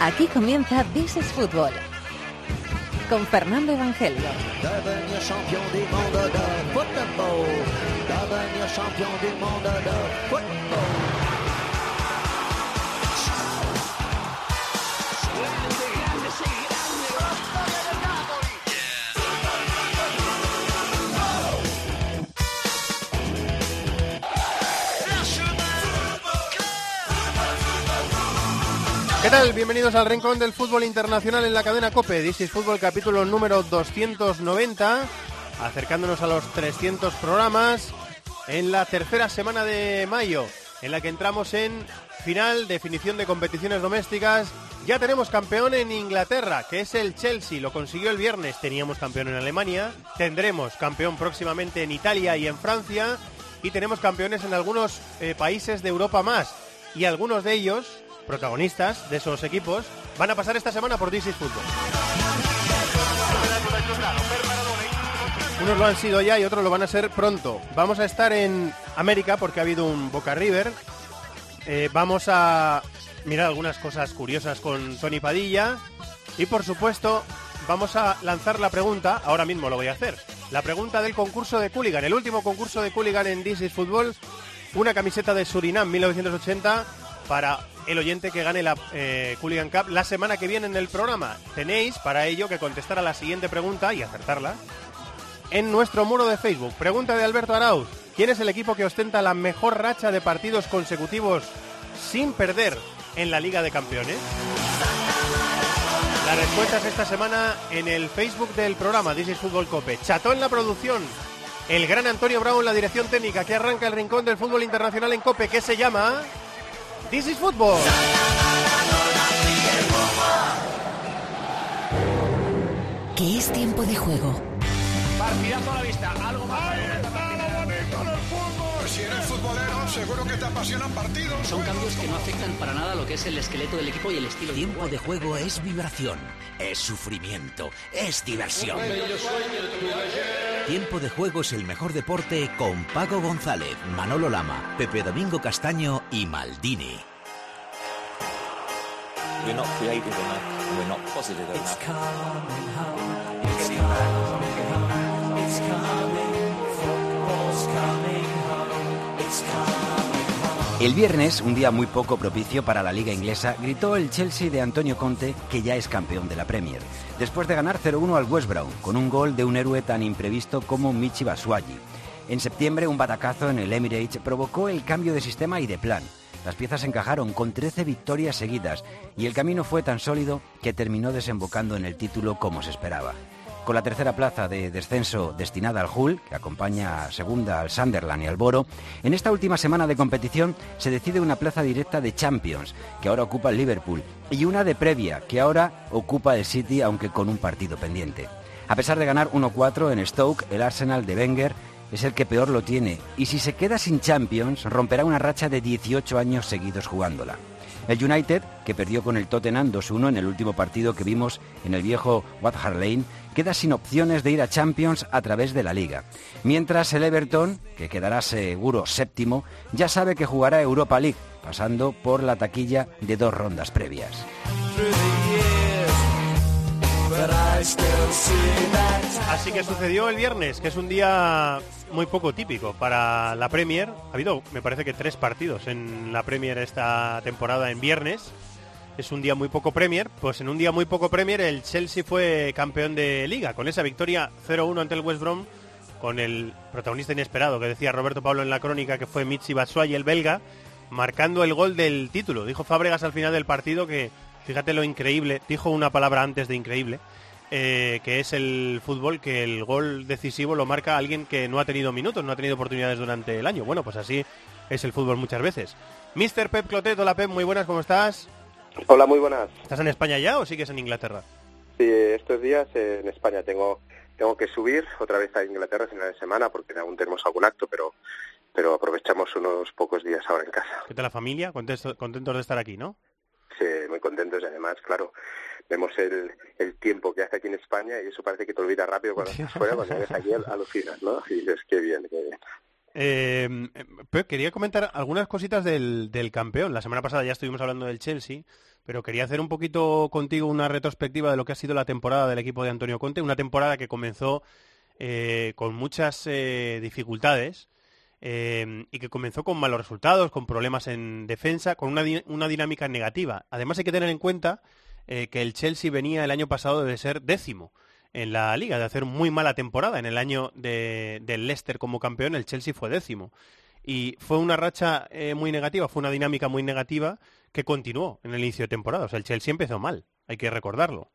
Aquí comienza This is Fútbol con Fernando Evangelio. ¿Qué tal? Bienvenidos al Rincón del Fútbol Internacional en la cadena COPE. This is Fútbol capítulo número 290, acercándonos a los 300 programas en la tercera semana de mayo, en la que entramos en final, definición de competiciones domésticas. Ya tenemos campeón en Inglaterra, que es el Chelsea, lo consiguió el viernes, teníamos campeón en Alemania, tendremos campeón próximamente en Italia y en Francia, y tenemos campeones en algunos eh, países de Europa más, y algunos de ellos protagonistas de esos equipos van a pasar esta semana por DC Fútbol. Unos lo han sido ya y otros lo van a ser pronto. Vamos a estar en América porque ha habido un Boca River. Eh, vamos a mirar algunas cosas curiosas con Tony Padilla. Y por supuesto, vamos a lanzar la pregunta, ahora mismo lo voy a hacer. La pregunta del concurso de Cooligan, el último concurso de Cooligan en DC Fútbol. Una camiseta de Surinam 1980 para el oyente que gane la eh, Cooligan Cup la semana que viene en el programa. Tenéis para ello que contestar a la siguiente pregunta y acertarla en nuestro muro de Facebook. Pregunta de Alberto Arauz. ¿Quién es el equipo que ostenta la mejor racha de partidos consecutivos sin perder en la Liga de Campeones? Las respuestas esta semana en el Facebook del programa This is Fútbol Cope. Cható en la producción. El gran Antonio Bravo en la dirección técnica que arranca el rincón del fútbol internacional en Cope que se llama This is Football. Que es tiempo de juego. Partidazo a la vista, algo más. Si eres futbolero, seguro que te apasionan partidos. Son cambios que no afectan para nada lo que es el esqueleto del equipo y el estilo. Tiempo de juego es vibración, es sufrimiento, es diversión. Tiempo de juego es el mejor deporte con Paco González, Manolo Lama, Pepe Domingo Castaño y Maldini. We're not creative enough. We're not positive enough. El viernes, un día muy poco propicio para la liga inglesa, gritó el Chelsea de Antonio Conte que ya es campeón de la Premier, después de ganar 0-1 al West Brom, con un gol de un héroe tan imprevisto como Michi Batshuayi. En septiembre, un batacazo en el Emirates provocó el cambio de sistema y de plan. Las piezas encajaron con 13 victorias seguidas y el camino fue tan sólido que terminó desembocando en el título como se esperaba. Con la tercera plaza de descenso destinada al Hull, que acompaña a segunda al Sunderland y al Boro, en esta última semana de competición se decide una plaza directa de Champions, que ahora ocupa el Liverpool, y una de previa, que ahora ocupa el City, aunque con un partido pendiente. A pesar de ganar 1-4 en Stoke, el Arsenal de Wenger es el que peor lo tiene, y si se queda sin Champions, romperá una racha de 18 años seguidos jugándola. El United, que perdió con el Tottenham 2-1 en el último partido que vimos en el viejo Wat Lane, queda sin opciones de ir a Champions a través de la liga. Mientras el Everton, que quedará seguro séptimo, ya sabe que jugará Europa League, pasando por la taquilla de dos rondas previas. Así que sucedió el viernes, que es un día muy poco típico para la Premier. Ha habido, me parece que tres partidos en la Premier esta temporada en viernes. Es un día muy poco Premier. Pues en un día muy poco Premier el Chelsea fue campeón de liga con esa victoria 0-1 ante el West Brom con el protagonista inesperado que decía Roberto Pablo en la crónica que fue Michi Batshuayi el belga marcando el gol del título. Dijo Fábregas al final del partido que fíjate lo increíble, dijo una palabra antes de increíble eh, que es el fútbol, que el gol decisivo lo marca alguien que no ha tenido minutos, no ha tenido oportunidades durante el año. Bueno, pues así es el fútbol muchas veces. Mister Pep Clotet, hola Pep, muy buenas, ¿cómo estás? Hola, muy buenas. ¿Estás en España ya o sigues en Inglaterra? Sí, estos días en España tengo tengo que subir otra vez a Inglaterra a final de semana porque aún tenemos algún acto, pero pero aprovechamos unos pocos días ahora en casa. ¿Qué tal la familia? Contentos, contentos de estar aquí, ¿no? Sí, muy contentos y además, claro, vemos el, el tiempo que hace aquí en España y eso parece que te olvida rápido cuando estás fuera, cuando vienes aquí alucinas, ¿no? Y dices, qué bien, qué bien. Eh, quería comentar algunas cositas del, del campeón. La semana pasada ya estuvimos hablando del Chelsea, pero quería hacer un poquito contigo una retrospectiva de lo que ha sido la temporada del equipo de Antonio Conte, una temporada que comenzó eh, con muchas eh, dificultades eh, y que comenzó con malos resultados, con problemas en defensa, con una, una dinámica negativa. Además hay que tener en cuenta que el Chelsea venía el año pasado de ser décimo en la liga, de hacer muy mala temporada. En el año de, del Leicester como campeón, el Chelsea fue décimo. Y fue una racha muy negativa, fue una dinámica muy negativa que continuó en el inicio de temporada. O sea, el Chelsea empezó mal, hay que recordarlo.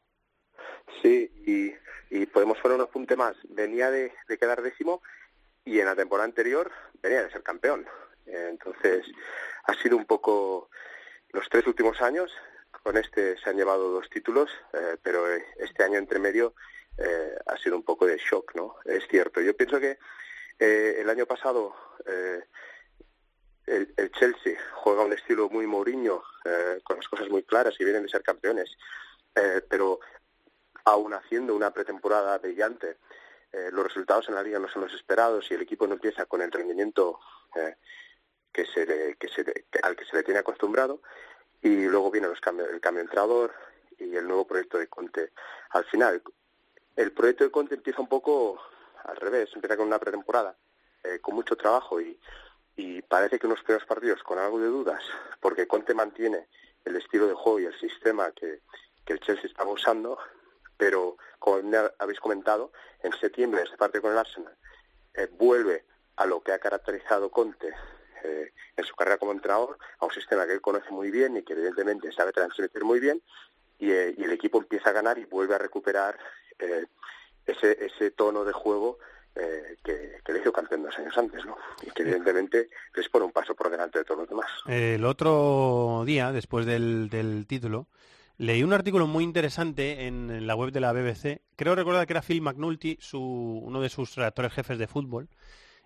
Sí, y y podemos poner un apunte más. Venía de, quedar décimo y en la temporada anterior venía de ser campeón. Eh, entonces, ha sido un poco los tres últimos años. Con este se han llevado dos títulos, eh, pero este año entre medio eh, ha sido un poco de shock, ¿no? Es cierto. Yo pienso que el año pasado el, el, Chelsea juega un estilo muy Mourinho, con las cosas muy claras y vienen de ser campeones. pero aún haciendo una pretemporada brillante, eh, los resultados en la liga no son los esperados y el equipo no empieza con el rendimiento eh, que se, que se, al que se le tiene acostumbrado y luego viene los cambios, el cambio de entrenador y el nuevo proyecto de Conte. Al final, el proyecto de Conte empieza un poco al revés, empieza con una pretemporada, eh, con mucho trabajo y, parece que unos primeros partidos con algo de dudas, porque Conte mantiene el estilo de juego y el sistema que, que el Chelsea estaba usando, pero como habéis comentado, en septiembre se parte con el Arsenal, eh, vuelve a lo que ha caracterizado Conte eh, en su carrera como entrenador, a un sistema que él conoce muy bien y que evidentemente sabe transmitir muy bien, y, eh, el equipo empieza a ganar y vuelve a recuperar ese, ese tono de juego que, le hizo campeón dos años antes, ¿no? Y que evidentemente les pone un paso por delante de todos los demás. El otro día, después del, del título, Leí un artículo muy interesante en, la web de la BBC. Creo recordar que era Phil McNulty, uno de sus redactores jefes de fútbol,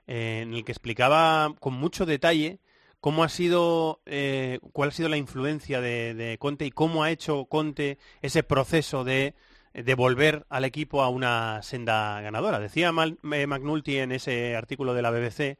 eh, en el que explicaba con mucho detalle cómo ha sido, eh, cuál ha sido la influencia de, Conte y cómo ha hecho Conte ese proceso de devolver al equipo a una senda ganadora. Decía eh, McNulty en ese artículo de la BBC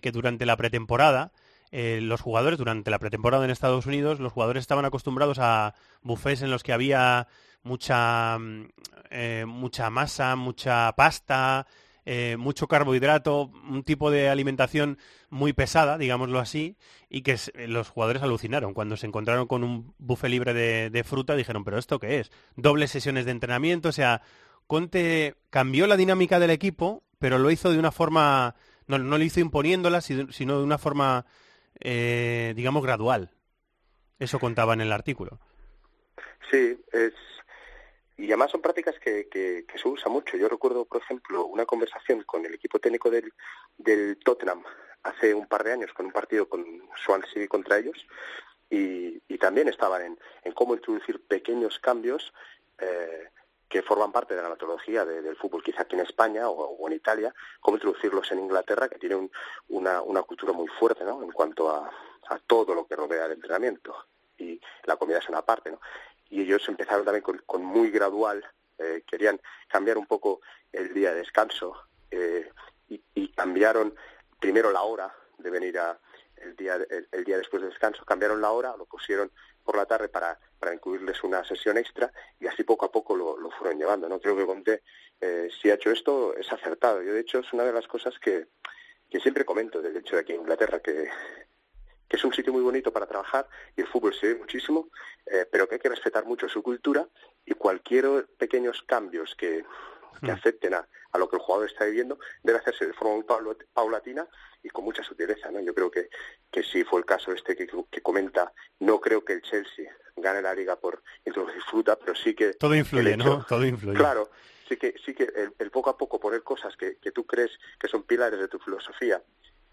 que durante la pretemporada eh, los jugadores durante la pretemporada en Estados Unidos, los jugadores estaban acostumbrados a buffets en los que había mucha, mm, eh, mucha masa, mucha pasta, eh, mucho carbohidrato, un tipo de alimentación muy pesada, digámoslo así, y que los jugadores alucinaron. Cuando se encontraron con un buffet libre de, fruta, dijeron, pero ¿esto qué es? Dobles sesiones de entrenamiento, o sea, Conte cambió la dinámica del equipo, pero lo hizo de una forma, no, no lo hizo imponiéndola, sino de una forma eh, digamos, gradual. Eso contaba en el artículo. Sí, es... Y además son prácticas que, se usa mucho. Yo recuerdo, por ejemplo, una conversación con el equipo técnico del, del Tottenham hace un par de años con un partido con Swansea contra ellos y, también estaban en, en cómo introducir pequeños cambios eh, que forman parte de la metodología del fútbol, quizá aquí en España o, en Italia, cómo introducirlos en Inglaterra, que tiene una, una, cultura muy fuerte ¿no? en cuanto a, a, todo lo que rodea el entrenamiento. Y la comida es una parte. ¿no? Y ellos empezaron también con, muy gradual, eh, querían cambiar un poco el día de descanso eh, y, cambiaron primero la hora de venir a, el día, el, día después del descanso, cambiaron la hora, lo pusieron por la tarde para, para incluirles una sesión extra y así poco a poco lo, lo fueron llevando. No creo que Conte, eh, si ha hecho esto, es acertado. Yo, de hecho, es una de las cosas que, que siempre comento del hecho de aquí en Inglaterra, que, que es un sitio muy bonito para trabajar y el fútbol se ve muchísimo, eh, pero que hay que respetar mucho su cultura y cualquier pequeños cambios que, que hmm. afecten a, a, lo que el jugador está viviendo debe hacerse de forma muy paulatina y con mucha sutileza. ¿no? Yo creo que, que sí fue el caso este que, que comenta. No creo que el Chelsea gane la liga por introducir fruta, pero sí que... Todo influye, ¿no? Todo influye. Claro, sí que, sí que el, poco a poco poner cosas que, que tú crees que son pilares de tu filosofía,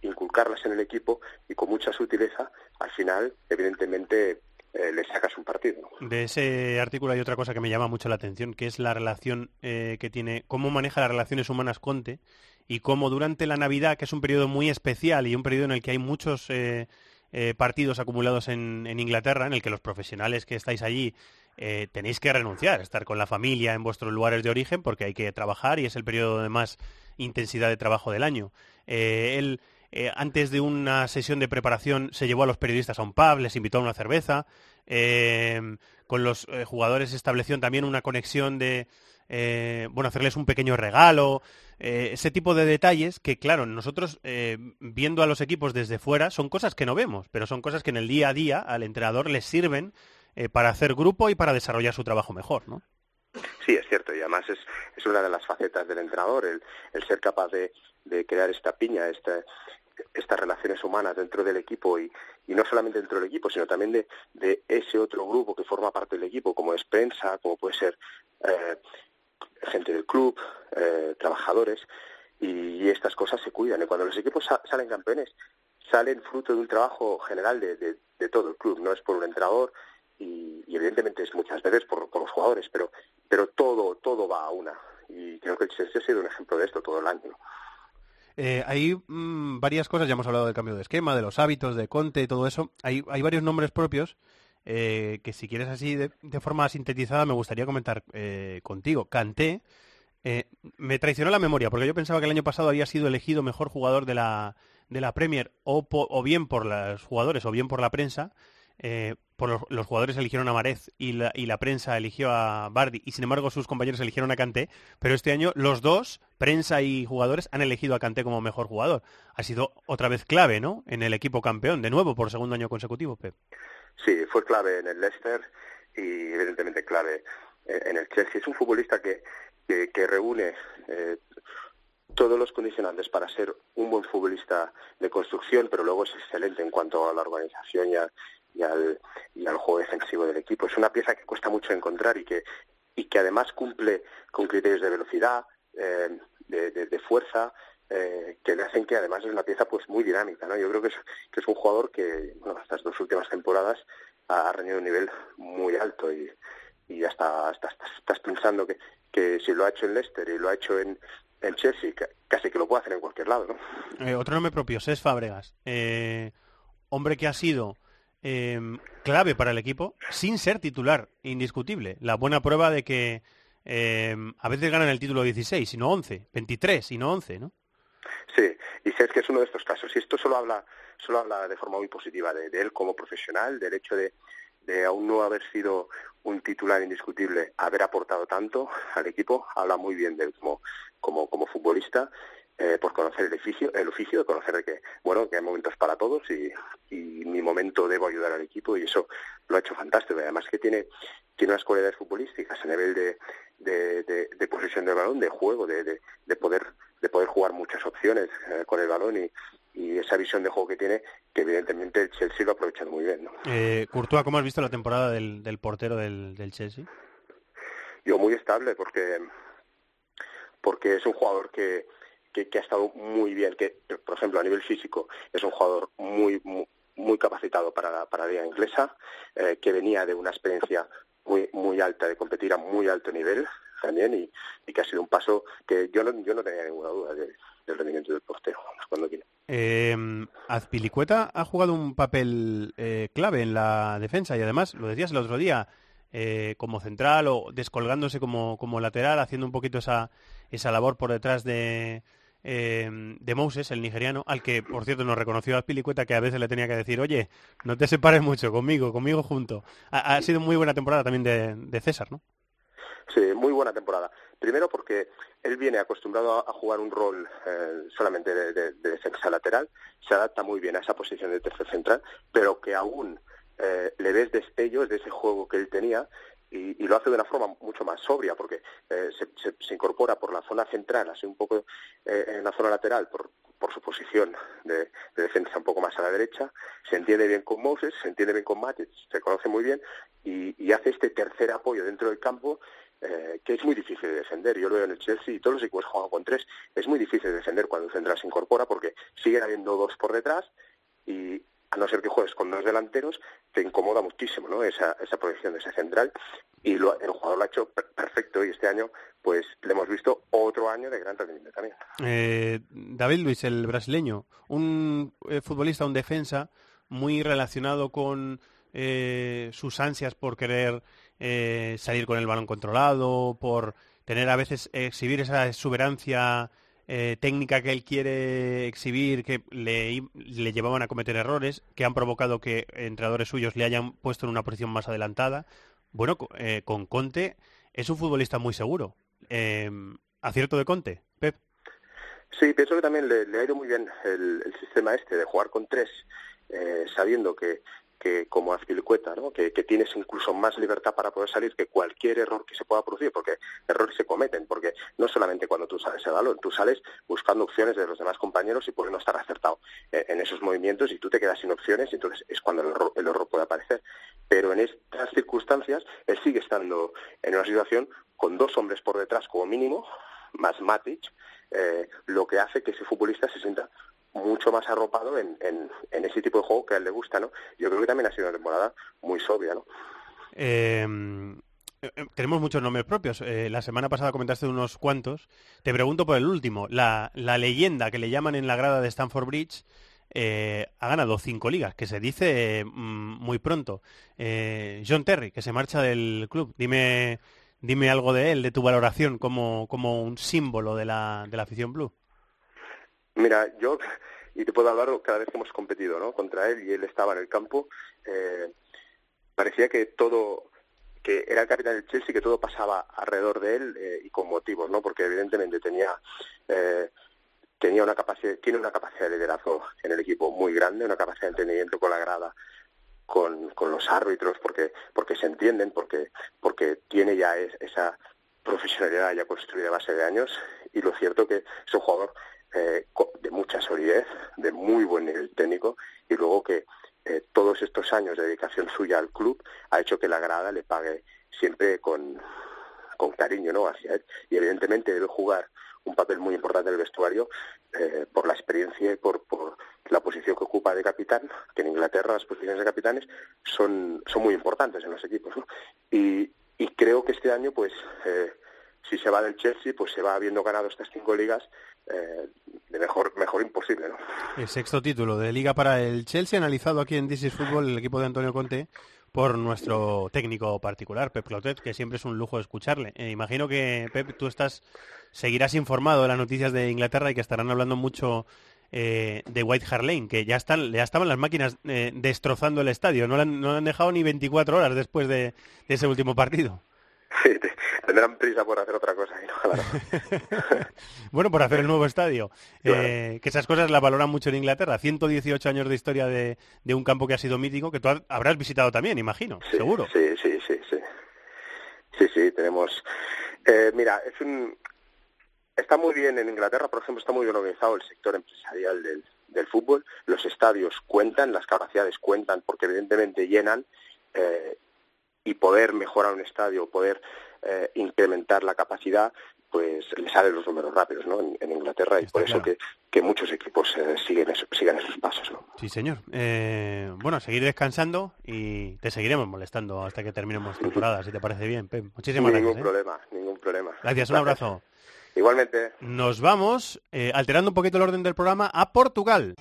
inculcarlas en el equipo y con mucha sutileza, al final, evidentemente, eh, le sacas un partido. De ese artículo hay otra cosa que me llama mucho la atención, que es la relación eh, que tiene, cómo maneja las relaciones humanas Conte y cómo durante la Navidad, que es un periodo muy especial y un periodo en el que hay muchos eh, eh, partidos acumulados en, Inglaterra, en el que los profesionales que estáis allí eh, tenéis que renunciar, estar con la familia en vuestros lugares de origen, porque hay que trabajar y es el periodo de más intensidad de trabajo del año. Eh, antes de una sesión de preparación, se llevó a los periodistas a un pub, les invitó a una cerveza, con los jugadores establecieron también una conexión de, bueno, hacerles un pequeño regalo, ese tipo de detalles que, claro, nosotros viendo a los equipos desde fuera son cosas que no vemos, pero son cosas que en el día a día al entrenador les sirven para hacer grupo y para desarrollar su trabajo mejor, ¿no? Sí, es cierto, y además es, es una de las facetas del entrenador, el, el ser capaz de, de crear esta piña, esta, estas relaciones humanas dentro del equipo y, y, no solamente dentro del equipo, sino también de, de, ese otro grupo que forma parte del equipo, como es prensa, como puede ser eh, gente del club, eh, trabajadores, y, estas cosas se cuidan. Y cuando los equipos sa salen campeones, salen fruto de un trabajo general de, de, de, todo el club, no es por un entrenador, y, y evidentemente es muchas veces por, por, los jugadores, pero, pero todo, todo va a una. Y creo que el Chelsea ha sido un ejemplo de esto todo el año. Eh, hay mmm, varias cosas, ya hemos hablado del cambio de esquema, de los hábitos, de Conte, todo eso. Hay, varios nombres propios eh, que si quieres así de, forma sintetizada me gustaría comentar eh, contigo. Canté, me traicionó la memoria porque yo pensaba que el año pasado había sido elegido mejor jugador de la, de la Premier o, bien por los jugadores o bien por la prensa por los, jugadores eligieron a Marez y la, y la, prensa eligió a Bardi y sin embargo sus compañeros eligieron a Kanté, pero este año los dos, prensa y jugadores, han elegido a Kanté como mejor jugador. Ha sido otra vez clave, ¿no? En el equipo campeón, de nuevo por segundo año consecutivo, Pep. Sí, fue clave en el Leicester y evidentemente clave en el Chelsea. Es un futbolista que, que, reúne eh, todos los condicionantes para ser un buen futbolista de construcción, pero luego es excelente en cuanto a la organización y, y, al, y al juego defensivo del equipo. Es una pieza que cuesta mucho encontrar y que, y que además cumple con criterios de velocidad, eh, de, fuerza, eh, que le hacen que además es una pieza pues muy dinámica. ¿no? Yo creo que es, que es un jugador que bueno, estas dos últimas temporadas ha, reñido un nivel muy alto y, y hasta, hasta estás pensando que, que si lo ha hecho en Leicester y lo ha hecho en, en Chelsea, casi que lo puede hacer en cualquier lado, ¿no? Eh, otro nombre propio, Cés Fábregas. Eh, hombre que ha sido eh, clave para el equipo, sin ser titular, indiscutible. La buena prueba de que eh, a veces ganan el título 16, sino 11, 23 y no 11, ¿no? Sí, y sé que es uno de estos casos. Y esto solo habla, solo habla de forma muy positiva de, de él como profesional, del hecho de, de aún no haber sido un titular indiscutible, haber aportado tanto al equipo, habla muy bien de él como, como, como futbolista, eh, por conocer el oficio, el oficio, de conocer que, bueno, que hay momentos para todos y, y mi momento debo ayudar al equipo y eso lo ha hecho fantástico. Además que tiene, tiene unas cualidades futbolísticas a nivel de, de, de, de posesión del balón, de juego, de, de, de poder de poder jugar muchas opciones eh, con el balón y, y esa visión de juego que tiene, que evidentemente el Chelsea lo ha aprovechado muy bien. ¿no? Eh, Courtois, ¿cómo has visto la temporada del, del portero del, del, Chelsea? Yo muy estable, porque, porque es un jugador que, que, que, ha estado muy bien, que por ejemplo a nivel físico es un jugador muy, muy, capacitado para la, para la liga inglesa, eh, que venía de una experiencia muy, muy alta, de competir a muy alto nivel también, y, y que ha sido un paso que yo no, yo no tenía ninguna duda de, del rendimiento del portero, cuando quiera. Eh, Azpilicueta ha jugado un papel eh, clave en la defensa y además, lo decías el otro día, eh, como central o descolgándose como, como lateral, haciendo un poquito esa, esa labor por detrás de, eh, de Moses, el nigeriano, al que, por cierto, nos reconoció a Azpilicueta que a veces le tenía que decir, oye, no te separes mucho conmigo, conmigo junto. Ha, ha sido muy buena temporada también de, de César, ¿no? Sí, muy buena temporada. Primero porque él viene acostumbrado a, a jugar un rol eh, solamente de, de, de, defensa lateral, se adapta muy bien a esa posición de tercer central, pero que aún eh, le ves destellos de ese juego que él tenía y, lo hace de una forma mucho más sobria porque eh, se, se, incorpora por la zona central, así un poco eh, en la zona lateral, por, por su posición de, de, defensa un poco más a la derecha, se entiende bien con Moses, se entiende bien con Matic, se conoce muy bien y, hace este tercer apoyo dentro del campo eh, que es muy difícil de defender. Yo lo veo en el Chelsea y todos los equipos juegan con tres. Es muy difícil de defender cuando un central se incorpora porque siguen habiendo dos por detrás y a no ser que juegues con dos delanteros, te incomoda muchísimo ¿no? esa, esa proyección de ese central y lo, el jugador lo ha hecho perfecto y este año pues le hemos visto otro año de gran rendimiento también. Eh, David Luis, el brasileño, un eh, futbolista, un defensa muy relacionado con eh, sus ansias por querer eh, salir con el balón controlado, por tener a veces exhibir esa exuberancia eh, técnica que él quiere exhibir, que le, le, llevaban a cometer errores, que han provocado que entrenadores suyos le hayan puesto en una posición más adelantada. Bueno, eh, con Conte es un futbolista muy seguro. Eh, ¿Acierto de Conte, Pep? Sí, pienso que también le, ha ido muy bien el, el, sistema este de jugar con tres, sabiendo que, que como Azpilicueta, ¿no? Que, tienes incluso más libertad para poder salir que cualquier error que se pueda producir, porque errores se cometen, porque no solamente cuando tú sales el balón, tú sales buscando opciones de los demás compañeros y puede no estar acertado en, esos movimientos y tú te quedas sin opciones y entonces es cuando el error, el error puede aparecer. Pero en estas circunstancias él sigue estando en una situación con dos hombres por detrás como mínimo, más Matic, eh, lo que hace que ese futbolista se sienta mucho más arropado en, en, ese tipo de juego que a él le gusta, ¿no? Yo creo que también ha sido una temporada muy sobria, ¿no? Em, eh, tenemos muchos nombres propios. Eh, la semana pasada comentaste unos cuantos. Te pregunto por el último. La, la leyenda que le llaman en la grada de Stanford Bridge eh, ha ganado cinco ligas, que se dice mm, muy pronto. John Terry, que se marcha del club. Dime, dime algo de él, de tu valoración como, como un símbolo de la, de la afición blue. Mira, yo, y te puedo hablar cada vez que hemos competido ¿no? contra él y él estaba en el campo, eh, parecía que todo, que era el capitán del Chelsea, que todo pasaba alrededor de él eh, y con motivos, ¿no? Porque evidentemente tenía eh, tenía una capacidad, tiene una capacidad de liderazgo en el equipo muy grande, una capacidad de entendimiento con la grada, con, con los árbitros, porque porque se entienden, porque porque tiene ya esa profesionalidad ya construida a base de años y lo cierto que es un jugador eh, de mucha solidez, de muy buen nivel técnico y luego que eh, todos estos años de dedicación suya al club ha hecho que la grada le pague siempre con, con cariño ¿no? hacia él y evidentemente debe jugar un papel muy importante en el vestuario eh, por la experiencia y por, por la posición que ocupa de capitán, que en Inglaterra las posiciones de capitanes son, son muy importantes en los equipos. Y, y creo que este año pues eh, si se va del Chelsea, pues se va habiendo ganado estas cinco ligas eh, de mejor, mejor imposible. ¿no? El sexto título de liga para el Chelsea, analizado aquí en is Football, el equipo de Antonio Conte, por nuestro técnico particular, Pep Clotet, que siempre es un lujo escucharle. Eh, imagino que, Pep, tú estás seguirás informado de las noticias de Inglaterra y que estarán hablando mucho eh, de White Hart Lane, que ya están ya estaban las máquinas destrozando el estadio, no no le han dejado ni 24 horas después de ese último partido. Sí, tendrán prisa por hacer otra cosa. bueno, por hacer el nuevo estadio. Eh, que esas cosas las valoran mucho en Inglaterra. 118 años de historia de, un campo que ha sido mítico, que tú habrás visitado también, imagino, seguro. Sí, sí, sí, sí. Sí, sí, tenemos... Eh, mira, es un... Está muy bien en Inglaterra, por ejemplo, está muy bien organizado el sector empresarial del, del fútbol. Los estadios cuentan, las capacidades cuentan, porque evidentemente llenan. Eh, y poder mejorar un estadio, poder eh, incrementar la capacidad, pues le salen los números rápidos ¿no? en, Inglaterra y por eso que, que, muchos equipos eh, siguen, sigan esos pasos. ¿no? Sí, señor. Eh, bueno, seguir descansando y te seguiremos molestando hasta que terminemos temporada, si te parece bien. Pep. Muchísimas ningún gracias. Ningún problema, ningún problema. Gracias, un abrazo. Igualmente. Nos vamos, alterando un poquito el orden del programa, a Portugal.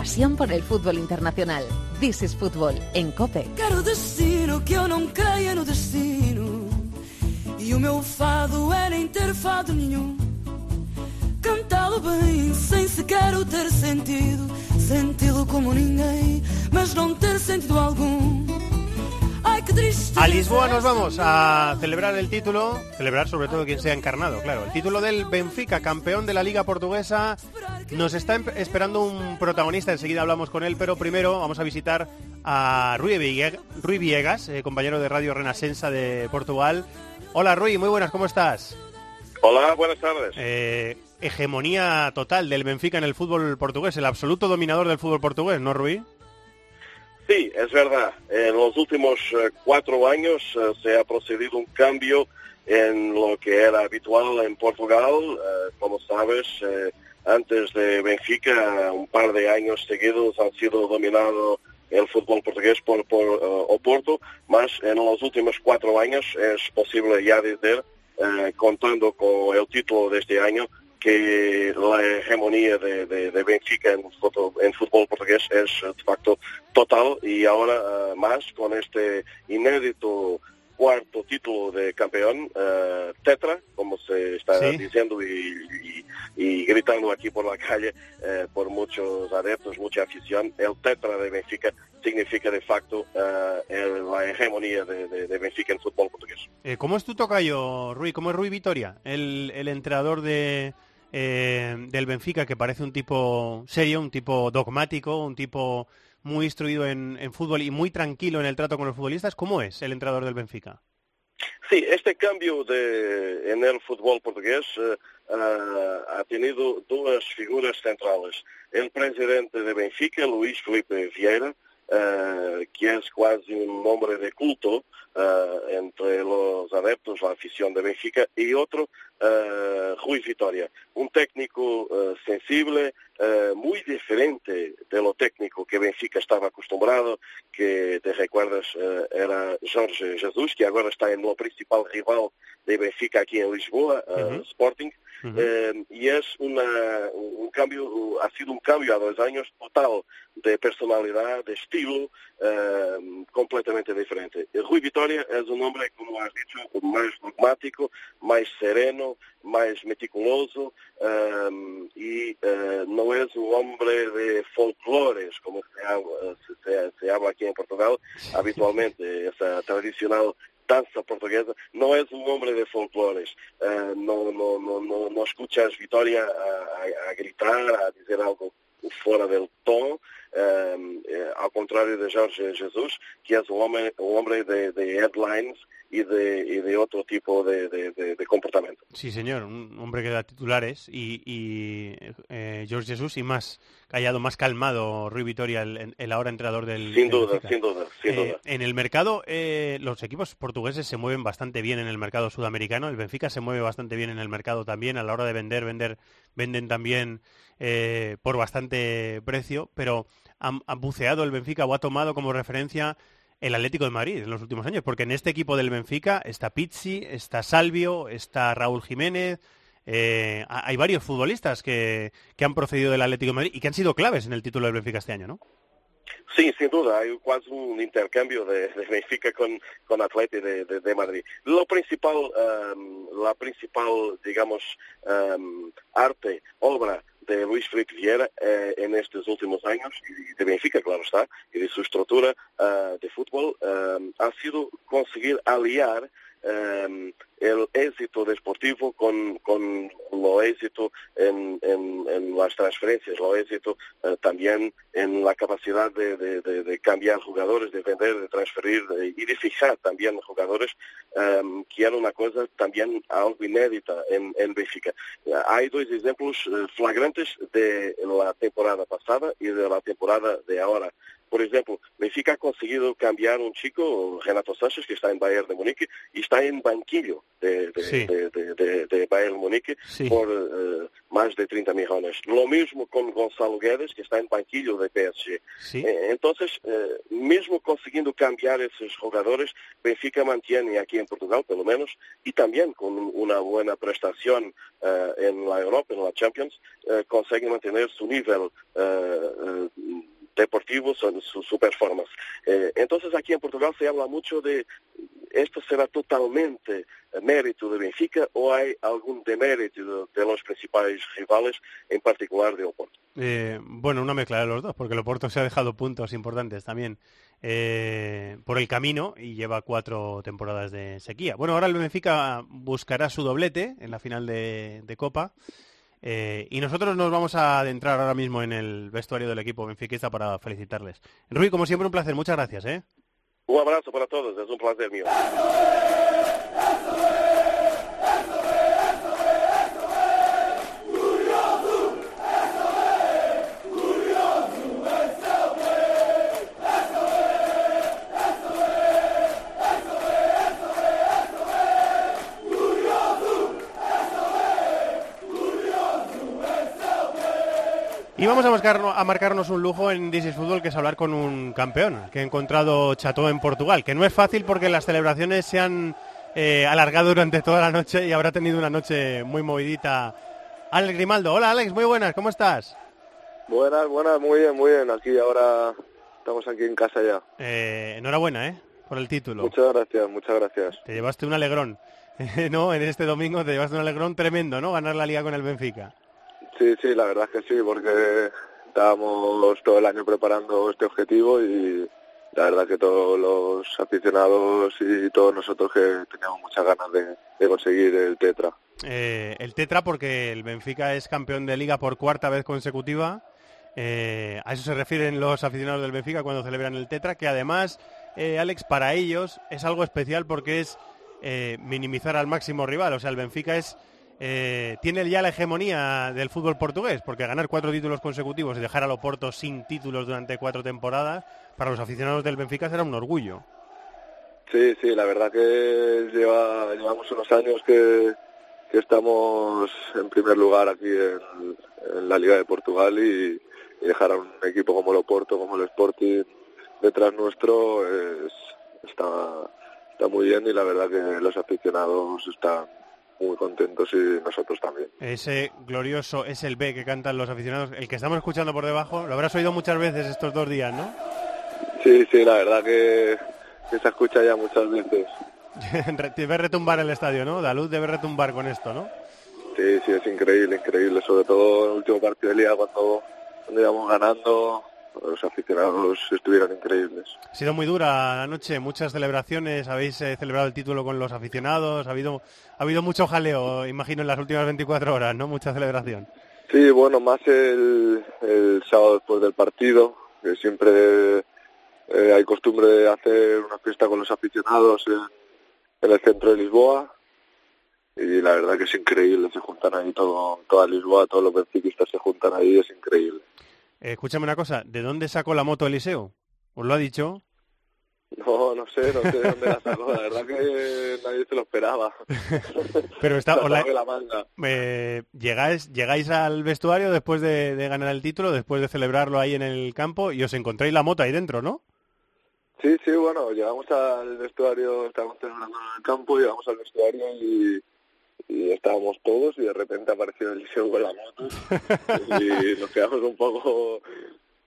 Pasión por el fútbol internacional. This is Fútbol en COPE. Quero destino que eu não creia no destino. E o meu fado é nem ter fado nenhum. Cantá-lo bem, sem sequer o ter sentido. Senti-lo como ninguém, mas não ter sentido algum. A Lisboa nos vamos a celebrar el título, celebrar sobre todo quien sea encarnado, claro. El título del Benfica, campeón de la Liga Portuguesa. Nos está esperando un protagonista, enseguida hablamos con él, pero primero vamos a visitar a Rui Viegas, eh, compañero de Radio Renascença de Portugal. Hola Rui, muy buenas, ¿cómo estás? Hola, buenas tardes. Eh, hegemonía total del Benfica en el fútbol portugués, el absoluto dominador del fútbol portugués, ¿no, Rui? Sí, es verdad. En los últimos eh, cuatro años eh, se ha procedido un cambio en lo que era habitual en Portugal. Eh, como sabes, antes de Benfica, un par de años seguidos han sido dominado el fútbol portugués por, por Oporto, más en los últimos cuatro años es posible ya decir, contando con el título de este año, que la hegemonía de, de, de Benfica en, fútbol, en fútbol portugués es de facto total y ahora uh, más con este inédito cuarto título de campeón, uh, tetra, como se está Sí. diciendo y, y- y gritando aquí por la calle uh, por muchos adeptos, mucha afición, el tetra de Benfica significa de facto uh, el- la hegemonía de, de- de Benfica en fútbol portugués. Eh, ¿Cómo es tu tocayo, Rui? ¿Cómo es Rui Vitoria? El, el entrenador de, eh, del Benfica, que parece un tipo serio, un tipo dogmático, un tipo muy instruido en, fútbol y muy tranquilo en el trato con los futbolistas. ¿Cómo es el entrenador del Benfica? Sí, este cambio de, en el fútbol portugués eh, ah, ha tenido dos figuras centrales. El presidente de Benfica, Luís Felipe Vieira, eh, que es casi un hombre de culto eh, entre los adeptos, la afición de Benfica, y otro, eh, Rui Vitória, un técnico sensible, eh, muy diferente de lo técnico que Benfica estaba acostumbrado, que te recuerdas eh, era Jorge Jesus, que agora está en lo principal rival de Benfica aquí en Lisboa, eh, Ujú. Sporting, eh, y es una, un cambio, ha sido un cambio a dos años total de personalidad, de estilo, eh, completamente diferente. Rui Vitória es un hombre, como has dicho, más dogmático, más sereno, más meticuloso eh, y no es un hombre de folclores, como se habla, se, se- se habla aquí en Portugal habitualmente, esa tradicional danza portuguesa, no es un hombre de folclores. Eh, no, no, no, no, no escuchas Vitória a, a- a gritar, a dizer algo fora del tom, eh, eh, ao contrário de Jorge Jesus, que é um homem, um homem de, de headlines y de, y de otro tipo de, de- comportamiento. Sí, señor, un hombre que da titulares y, y, eh, George Jesus y más callado, más calmado Rui Vitoria, el, el ahora entrenador del Sin duda, sin duda, sin Eh, duda. En el mercado, eh, los equipos portugueses se mueven bastante bien en el mercado sudamericano. El Benfica se mueve bastante bien en el mercado también. A la hora de vender, vender, venden también eh, por bastante precio. Pero han buceado el Benfica o ha tomado como referencia el Atlético de Madrid en los últimos años. Porque en este equipo del Benfica está Pizzi, está Salvio, está Raúl Jiménez. eh, ha- hay varios futbolistas que, que han procedido del Atlético de Madrid y que han sido claves en el título del Benfica este año, ¿no? Sí, sin duda, hay quase un intercambio de, de Benfica con, con Atlético de, de- de Madrid. Lo principal, um, la principal, digamos, um, arte, obra de Luis Felipe Vieira eh, en estos últimos años, y de Benfica, claro está, y de su estructura ah, de fútbol, um, ha sido conseguir aliar um, el éxito deportivo con, con lo éxito en, las transferencias, lo éxito eh, también en la capacidad de, cambiar jugadores, de vender, de transferir y de fijar también jugadores, em, que era una cosa también algo inédita en, en Benfica. Eh, Hay dos ejemplos eh, flagrantes de la temporada pasada y de la temporada de ahora. Por ejemplo, Benfica ha conseguido cambiar un chico, Renato Sánchez, que está en Bayern de Múnich, y está en banquillo de, de, Sí. de- de- Bayern Múnich Sí. por eh, más de 30 millones. Lo mismo con Gonzalo Guedes, que está en banquillo de PSG. Sí. Eh, Entonces, eh, mismo consiguiendo cambiar esos jugadores, Benfica mantiene aquí en Portugal, por lo menos, y también con una buena prestación eh, en la Europa, en la Champions, consigue mantener su nivel eh, eh, deportivo, su, su- performance. Eh, entonces, aquí en Portugal se habla mucho de esto será totalmente mérito de Benfica o hay algún demérito de, los principales rivales, en particular de Oporto. Eh, bueno, una mezcla de los dos, porque el Oporto se ha dejado puntos importantes también eh, por el camino y lleva cuatro temporadas de sequía. Bueno, ahora el Benfica buscará su doblete en la final de Copa eh, y nosotros nos vamos a adentrar ahora mismo en el vestuario del equipo benfiquista para felicitarles. Rui, como siempre, un placer. Muchas gracias. ¿eh? Un abrazo para todos, es un placer mío. Y vamos a, buscar- a marcarnos un lujo en This is Fútbol, que es hablar con un campeón que ha encontrado Chateau en Portugal, que no es fácil porque las celebraciones se han eh, alargado durante toda la noche y habrá tenido una noche muy movidita Alex Grimaldo. Hola Alex, muy buenas, ¿cómo estás? Buenas, buenas, muy bien, muy bien. Aquí ahora estamos aquí en casa ya. Eh, enhorabuena, ¿eh? Por el título. Muchas gracias, muchas gracias. Te llevaste un alegrón, ¿no? En este domingo te llevaste un alegrón tremendo, ¿no? Ganar la liga con el Benfica. Sí, sí, la verdad es que sí, porque estábamos todo el año preparando este objetivo y la verdad que todos los aficionados y todos nosotros que teníamos muchas ganas de, conseguir el Tetra. Eh, el Tetra porque el Benfica es campeón de liga por cuarta vez consecutiva. Eh, a eso se refieren los aficionados del Benfica cuando celebran el Tetra, que además, eh, Alex, para ellos es algo especial porque es eh, minimizar al máximo rival. O sea, el Benfica es eh, tiene ya la hegemonía del fútbol portugués, porque ganar cuatro títulos consecutivos y dejar a Loporto sin títulos durante cuatro temporadas, para los aficionados del Benfica será un orgullo. Sí, sí, la verdad que lleva, llevamos unos años que, estamos en primer lugar aquí en, la Liga de Portugal y, y, dejar a un equipo como el Oporto, como el Sporting detrás nuestro es, está, está muy bien y la verdad que los aficionados están muy contentos y nosotros también. Ese glorioso es el B que cantan los aficionados, el que estamos escuchando por debajo, lo habrás oído muchas veces estos dos días, ¿no? Sí, sí, la verdad que, que se escucha ya muchas veces. debe retumbar el estadio, ¿no? Daluz debe retumbar con esto, ¿no? Sí, sí, es increíble, increíble, sobre todo en el último partido de liga cuando, cuando íbamos ganando, los aficionados estuvieron increíbles. Ha sido muy dura la noche, muchas celebraciones, habéis eh, celebrado el título con los aficionados, ha habido, ha habido mucho jaleo, imagino, en las últimas 24 horas, ¿no? Mucha celebración. Sí, bueno, más el, el sábado después del partido, que siempre eh, hay costumbre de hacer una fiesta con los aficionados en, en el centro de Lisboa y la verdad que es increíble, se juntan ahí todo, toda Lisboa, todos los benfiquistas se juntan ahí, es increíble. Escúchame una cosa, ¿de dónde sacó la moto Eliseo? ¿Os lo ha dicho? No, no sé, no sé de dónde la sacó, la verdad que nadie se lo esperaba. Pero está, la, la, la manga. Eh, ¿llegáis, llegáis al vestuario después de, de, ganar el título, después de celebrarlo ahí en el campo y os encontráis la moto ahí dentro, ¿no? Sí, sí, bueno, llegamos al vestuario, estábamos celebrando en el campo, llegamos al vestuario y, y estábamos todos y de repente apareció Eliseo con la moto y nos quedamos un poco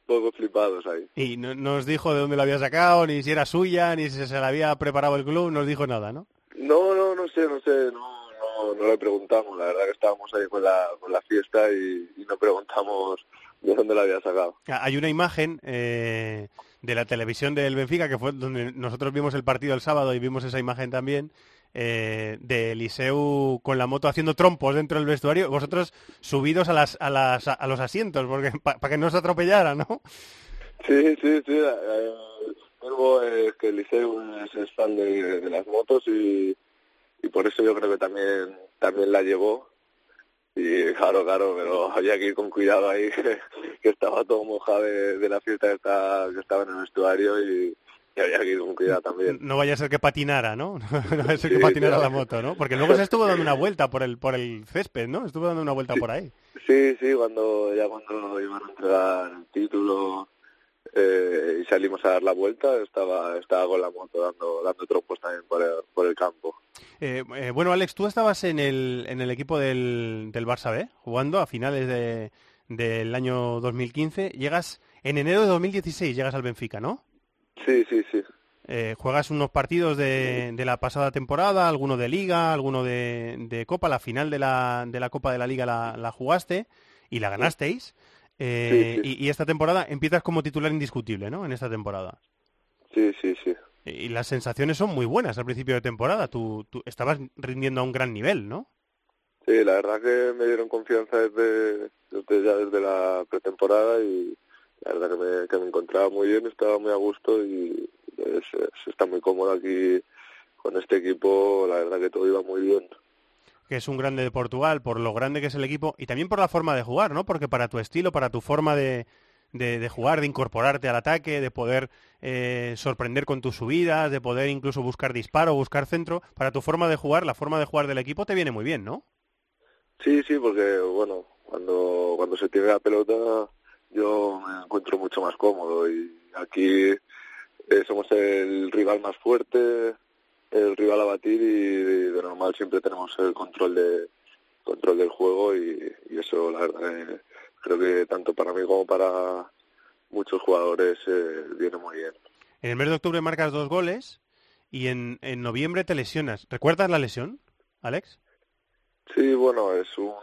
poco flipados ahí. Y no nos dijo de dónde la había sacado, ni si era suya, ni si se la había preparado el club, no nos dijo nada, ¿no? No, no, no sé, no sé, no, no, no le preguntamos, la verdad que estábamos ahí con la, con la fiesta y, y no preguntamos de dónde la había sacado. Hay una imagen eh, de la televisión del Benfica, que fue donde nosotros vimos el partido el sábado y vimos esa imagen también, eh, de Eliseu con la moto haciendo trompos dentro del vestuario, vosotros subidos a las a las a los asientos porque para pa que no se atropellara, ¿no? Sí, sí, sí. Eh, es que Eliseu es, es fan de, las motos y, y por eso yo creo que también también la llevó y claro, claro, pero había que ir con cuidado ahí, que, que estaba todo mojado de, de la fiesta que estaba, que estaba en el vestuario y, y había que ir con cuidado también. No vaya a ser que patinara, ¿no? No vaya a ser que patinara claro. la moto, ¿no? Porque luego se estuvo dando una vuelta por el por el césped, ¿no? Estuvo dando una vuelta sí, por ahí. Sí, sí, cuando ya cuando iban a entregar el título eh, y salimos a dar la vuelta, estaba estaba con la moto dando dando trompos también por el, por el campo. Eh, eh, bueno, Alex, tú estabas en el en el equipo del, del Barça B, jugando a finales de, del año 2015. Llegas en enero de 2016, llegas al Benfica, ¿no? Sí, sí, sí. Eh, juegas unos partidos de, de, la pasada temporada, alguno de Liga, alguno de, de Copa, la final de la, de la Copa de la Liga la, la jugaste y la ganasteis. Eh, sí, sí. Y, y, esta temporada empiezas como titular indiscutible, ¿no? En esta temporada. Sí, sí, sí. Y las sensaciones son muy buenas al principio de temporada. Tú, tú estabas rindiendo a un gran nivel, ¿no? Sí, la verdad que me dieron confianza desde, desde ya desde la pretemporada y la verdad que me, que me encontraba muy bien, estaba muy a gusto y se está muy cómodo aquí con este equipo, la verdad que todo iba muy bien. Que es un grande de Portugal, por lo grande que es el equipo y también por la forma de jugar, ¿no? Porque para tu estilo, para tu forma de, de, de jugar, de incorporarte al ataque, de poder eh, sorprender con tus subidas, de poder incluso buscar disparo, buscar centro, para tu forma de jugar, la forma de jugar del equipo te viene muy bien, ¿no? Sí, sí, porque bueno, cuando, cuando se tiene la pelota yo me encuentro mucho más cómodo y aquí eh, somos el rival más fuerte, el rival a batir y de, normal siempre tenemos el control de, control del juego y, eso la verdad eh, creo que tanto para mí como para muchos jugadores eh, viene muy bien. En el mes de octubre marcas dos goles y en, en noviembre te lesionas. ¿Recuerdas la lesión, Alex? Sí, bueno, es un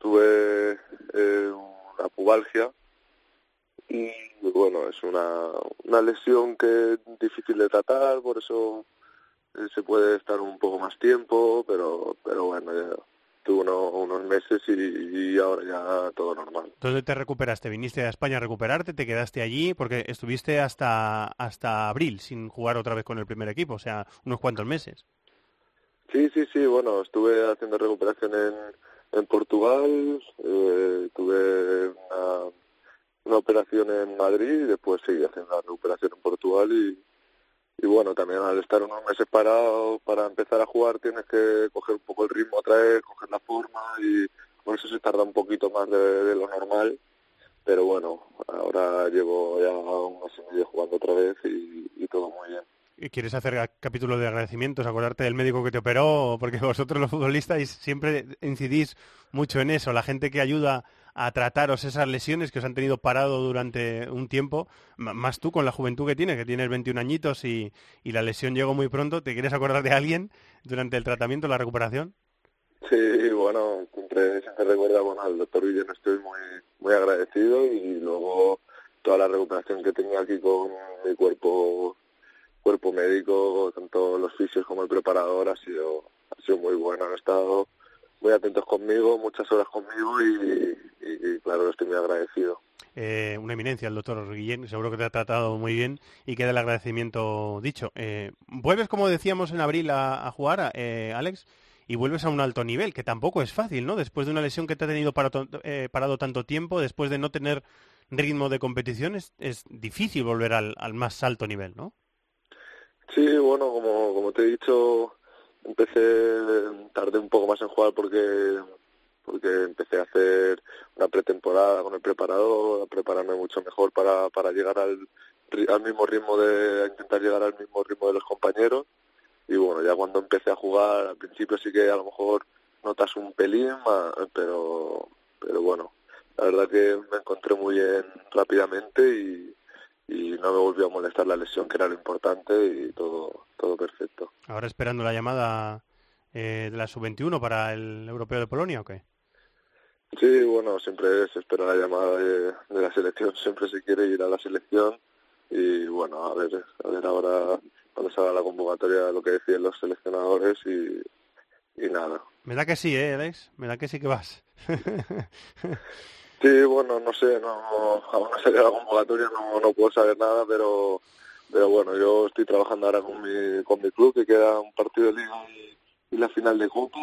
tuve eh, una pubalgia y bueno, es una, una lesión que es difícil de tratar, por eso eh, se puede estar un poco más tiempo, pero pero bueno, ya tuve unos meses y, ahora ya todo normal. ¿Dónde te recuperaste? ¿Viniste a España a recuperarte? ¿Te quedaste allí? Porque estuviste hasta, hasta abril sin jugar otra vez con el primer equipo, o sea, unos cuantos meses. Sí, sí, sí, bueno, estuve haciendo recuperación en, en Portugal, eh, tuve una, una operación en Madrid y después seguí haciendo la recuperación en Portugal y, y bueno, también al estar unos meses parado para empezar a jugar tienes que coger un poco el ritmo otra vez, coger la forma y por eso se tarda un poquito más de, lo normal. Pero bueno, ahora llevo ya un mes y medio jugando otra vez y, y todo muy bien. ¿Quieres hacer capítulo de agradecimientos, acordarte del médico que te operó? Porque vosotros los futbolistas siempre incidís mucho en eso, la gente que ayuda a trataros esas lesiones que os han tenido parado durante un tiempo, más tú con la juventud que tienes, que tienes 21 añitos y, la lesión llegó muy pronto, ¿te quieres acordar de alguien durante el tratamiento, la recuperación? Sí, bueno, siempre, siempre recuerda bueno, al doctor Villeno estoy muy, muy agradecido y luego toda la recuperación que tenía aquí con mi cuerpo cuerpo médico, tanto los fisios como el preparador, ha sido, ha sido muy bueno. Han estado muy atentos conmigo, muchas horas conmigo y, claro, estoy muy agradecido. Eh, una eminencia el doctor Guillén, seguro que te ha tratado muy bien y queda el agradecimiento dicho. Eh, vuelves, como decíamos en abril, a, jugar, eh, Alex, y vuelves a un alto nivel, que tampoco es fácil, ¿no? Después de una lesión que te ha tenido parado, parado tanto tiempo, después de no tener ritmo de competición, es, difícil volver al, al más alto nivel, ¿no? Sí, bueno, como, como te he dicho, empecé, tardé un poco más en jugar porque porque empecé a hacer una pretemporada con el preparador, a prepararme mucho mejor para, para llegar al, al mismo ritmo de, a intentar llegar al mismo ritmo de los compañeros. Y bueno, ya cuando empecé a jugar, al principio sí que a lo mejor notas un pelín, pero, pero bueno, la verdad que me encontré muy bien rápidamente y, y no me volvió a molestar la lesión, que era lo importante, y todo, todo perfecto. Ahora esperando la llamada eh, de la sub-21 para el Europeo de Polonia, ¿o qué? Sí, bueno, siempre se espera la llamada de, la selección, siempre se quiere ir a la selección, y bueno, a ver, a ver ahora cuando salga la convocatoria lo que deciden los seleccionadores y, y nada. Me da que sí, ¿eh, Alex? Me da que sí que vas. Sí, bueno, no sé, no, aún no salido la convocatoria, no, no puedo saber nada, pero pero bueno, yo estoy trabajando ahora con mi, con mi club, que queda un partido de liga y, la final de Copa,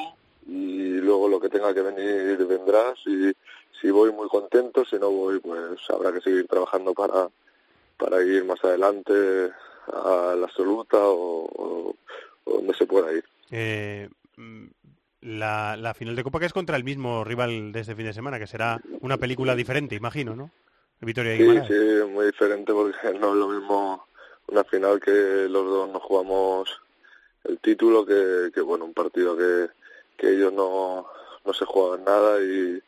y luego lo que tenga que venir vendrá, si, si voy muy contento, si no voy, pues habrá que seguir trabajando para, para ir más adelante a la absoluta o, o donde se pueda ir. Eh, la, la, final de Copa que es contra el mismo rival de este fin de semana, que será una película diferente, imagino, ¿no? Victoria sí, sí, muy diferente porque no es lo mismo una final que los dos nos jugamos el título que, que bueno, un partido que, que ellos no, no se juegan nada y,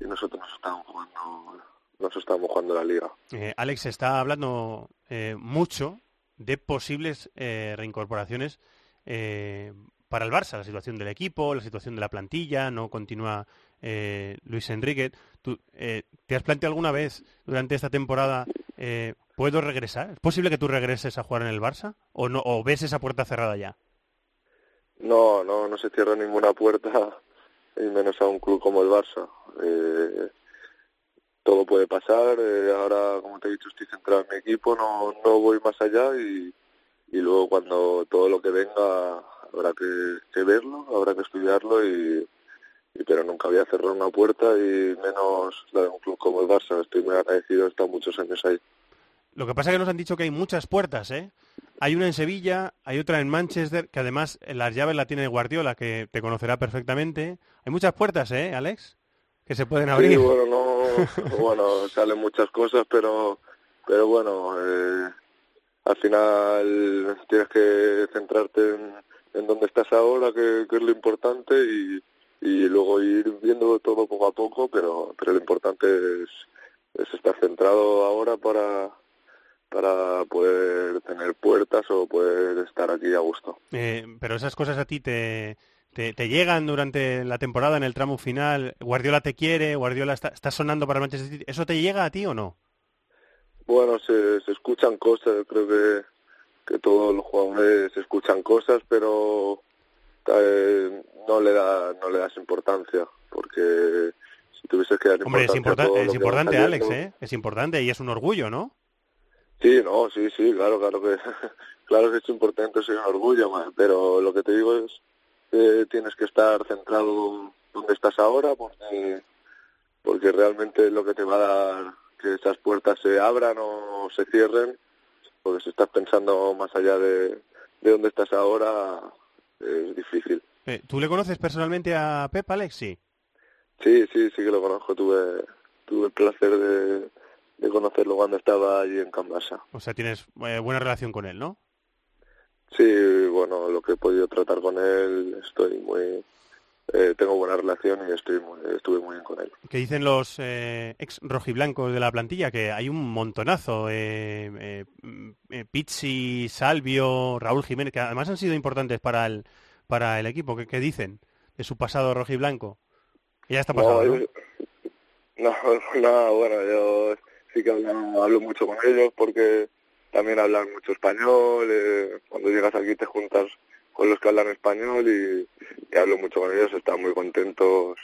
y nosotros nos estamos jugando nos estamos jugando la liga. Eh, Alex está hablando eh, mucho de posibles eh, reincorporaciones eh, para el Barça, la situación del equipo, la situación de la plantilla, no continúa eh, Luis Enrique. ¿Tú, eh, ¿Te has planteado alguna vez durante esta temporada, eh, ¿puedo regresar? ¿Es posible que tú regreses a jugar en el Barça? ¿O, no, ¿O ves esa puerta cerrada ya? No, no, no se cierra ninguna puerta, y menos a un club como el Barça. todo puede pasar, ahora, como te he dicho, estoy centrado en mi equipo, no, no voy más allá y luego cuando todo lo que venga habrá que, verlo, habrá que estudiarlo y, pero nunca había cerrado una puerta y menos la de un club como el Barça. Estoy muy agradecido, he estado muchos años ahí. Lo que pasa es que nos han dicho que hay muchas puertas, ¿eh? Hay una en Sevilla, hay otra en Manchester, que además las llaves la tiene Guardiola, que te conocerá perfectamente. Hay muchas puertas, ¿eh, Alex? Que se pueden abrir. Sí, bueno, no, bueno, salen muchas cosas, pero, pero bueno, eh, al final tienes que centrarte en, en donde estás ahora, que, es lo importante, y, y luego ir viendo todo poco a poco, pero, pero lo importante es, es estar centrado ahora para, para poder tener puertas o poder estar aquí a gusto. Eh, pero esas cosas a ti te, te, te, llegan durante la temporada en el tramo final. Guardiola te quiere, Guardiola está, está sonando para el Manchester City. ¿Eso te llega a ti o no? Bueno, se, se escuchan cosas, creo que, que todos los jugadores escuchan cosas, pero eh, no le da no le das importancia, porque si tuviese que dar Hombre, es, importa es importante, Alex, ¿eh? Es importante y es un orgullo, ¿no? Sí, no, sí, sí, claro, claro que claro que es importante, es un orgullo, man, pero lo que te digo es que tienes que estar centrado donde estás ahora, porque porque realmente es lo que te va a dar que esas puertas se abran o se cierren, porque si estás pensando más allá de, de donde estás ahora, es difícil. Eh, ¿Tú le conoces personalmente a Pep, Alex? Sí. Sí, sí, sí que lo conozco. Tuve, tuve el placer de, de conocerlo cuando estaba allí en Cambasa. O sea, tienes eh, buena relación con él, ¿no? Sí, bueno, lo que he podido tratar con él, estoy muy, eh, tengo buena relación y estoy muy, estuve muy bien con él. ¿Qué dicen los eh, ex rojiblancos de la plantilla? Que hay un montonazo. Eh, eh, Pizzi, Salvio, Raúl Jiménez, que además han sido importantes para el, para el equipo. ¿Qué, qué dicen de su pasado rojiblanco? Que ya está pasado, no, ¿no? No, no, bueno, yo sí que hablo, hablo mucho con ellos porque también hablan mucho español. Eh, cuando llegas aquí te juntas con los que hablan español y, hablo mucho con ellos, están muy contentos.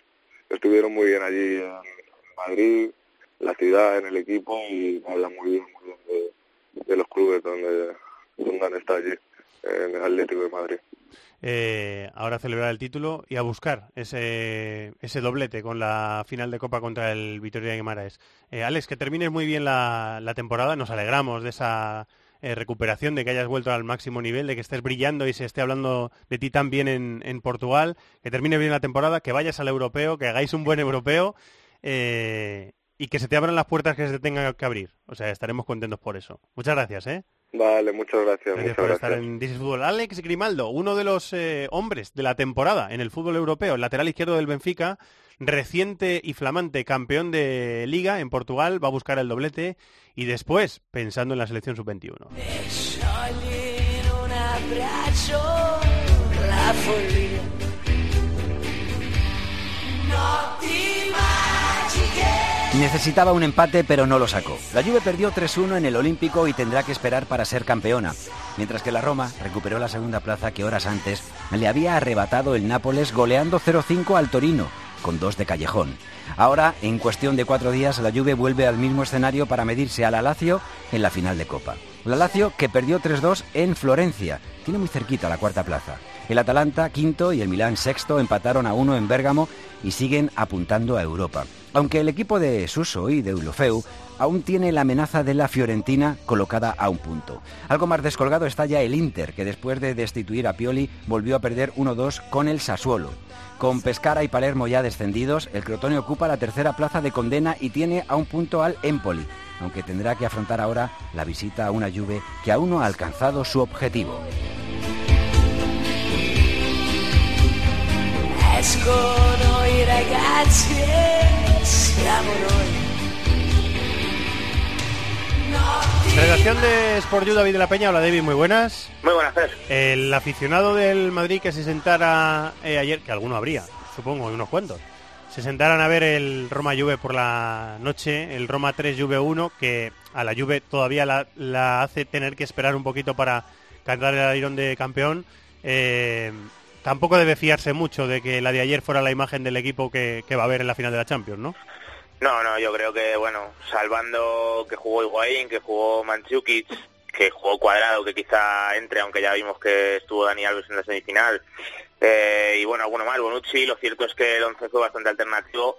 Estuvieron muy bien allí en Madrid, la ciudad, en el equipo y hablan muy bien, muy bien de, los clubes donde, donde han estado allí, en el Atlético de Madrid. Eh, ahora celebrar el título y a buscar ese, ese doblete con la final de Copa contra el Vitoria de Guimaraes. Eh, Alex, que termines muy bien la temporada, nos alegramos de esa eh, recuperación, de que hayas vuelto al máximo nivel, de que estés brillando y se esté hablando de ti también en, en Portugal, que termine bien la temporada, que vayas al europeo, que hagáis un buen europeo eh, y que se te abran las puertas que se te tengan que abrir. O sea, estaremos contentos por eso. Muchas gracias, ¿eh? Vale, muchas gracias. Gracias muchas por gracias. estar en This is. Alex Grimaldo, uno de los eh, hombres de la temporada en el fútbol europeo, el lateral izquierdo del Benfica, reciente y flamante campeón de liga en Portugal, va a buscar el doblete y después pensando en la selección sub-21. Necesitaba un empate pero no lo sacó. La Juve perdió 3-1 en el Olímpico y tendrá que esperar para ser campeona, mientras que la Roma recuperó la segunda plaza que horas antes le había arrebatado el Nápoles goleando 0-5 al Torino, con dos de callejón. Ahora, en cuestión de cuatro días, la Juve vuelve al mismo escenario para medirse a la Lazio en la final de Copa. La Lazio que perdió 3-2 en Florencia, tiene muy cerquita la cuarta plaza. El Atalanta, quinto, y el Milán, sexto, empataron a uno en Bérgamo y siguen apuntando a Europa. Aunque el equipo de Suso y de Ulofeu aún tiene la amenaza de la Fiorentina colocada a un punto. Algo más descolgado está ya el Inter, que después de destituir a Pioli volvió a perder 1-2 con el Sassuolo. Con Pescara y Palermo ya descendidos, el Crotone ocupa la tercera plaza de condena y tiene a un punto al Empoli, aunque tendrá que afrontar ahora la visita a una Juve que aún no ha alcanzado su objetivo. Escono i ragazzi e siamo noi. Redacción de Sport You, David de la Peña. Hola David, muy buenas. Muy buenas, Fer. El aficionado del Madrid que se sentara eh, ayer, que alguno habría, supongo, unos cuantos, se sentaran a ver el Roma Juve por la noche, el Roma 3 Juve 1, que a la Juve todavía la, la hace tener que esperar un poquito para cantar el airón de campeón. Eh, tampoco debe fiarse mucho de que la de ayer fuera la imagen del equipo que, que va a ver en la final de la Champions, ¿no? No, no, yo creo que, bueno, salvando que jugó Higuaín, que jugó Manchukic, que jugó Cuadrado, que quizá entre, aunque ya vimos que estuvo Dani Alves en la semifinal, eh, y bueno, alguno más, Bonucci, lo cierto es que el once fue bastante alternativo,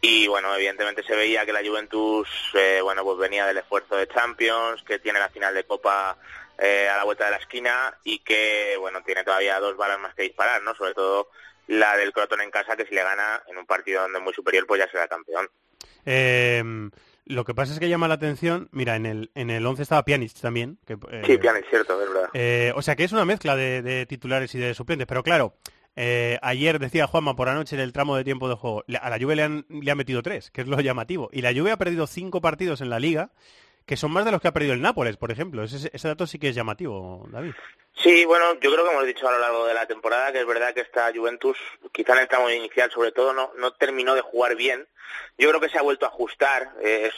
y bueno, evidentemente se veía que la Juventus, eh, bueno, pues venía del esfuerzo de Champions, que tiene la final de Copa eh, a la vuelta de la esquina, y que, bueno, tiene todavía dos balas más que disparar, ¿no? Sobre todo la del Crotone en casa, que si le gana en un partido donde es muy superior, pues ya será campeón. Eh, lo que pasa es que llama la atención, mira, en el en el 11 estaba Pjanic también. Que, eh, sí, Pjanic, cierto, es verdad. Eh, o sea que es una mezcla de, de, titulares y de suplentes, pero claro, Eh, ayer decía Juanma por anoche en el tramo de tiempo de juego, a la Juve le han, le han metido tres, que es lo llamativo. Y la Juve ha perdido cinco partidos en la liga que son más de los que ha perdido el Nápoles, por ejemplo. Ese, ese dato sí que es llamativo, David. Sí, bueno, yo creo que hemos dicho a lo largo de la temporada que es verdad que esta Juventus, quizá en el tramo inicial sobre todo, no, no terminó de jugar bien. Yo creo que se ha vuelto a ajustar. es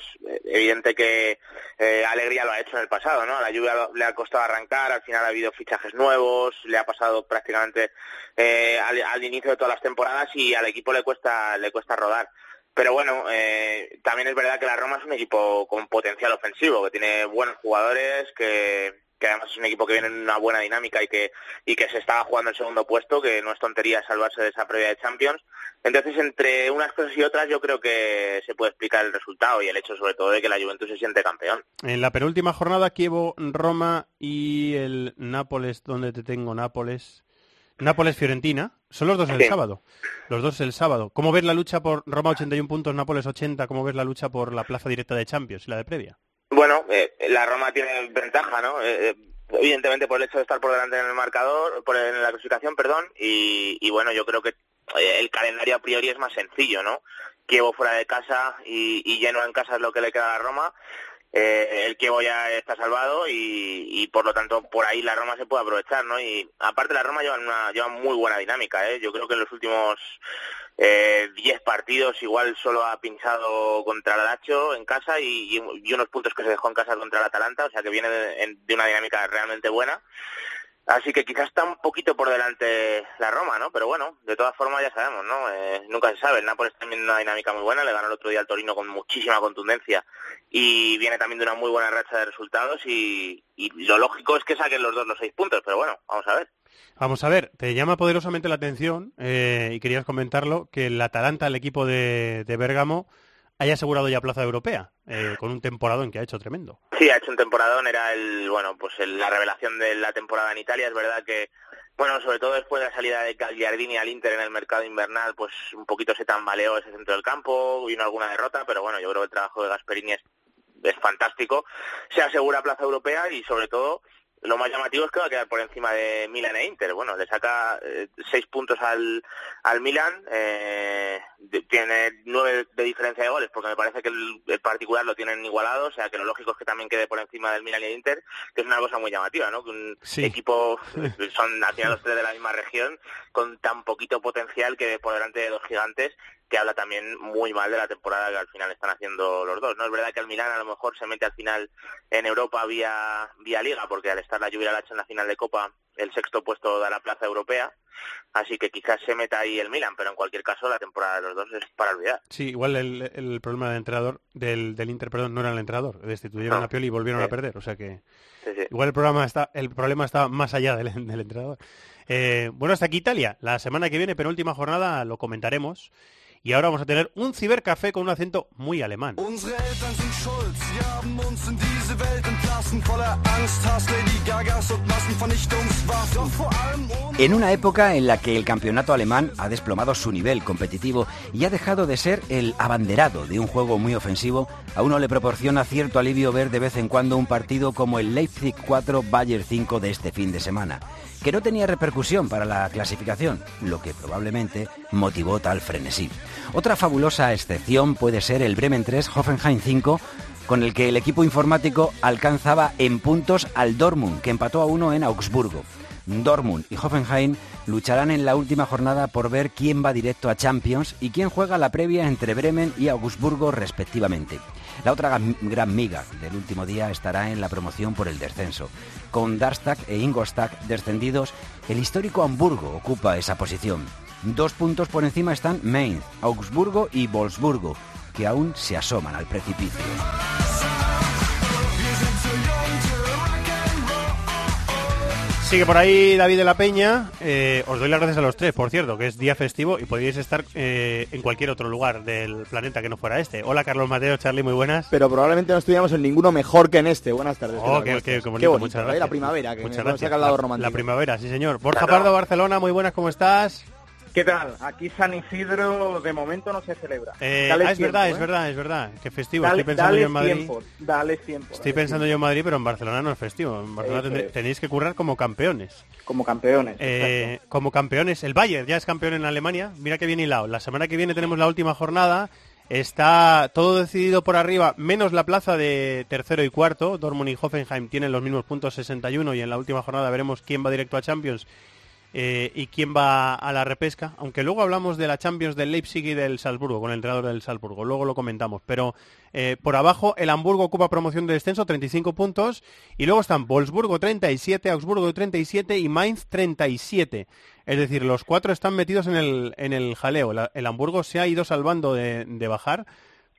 evidente que eh, Alegría lo ha hecho en el pasado, ¿no? A la lluvia le ha costado arrancar, al final ha habido fichajes nuevos, le ha pasado prácticamente eh, al, al, inicio de todas las temporadas y al equipo le cuesta, le cuesta rodar. Pero bueno, eh, también es verdad que la Roma es un equipo con potencial ofensivo, que tiene buenos jugadores, que, que además es un equipo que viene en una buena dinámica y que, y que se estaba jugando el segundo puesto, que no es tontería salvarse de esa previa de Champions. Entonces, entre unas cosas y otras, yo creo que se puede explicar el resultado y el hecho sobre todo de que la Juventus se siente campeón. En la penúltima jornada, Kievo, Roma y el Nápoles, donde te tengo Nápoles, Nápoles-Fiorentina. Son los dos el sábado. Los dos el sábado. ¿Cómo ves la lucha por Roma 81 puntos, Nápoles 80? ¿Cómo ves la lucha por la plaza directa de Champions y la de previa? Bueno, eh, la Roma tiene ventaja, ¿no? Eh, eh, evidentemente por el hecho de estar por delante en el marcador, por en la clasificación, perdón, y, y bueno, yo creo que el calendario a priori es más sencillo, ¿no? Kievo fuera de casa y, y lleno en casa es lo que le queda a la Roma eh, el Kievo ya está salvado y, por lo tanto por ahí la Roma se puede aprovechar, ¿no? Y aparte la Roma lleva una lleva muy buena dinámica, ¿eh? Yo creo que en los últimos 10 eh, partidos igual solo ha pinchado contra el Lazio en casa y, unos puntos que se dejó en casa contra el Atalanta, o sea que viene de una dinámica realmente buena. Así que quizás está un poquito por delante la Roma, ¿no? Pero bueno, de todas formas ya sabemos, ¿no? Eh, nunca se sabe. El Nápoles también una dinámica muy buena, le ganó el otro día al Torino con muchísima contundencia y viene también de una muy buena racha de resultados y, lo lógico es que saquen los dos los seis puntos, pero bueno, vamos a ver. Vamos a ver, te llama poderosamente la atención eh, y querías comentarlo que el Atalanta, el equipo de, de Bérgamo, haya asegurado ya plaza europea, eh, con un temporadón que ha hecho tremendo. Sí, ha hecho un temporadón, era el, bueno, pues la revelación de la temporada en Italia, es verdad que, bueno, sobre todo después de la salida de Gagliardini al Inter en el mercado invernal, pues un poquito se tambaleó ese centro del campo, vino alguna derrota, pero bueno, yo creo que el trabajo de Gasperini es, es fantástico, se asegura plaza europea y sobre todo lo más llamativo es que va a quedar por encima de Milan e Inter. Bueno, le saca eh, seis puntos al, al Milan, eh, tiene nueve de diferencia de goles, porque me parece que el, particular lo tienen igualado, o sea que lo lógico es que también quede por encima del Milan y Inter, que es una cosa muy llamativa, ¿no? Que un equipo, son al final los tres de la misma región, con tan poquito potencial que por delante de dos gigantes, que habla también muy mal de la temporada que al final están haciendo los dos. No es verdad que el Milan a lo mejor se mete al final en Europa vía vía liga, porque al estar la lluvia la en la final de Copa, el sexto puesto da la plaza europea, así que quizás se meta ahí el Milan, pero en cualquier caso la temporada de los dos es para olvidar. Sí, igual el, problema del entrenador, del, del Inter, perdón, no era el entrenador, destituyeron a Pioli y volvieron a perder, o sea que igual el programa está, el problema está más allá del, entrenador. Eh, bueno, hasta aquí Italia. La semana que viene, penúltima jornada, lo comentaremos. Y ahora vamos a tener un cibercafé con un acento muy alemán. En una época en la que el campeonato alemán ha desplomado su nivel competitivo y ha dejado de ser el abanderado de un juego muy ofensivo, a uno le proporciona cierto alivio ver de vez en cuando un partido como el Leipzig 4 Bayer 5 de este fin de semana que no tenía repercusión para la clasificación, lo que probablemente motivó tal frenesí. Otra fabulosa excepción puede ser el Bremen 3 Hoffenheim 5, con el que el equipo informático alcanzaba en puntos al Dortmund, que empató a uno en Augsburgo. Dortmund y Hoffenheim lucharán en la última jornada por ver quién va directo a Champions y quién juega la previa entre Bremen y Augsburgo respectivamente. La otra gran miga del último día estará en la promoción por el descenso. Con Darstag e Ingolstadt descendidos, el histórico Hamburgo ocupa esa posición. Dos puntos por encima están Mainz, Augsburgo y Wolfsburgo, que aún se asoman al precipicio. Sigue por ahí David de la Peña. Eh, os doy las gracias a los tres, por cierto, que es día festivo y podríais estar eh, en cualquier otro lugar del planeta que no fuera este. Hola Carlos Mateo, Charlie, muy buenas. Pero probablemente no estuviéramos en ninguno mejor que en este. Buenas tardes. Oh, qué, qué, bonito, muchas gracias. La primavera, que muchas gracias. Saca el lado la, la, primavera, sí señor. Borja Pardo, Barcelona, muy buenas, ¿cómo estás? ¿Qué tal? Aquí San Isidro de momento no se celebra. Eh, ah, es tiempo, verdad, ¿eh? es verdad, es verdad. Que festivo. Dale, Estoy pensando yo en Madrid. tiempo, dale tiempo. Estoy dale pensando yo en Madrid, pero en Barcelona no es festivo. En Barcelona tenéis que currar como campeones. Como campeones. Eh, como campeones, el Bayern ya es campeón en Alemania. Mira que bien hilado. La semana que viene tenemos la última jornada. Está todo decidido por arriba, menos la plaza de tercero y cuarto. Dortmund y Hoffenheim tienen los mismos puntos 61 y en la última jornada veremos quién va directo a Champions eh, y quién va a la repesca. Aunque luego hablamos de la Champions del Leipzig y del Salzburgo, con el entrenador del Salzburgo. Luego lo comentamos. Pero eh, por abajo el Hamburgo ocupa promoción de descenso, 35 puntos. Y luego están Wolfsburgo 37, Augsburgo 37 y Mainz 37. Es decir, los cuatro están metidos en el, en el jaleo. El Hamburgo se ha ido salvando de, de bajar.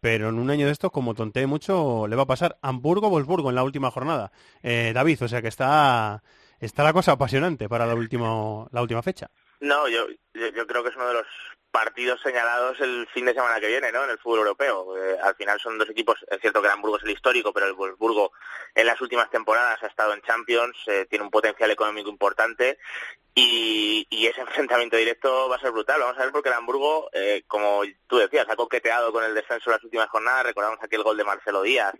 Pero en un año de estos, como tontee mucho, le va a pasar Hamburgo-Wolfsburgo en la última jornada. Eh, David, o sea que está, está la cosa apasionante para la, último, la última fecha. No, yo, yo, yo creo que es uno de los partidos señalados el fin de semana que viene, ¿no? En el fútbol europeo. Eh, al final son dos equipos, es cierto que el Hamburgo es el histórico, pero el Wolfsburgo en las últimas temporadas ha estado en Champions, eh, tiene un potencial económico importante y, y ese enfrentamiento directo va a ser brutal. Vamos a ver porque el Hamburgo, eh, como tú decías, ha coqueteado con el descenso en las últimas jornadas. Recordamos aquel gol de Marcelo Díaz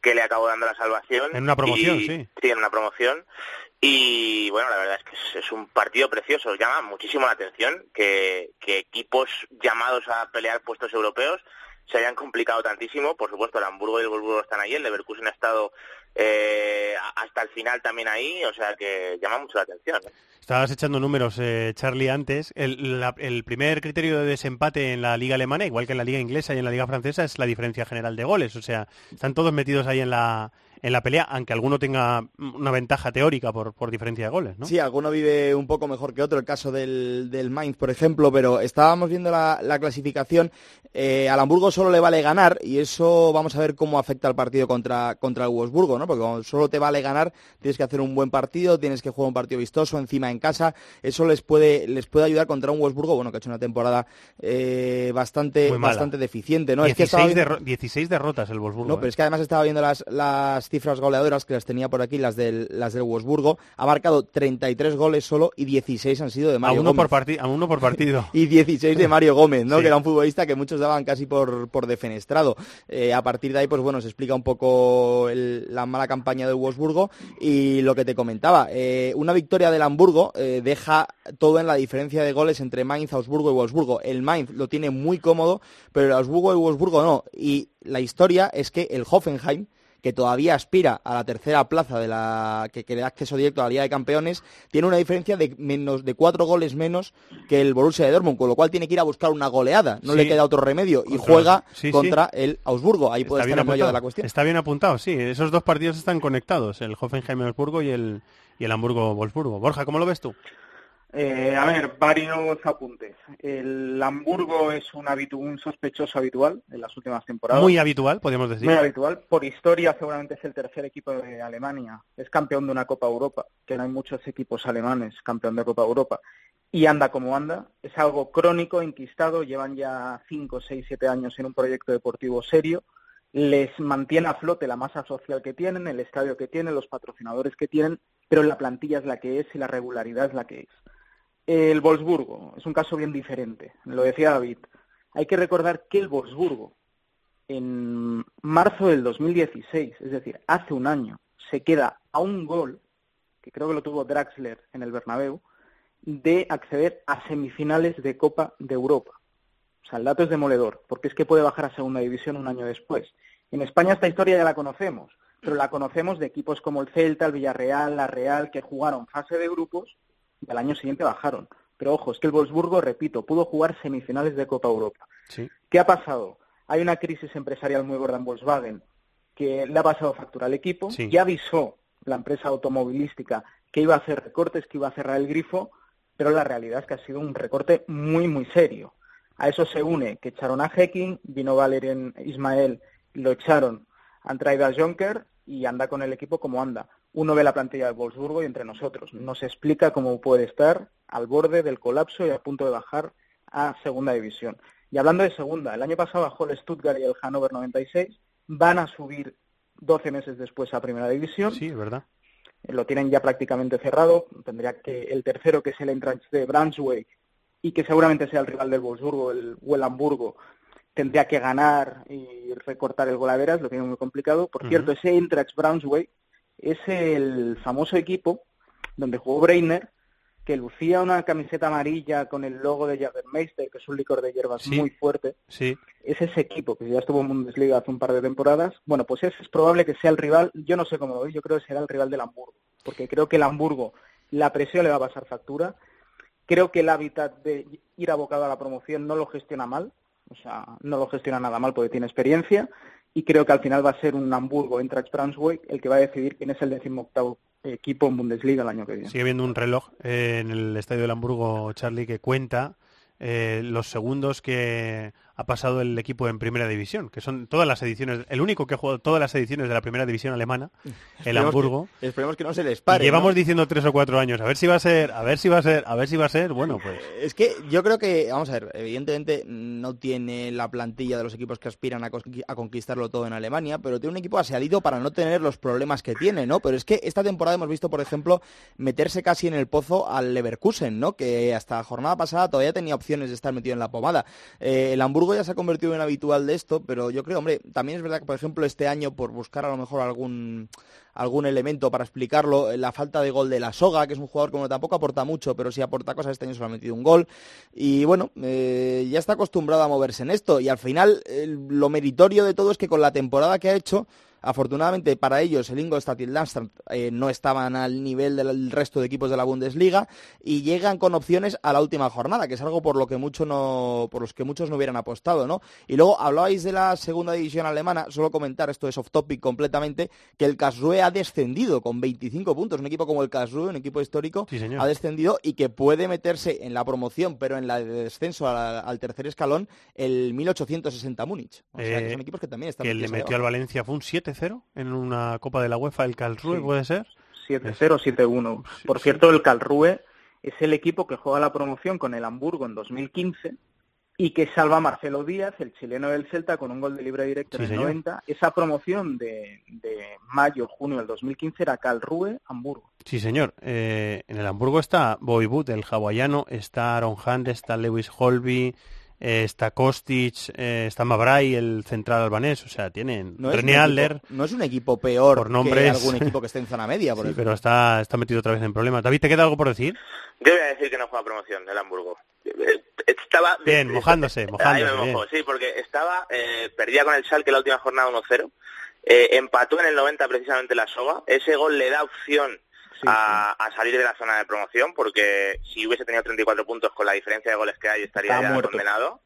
que le acabó dando la salvación. En una promoción, Y- sí. Sí, en una promoción. Y bueno, la verdad es que es, un partido precioso. Llama muchísimo la atención que, que equipos llamados a pelear puestos europeos se hayan complicado tantísimo. Por supuesto, el Hamburgo y el Wolfsburgo están ahí. El Leverkusen ha estado eh, hasta el final también ahí. O sea que llama mucho la atención. ¿eh? Estabas echando números, eh, Charlie, antes. El, la- el primer criterio de desempate en la liga alemana, igual que en la liga inglesa y en la liga francesa, es la diferencia general de goles. O sea, están todos metidos ahí en la, en la pelea, aunque alguno tenga una ventaja teórica por, por diferencia de goles, ¿no? Sí, alguno vive un poco mejor que otro, el caso del, del Mainz, por ejemplo, pero estábamos viendo la, la clasificación. Eh, al Hamburgo solo le vale ganar y eso vamos a ver cómo afecta al partido contra, contra el Wolfsburgo, ¿no? Porque cuando solo te vale ganar, tienes que hacer un buen partido, tienes que jugar un partido vistoso encima en casa. Eso les puede, les puede ayudar contra un Wolfsburgo, bueno, que ha hecho una temporada eh, bastante, bastante deficiente, ¿no? Es que 16, estaba viendo- derro- 16 derrotas el Wolfsburgo. no, ¿eh? pero es que además estaba viendo las, las cifras goleadoras que las tenía por aquí, las del, las del Wolfsburgo. Ha marcado 33 goles solo y 16 han sido de a, Mario uno por Gómez. parti- a uno por partido. Y 16 de Mario Gómez, ¿no? Sí. Que era un futbolista que muchos daban casi por, por defenestrado. Eh, a partir de ahí, pues bueno, se explica un poco el- la mala campaña del Wolfsburgo y lo que te comentaba. eh, una victoria del Hamburgo eh, deja todo en la diferencia de goles entre Mainz, Augsburgo y Wolfsburgo. El Mainz lo tiene muy cómodo, pero el Augsburgo y Wolfsburgo no. Y la historia es que el Hoffenheim que todavía aspira a la tercera plaza de la que, que le da acceso directo a la Liga de Campeones, tiene una diferencia de menos de cuatro goles menos que el Borussia de Dortmund, con lo cual tiene que ir a buscar una goleada, no Sí. le queda otro remedio y juega sí, sí. contra el Augsburgo, ahí puede Está estar bien, el de la cuestión. Está bien apuntado, sí. Esos dos partidos están conectados, el Hoffenheim-Wolfsburgo y el, y el Hamburgo-Wolfsburgo. Borja, ¿cómo lo ves tú? Eh, a ver, varios apuntes. El Hamburgo es un, habitu- un sospechoso habitual en las últimas temporadas. Muy habitual, podríamos decir. Muy habitual. Por historia, seguramente es el tercer equipo de Alemania. Es campeón de una Copa Europa, que no hay muchos equipos alemanes campeón de Copa Europa. Y anda como anda. Es algo crónico, enquistado. Llevan ya 5, 6, 7 años en un proyecto deportivo serio. Les mantiene a flote la masa social que tienen, el estadio que tienen, los patrocinadores que tienen, pero la plantilla es la que es y la regularidad es la que es. El Wolfsburgo es un caso bien diferente. Lo decía David. Hay que recordar que el Wolfsburgo en marzo del 2016, es decir, hace un año, se queda a un gol, que creo que lo tuvo Draxler en el Bernabéu, de acceder a semifinales de Copa de Europa. O sea, el dato es demoledor, porque es que puede bajar a segunda división un año después. En España esta historia ya la conocemos, pero la conocemos de equipos como el Celta, el Villarreal, la Real, que jugaron fase de grupos y al año siguiente bajaron. Pero ojo, es que el Wolfsburgo, repito, pudo jugar semifinales de Copa Europa. Sí. ¿Qué ha pasado? Hay una crisis empresarial muy gorda en Volkswagen que le ha pasado factura al equipo. Sí. Ya avisó la empresa automovilística que iba a hacer recortes, que iba a cerrar el grifo, pero la realidad es que ha sido un recorte muy, muy serio. A eso se une que echaron a Hecking, vino Valerian Ismael, lo echaron, han traído a Jonker y anda con el equipo como anda. Uno ve la plantilla de Wolfsburgo y entre nosotros nos explica cómo puede estar al borde del colapso y a punto de bajar a segunda división. Y hablando de segunda, el año pasado bajó el Stuttgart y el Hannover 96, van a subir 12 meses después a primera división. Sí, es verdad. Eh, Lo tienen ya prácticamente cerrado. Tendría que el tercero, que es el Eintracht de Brunswick, y que seguramente sea el rival del Wolfsburgo el, Hamburgo, tendría que ganar y recortar el golaveras, lo tiene muy complicado. Por cierto, ese Eintracht Braunschweig es el famoso equipo donde jugó Breiner, que lucía una camiseta amarilla con el logo de Jagermeister, que es un licor de hierbas muy fuerte. Sí. Es ese equipo que ya estuvo en Bundesliga hace un par de temporadas. Bueno, pues ese es probable que sea el rival, yo no sé cómo lo veis, yo creo que será el rival del Hamburgo, porque creo que el Hamburgo la presión le va a pasar factura. Creo que el hábitat de ir abocado a la promoción no lo gestiona mal, o sea, no lo gestiona nada mal porque tiene experiencia y creo que al final va a ser un Hamburgo en Brunswick el que va a decidir quién es el decimoctavo equipo en Bundesliga el año que viene. Sigue viendo un reloj eh, en el estadio del Hamburgo, Charlie, que cuenta eh, los segundos que ha pasado el equipo en primera división, que son todas las ediciones, el único que ha jugado todas las ediciones de la primera división alemana, el Hamburgo. esperemos que no se les pare. llevamos diciendo tres o cuatro años, a ver si va a ser, a ver si va a ser, a ver si va a ser, bueno, pues. Es que yo creo que, vamos a ver, evidentemente no tiene la plantilla de los equipos que aspiran a, conquistarlo todo en Alemania, pero tiene un equipo aseadido para no tener los problemas que tiene, ¿no? Pero es que esta temporada hemos visto, por ejemplo, meterse casi en el pozo al Leverkusen, ¿no? Que hasta la jornada pasada todavía tenía opciones de estar metido en la pomada. Eh, el Hamburgo ya se ha convertido en habitual de esto, pero yo creo, hombre, también es verdad que, por ejemplo, este año, por buscar a lo mejor algún algún elemento para explicarlo, la falta de gol de la Soga, que es un jugador que tampoco aporta mucho, pero sí aporta cosas, este año solo ha metido un gol, y bueno, eh, ya está acostumbrado a moverse en esto, y al final lo meritorio de todo es que con la temporada que ha hecho, Afortunadamente para ellos el Ingolstadt y el Darmstadt eh, no estaban al nivel del resto de equipos de la Bundesliga y llegan con opciones a la última jornada, que es algo por lo que mucho no, por los que muchos no hubieran apostado, ¿no? Y luego hablabais de la segunda división alemana, solo comentar, esto es off topic completamente, que el Karlsruhe ha descendido con 25 puntos, un equipo como el Karlsruhe, un equipo histórico, ha descendido y que puede meterse en la promoción, pero en la de descenso al, tercer escalón, el 1860 Múnich. O sea, que son eh, equipos que también están que le metió al Valencia fue un 7 7-0 en una Copa de la UEFA, el Calrue, ¿puede ser? 7-0, 7-1. Por cierto, el Calrue es el equipo que juega la promoción con el Hamburgo en 2015 y que salva a Marcelo Díaz, el chileno del Celta, con un gol de libre directo en el 90. Esa promoción de, mayo, junio del 2015 era Calrue, Hamburgo. Sí, señor. Eh, en el Hamburgo está Boywood, el hawaiano, está Aaron Hunt, está Lewis Holby, eh, está Kostic, eh, está Mabray, el central albanés, o sea, tienen no René Adler. No es un equipo peor por nombres, que algún equipo que esté en zona media, por sí, pero está, está metido otra vez en problemas. David, ¿te queda algo por decir? Yo voy a decir que no juega promoción el Hamburgo. Estaba... Bien, mojándose, mojándose. Ahí me mojo, sí, porque estaba, eh, perdía con el Schalke la última jornada 1-0, eh, empató en el 90 precisamente la Soga, ese gol le da opción a, salir de la zona de promoción, porque si hubiese tenido 34 puntos con la diferencia de goles que hay, estaría ya condenado.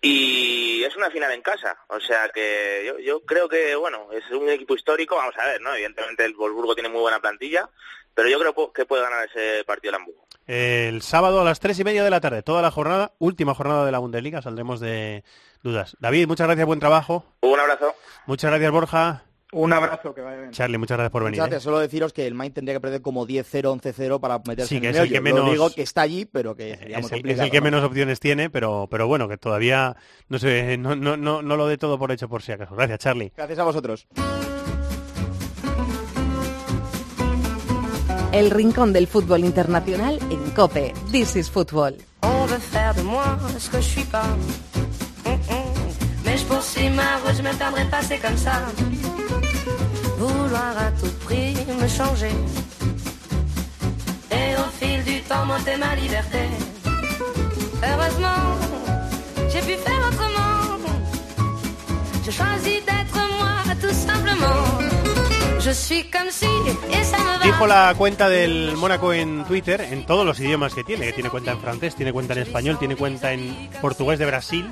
Y es una final en casa, o sea que yo, yo creo que, bueno, es un equipo histórico, vamos a ver, ¿no? Evidentemente el Wolfsburgo tiene muy buena plantilla, pero yo creo que puede ganar ese partido el Hamburgo. El sábado a las tres y media de la tarde, toda la jornada, última jornada de la Bundesliga, saldremos de dudas. David, muchas gracias, buen trabajo. Un abrazo. Muchas gracias, Borja. Un abrazo, que vaya bien. Charlie, muchas gracias por venir. Gracias, ¿eh? solo deciros que el Mainz tendría que perder como 10-0, 11-0 para meterse en el, el que menos... digo que está allí, pero que sería es, el, es el que menos opciones tiene, pero, pero bueno, que todavía no, sé, no, no, no, no lo dé todo por hecho por si acaso. Gracias, Charlie. Gracias a vosotros. El rincón del fútbol internacional en COPE. This is Football. Je poursuis ma route, je me perdrai pas, c'est comme ça. Vouloir à tout prix me changer. Et au fil du temps, monter ma liberté. Heureusement, j'ai pu faire autrement. J'ai choisi d'être moi, tout simplement. Je suis comme si, et ça me va. Dijo la cuenta del Mónaco en Twitter, en todos los idiomas que tiene, que tiene cuenta en francés, tiene cuenta en español, tiene cuenta en portugués de Brasil,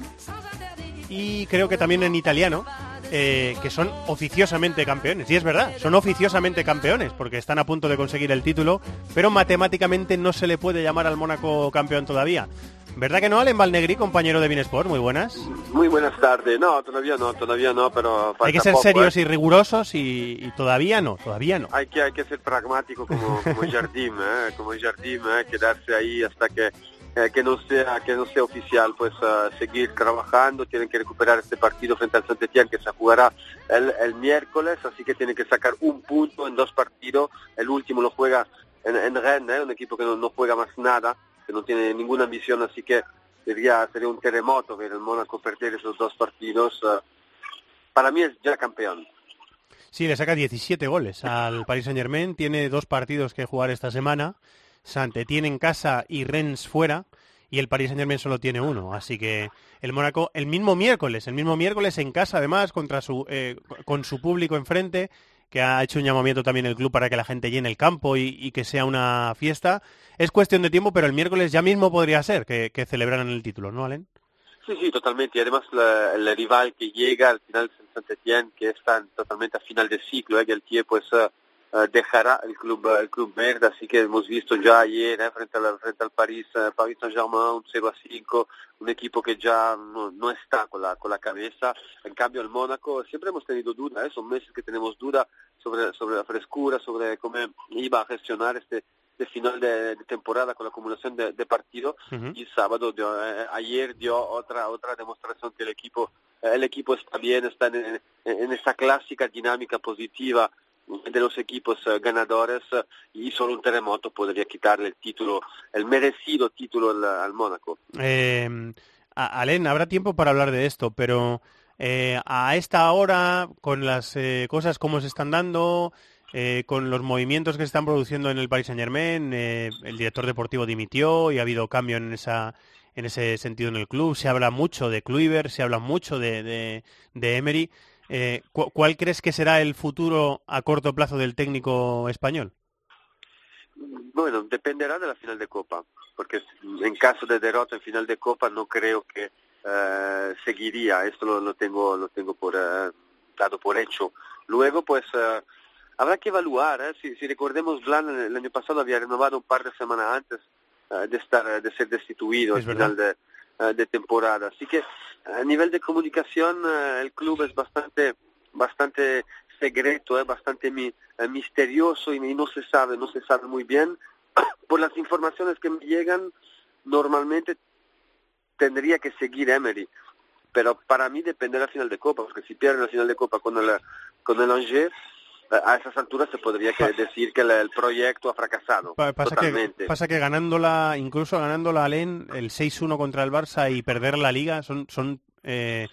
y creo que también en italiano, eh, que son oficiosamente campeones. Y es verdad, son oficiosamente campeones, porque están a punto de conseguir el título, pero matemáticamente no se le puede llamar al Mónaco campeón todavía. ¿Verdad que no, Alen Valnegri, compañero de Binesport? Muy buenas. Muy buenas tardes. No, todavía no, todavía no, pero Hay que ser serios ¿eh? y rigurosos y, todavía no, todavía no. Hay que, hay que ser pragmático como, como Jardim, ¿eh? como Jardim, ¿eh? quedarse ahí hasta que eh, que no sea que no sea oficial pues seguir trabajando tienen que recuperar este partido frente al saint que se jugará el, miércoles así que tienen que sacar un punto en dos partidos el último lo juega en, en Rennes ¿eh? un equipo que no, juega más nada que no tiene ninguna ambición, así que sería, sería un terremoto ver el Mónaco perder esos dos partidos. eh, para mí es ya campeón. Sí, le saca 17 goles al Paris Saint Germain. Tiene dos partidos que jugar esta semana. Sante tiene en casa y Rennes fuera. Y el Paris Saint Germain solo tiene uno. Así que el Mónaco, el mismo miércoles, el mismo miércoles en casa además, contra su, eh, con su público enfrente, que ha hecho un llamamiento también el club para que la gente llene el campo y, que sea una fiesta. Es cuestión de tiempo, pero el miércoles ya mismo podría ser que, celebraran el título, ¿no, Alen? Sí, sí, totalmente. Y además la- el rival que llega al final es Saint-Etienne, que está totalmente a final de ciclo, ¿eh? que el pues eh, eh, dejará el club el club verde, así que hemos visto ya ayer eh, frente, al, frente al París, eh, Paris Saint-Germain, un 0 a 5, un equipo que ya no, no está con la, con la cabeza. En cambio el Mónaco, siempre hemos tenido duda, ¿eh? son meses que tenemos duda sobre, sobre la frescura, sobre cómo iba a gestionar este, este final de, de temporada con la acumulación de, de partidos y sábado dio, eh, ayer dio otra otra demostración que el equipo eh, el equipo está bien está en, en, en esta clásica dinámica positiva de los equipos eh, ganadores eh, y solo un terremoto podría quitarle el título el merecido título al, al Mónaco Eh, Alen, habrá tiempo para hablar de esto, pero eh, a esta hora, con las cosas como se están dando, con los movimientos que se están produciendo en el Paris Saint Germain, el director deportivo dimitió y ha habido cambio en esa en ese sentido en el club. Se habla mucho de Kluivert, se habla mucho de, de, de Emery. Eh, ¿cu- ¿Cuál crees que será el futuro a corto plazo del técnico español? Bueno, dependerá de la final de Copa, porque en caso de derrota en final de Copa no creo que eh, seguiría, esto lo, lo tengo lo tengo por eh, dado por hecho. Luego, pues eh, habrá que evaluar, ¿eh? si, si recordemos, Blan el año pasado había renovado un par de semanas antes eh, de estar de ser destituido Es al final de, de temporada. Así que a nivel de comunicación eh, el club es bastante bastante secreto, es bastante mi- eh, misterioso y no se sabe, no se sabe muy bien. Por las informaciones que me llegan, normalmente tendría que seguir Emery, pero para mí depende de la final de Copa, porque si pierde la final de Copa con el, con el Angers, eh, a esas alturas se podría que decir que el, proyecto ha fracasado Pa- Pasa que, totalmente. pasa que ganándola, incluso ganándola Alen, el 6-1 contra el Barça y perder la liga son son eh,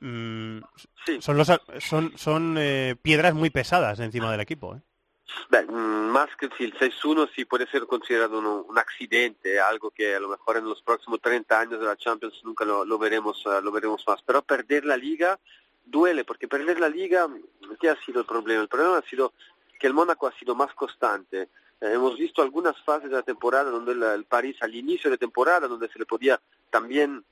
mm, son los son son eh, piedras muy pesadas encima del equipo. ¿eh? Beh, mm, más que sí, el 6-1 sí puede ser considerado un, un accidente, algo que a lo mejor en los próximos 30 años de la Champions nunca lo, lo veremos eh, lo veremos más. Pero perder la liga duele, porque perder la liga, ¿qué ha sido el problema? El problema ha sido que el Mónaco ha sido más constante. Eh, hemos visto algunas fases de la temporada donde el, el París al inicio de temporada, donde se le podía también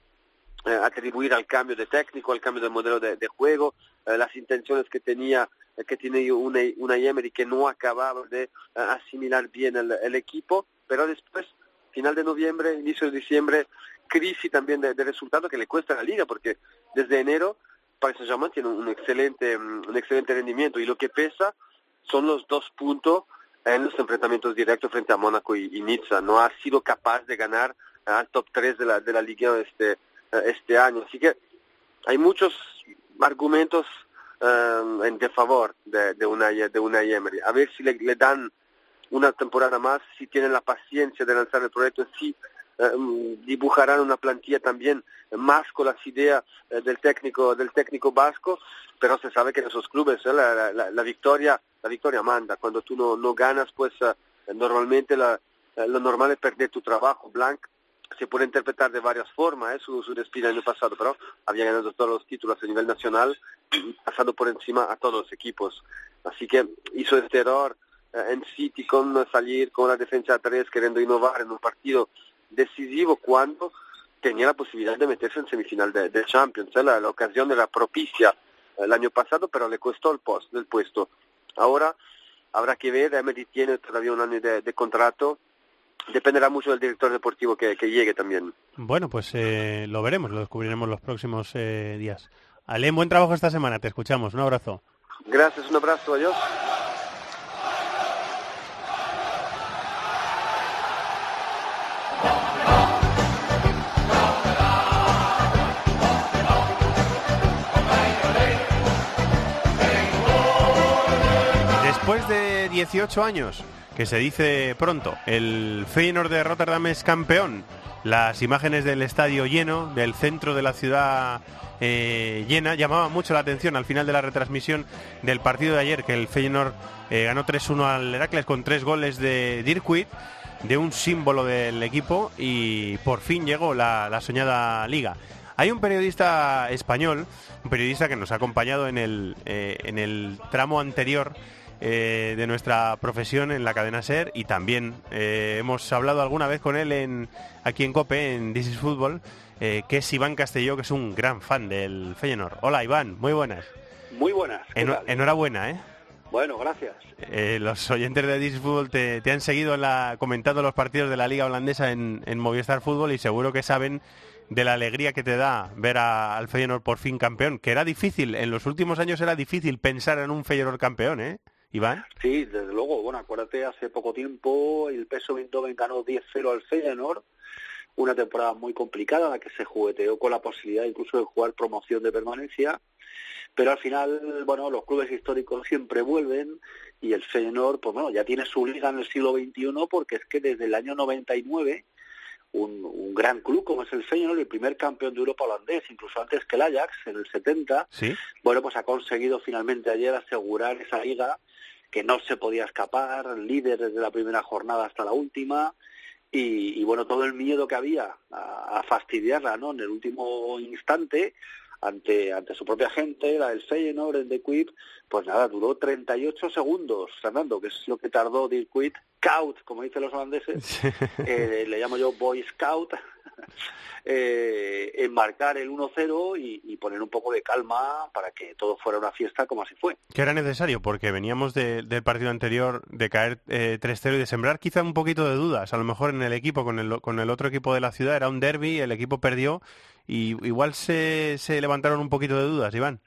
eh, atribuir al cambio de técnico, al cambio del modelo de, juego, eh, las intenciones que tenía eh, que tiene una, una Emery que no acababa de asimilar bien el, el equipo, pero después, final de noviembre, inicio de diciembre, crisis también de, de resultado que le cuesta a la liga, porque desde enero Paris Saint-Germain tiene un excelente, mm, un excelente rendimiento y lo que pesa son los dos puntos en los enfrentamientos directos frente a Mónaco y, y Nizza. No ha sido capaz de ganar al top 3 de la, de la liga este, eh, este año. Así que hay muchos argumentos eh, en de favor de, de, una, de una Emery. A ver si le, dan una temporada más, si tienen la paciencia de lanzar el proyecto, si dibujarán una plantilla también más con las ideas eh, del técnico del técnico vasco, pero se sabe que en esos clubes eh, la, la, la victoria la victoria manda. Cuando tú no, no ganas, pues eh, normalmente la, eh, lo normal es perder tu trabajo. Blanc se puede interpretar de varias formas eh, su, su despido el año pasado, pero había ganado todos los títulos a nivel nacional y pasado por encima a todos los equipos. Así que hizo este error en City con salir con la defensa a tres, queriendo innovar en un partido decisivo cuando tenía la posibilidad de meterse en semifinal de, de Champions. Eh, La, la ocasión era propicia el año pasado, pero le costó el, post, el puesto. Ahora habrá que ver, Emery tiene todavía un año de, de contrato, dependerá mucho del director deportivo que, que llegue también. Bueno, pues eh, lo veremos, lo descubriremos los próximos eh, días. Alen, buen trabajo esta semana, te escuchamos, un abrazo. Gracias, un abrazo, adiós. 18 años que se dice pronto. El Feyenoord de Rotterdam es campeón. Las imágenes del estadio lleno, del centro de la ciudad eh, llena, llamaban mucho la atención al final de la retransmisión del partido de ayer, que el Feyenoord eh, ganó 3-1 al Heracles con tres goles de Dirkwitt, de un símbolo del equipo, y por fin llegó la, la soñada liga. Hay un periodista español, un periodista que nos ha acompañado en el, eh, en el tramo anterior eh, de nuestra profesión en la cadena SER y también eh, hemos hablado alguna vez con él en, aquí en COPE, en This is Football, que es Iván Castelló, que es un gran fan del Feyenoord. Hola Iván, muy buenas. Muy buenas. enhorabuena, ¿eh? Bueno, gracias. los oyentes de This is Football te, han seguido en la, comentando los partidos de la liga holandesa en, en Movistar Fútbol y seguro que saben de la alegría que te da ver al Feyenoord por fin campeón, que era difícil, en los últimos años era difícil pensar en un Feyenoord campeón, ¿eh? Iván. Sí, desde luego, bueno, acuérdate, hace poco tiempo el peso Eindhoven ganó 10-0 al Feyenoord, una temporada muy complicada en la que se jugueteó con la posibilidad incluso de jugar promoción de permanencia, pero al final, bueno, los clubes históricos siempre vuelven y el Feyenoord, pues bueno, ya tiene su liga en el siglo XXI porque es que desde el año 99 un, gran club como es el Feyenoord, el primer campeón de Europa holandés, incluso antes que el Ajax en el 70, bueno, pues ha conseguido finalmente ayer asegurar esa liga que no se podía escapar, líder desde la primera jornada hasta la última, y, bueno, todo el miedo que había a, a, fastidiarla, ¿no? En el último instante, ante, ante su propia gente, la del Feyenoord, el de Quip, pues nada, duró 38 segundos, Fernando, que es lo que tardó Dirk Quip, Scout, como dicen los holandeses, eh, le llamo yo Boy Scout, eh, enmarcar el 1-0 y, poner un poco de calma para que todo fuera una fiesta como así fue. Que era necesario, porque veníamos del partido anterior de caer eh, 3-0 y de sembrar quizá un poquito de dudas, a lo mejor en el equipo, con el, con el otro equipo de la ciudad, era un derby, el equipo perdió y igual se, se levantaron un poquito de dudas, Iván.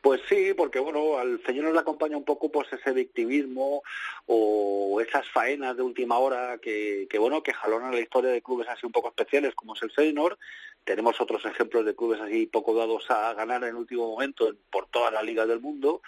Pues sí, porque bueno, al Señor le acompaña un poco pues ese victimismo o esas faenas de última hora que, que bueno, que jalonan la historia de clubes así un poco especiales como es el Feyenoord. Tenemos otros ejemplos de clubes así poco dados a ganar en último momento por todas las ligas del mundo.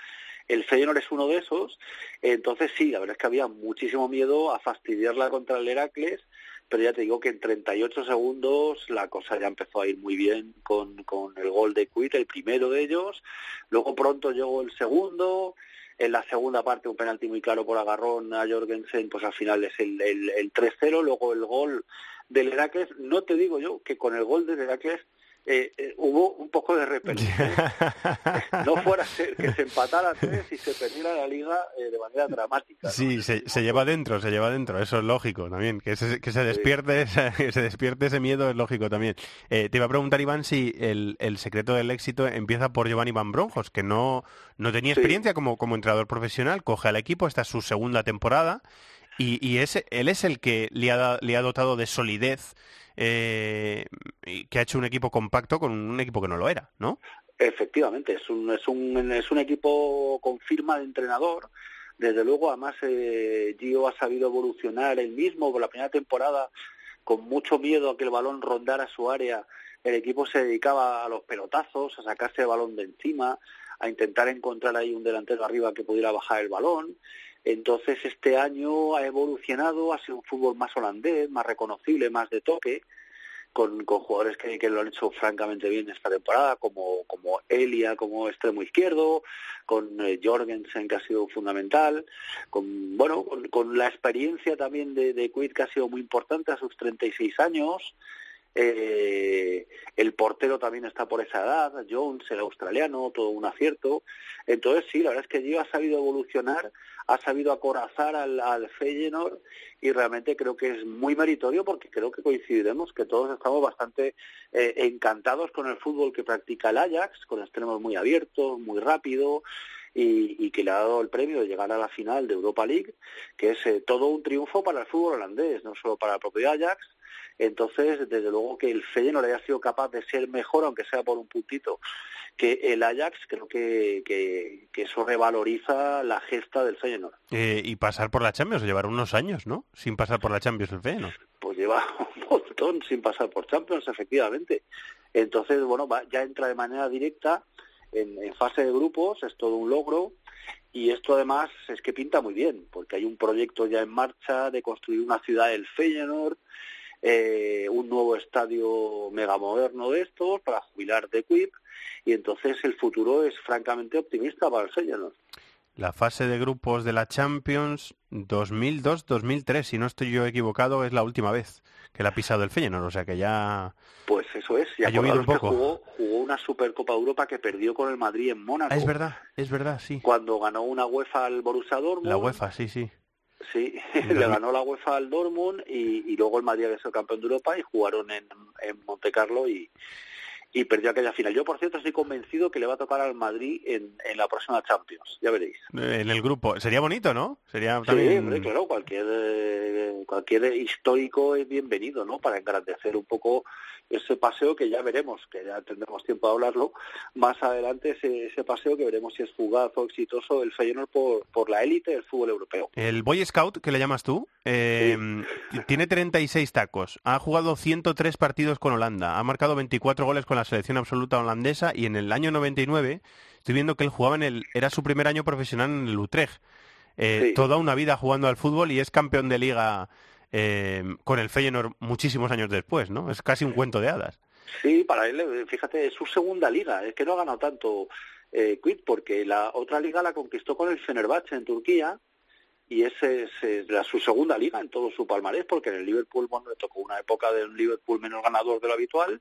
El Feyenoord es uno de esos. Entonces sí, la verdad es que había muchísimo miedo a fastidiarla contra el Heracles pero ya te digo que en 38 segundos la cosa ya empezó a ir muy bien con, con el gol de Quit, el primero de ellos, luego pronto llegó el segundo, en la segunda parte un penalti muy claro por agarrón a Jorgensen, pues al final es el, el, el 3-0, luego el gol del Heracles, no te digo yo que con el gol del Heracles eh, eh, hubo un poco de repetición. no fuera a ser que se empatara tres y se perdiera la liga eh, de manera dramática. Sí, se, lleva dentro, se lleva dentro, eso es lógico también. Que se, que se despierte que se despierte ese miedo es lógico también. te iba a preguntar, Iván, si el, el secreto del éxito empieza por Giovanni Van Bronjos, que no, no tenía experiencia como, como entrenador profesional, coge al equipo, esta es su segunda temporada, y, y ese, él es el que le ha, le ha dotado de solidez eh, que ha hecho un equipo compacto con un equipo que no lo era, ¿no? Efectivamente, es un, es un, es un equipo con firma de entrenador. Desde luego, además, eh, Gio ha sabido evolucionar él mismo. Por la primera temporada, con mucho miedo a que el balón rondara su área, el equipo se dedicaba a los pelotazos, a sacarse el balón de encima, a intentar encontrar ahí un delantero arriba que pudiera bajar el balón. Entonces este año ha evolucionado, ha sido un fútbol más holandés, más reconocible, más de toque, con, con jugadores que, que, lo han hecho francamente bien esta temporada, como, como Elia como extremo izquierdo, con eh, Jorgensen que ha sido fundamental, con bueno con, la experiencia también de, de que ha sido muy importante a sus 36 años, eh, el portero también está por esa edad, Jones, el australiano, todo un acierto. Entonces sí, la verdad es que Gio ha sabido evolucionar, ha sabido acorazar al, al Feyenoord y realmente creo que es muy meritorio porque creo que coincidiremos que todos estamos bastante eh, encantados con el fútbol que practica el Ajax, con extremos muy abiertos, muy rápido. Y, que le ha dado el premio de llegar a la final de Europa League, que es eh, todo un triunfo para el fútbol holandés, no solo para el propio Ajax, entonces, desde luego que el Feyenoord haya sido capaz de ser mejor, aunque sea por un puntito, que el Ajax, creo que, que, eso revaloriza la gesta del Feyenoord. Eh, y pasar por la Champions, llevar unos años, ¿no? Sin pasar por la Champions el Feyenoord. Pues lleva un montón sin pasar por Champions, efectivamente. Entonces, bueno, ya entra de manera directa en, en fase de grupos, es todo un logro Y esto además es que pinta muy bien, porque hay un proyecto ya en marcha de construir una ciudad del Feyenoord, eh, un nuevo estadio megamoderno de estos para jubilar de Quip, y entonces el futuro es francamente optimista para el Feyenoord. La fase de grupos de la Champions 2002-2003, si no estoy yo equivocado, es la última vez que la ha pisado el Feyenoord, o sea que ya... Pues eso es, y ha llovido un poco. jugó, jugó una Supercopa Europa que perdió con el Madrid en Mónaco. Ah, es verdad, es verdad, sí. Cuando ganó una UEFA al Borussia Dortmund. La UEFA, sí, sí. Sí, le ganó la UEFA al Dortmund y, y luego el Madrid había sido campeón de Europa y jugaron en, en Monte Carlo y, y perdió aquella final. Yo, por cierto, estoy convencido que le va a tocar al Madrid en, en la próxima Champions, ya veréis. En el grupo. Sería bonito, ¿no? Sería Sí, también... hombre, claro, cualquier, eh, cualquier histórico es bienvenido, ¿no? Para engrandecer un poco ese paseo que ya veremos, que ya tendremos tiempo de hablarlo, más adelante ese, ese paseo que veremos si es fugaz o exitoso el Feyenoord por, por la élite del fútbol europeo. El Boy Scout, que le llamas tú, eh, tiene 36 tacos, ha jugado 103 partidos con Holanda, ha marcado 24 goles con la selección absoluta holandesa y en el año 99 estoy viendo que él jugaba en el, era su primer año profesional en el Utrecht. Eh, Sí. Toda una vida jugando al fútbol y es campeón de liga eh, con el Feyenoord muchísimos años después, ¿no? Es casi un cuento de hadas. Sí, para él, eh, fíjate, es su segunda liga. Es que no ha ganado tanto eh, Quid porque la otra liga la conquistó con el Fenerbahce en Turquía y ese es, eh, la, su segunda liga en todo su palmarés porque en el Liverpool bueno, le tocó una época de un Liverpool menos ganador de lo habitual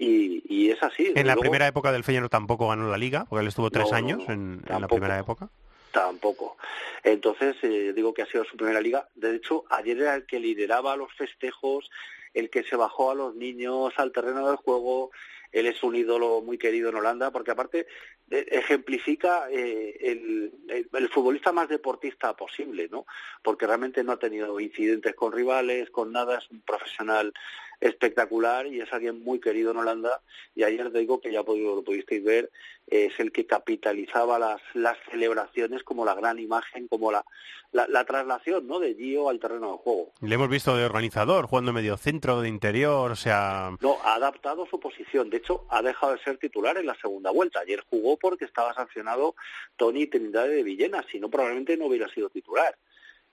y, y es así. En la luego, primera época del Feyenoord tampoco ganó la liga, porque él estuvo tres No, años no, en, en la primera época. Tampoco. Entonces, eh, digo que ha sido su primera liga. De hecho, ayer era el que lideraba los festejos, el que se bajó a los niños al terreno del juego. Él es un ídolo muy querido en Holanda, porque aparte eh, ejemplifica eh, el, el- el futbolista más deportista posible, ¿no? Porque realmente no ha tenido incidentes con rivales, con nada, es un profesional espectacular y es alguien muy querido en Holanda. Y ayer digo que ya podido- lo pudisteis ver, es el que capitalizaba las, las celebraciones como la gran imagen, como la, la, la traslación ¿no? de Gio al terreno de juego. Le hemos visto de organizador, jugando medio centro, de interior, o sea... No, ha adaptado su posición. De hecho, ha dejado de ser titular en la segunda vuelta. Ayer jugó porque estaba sancionado Tony Trinidad de Villena, si no probablemente no hubiera sido titular.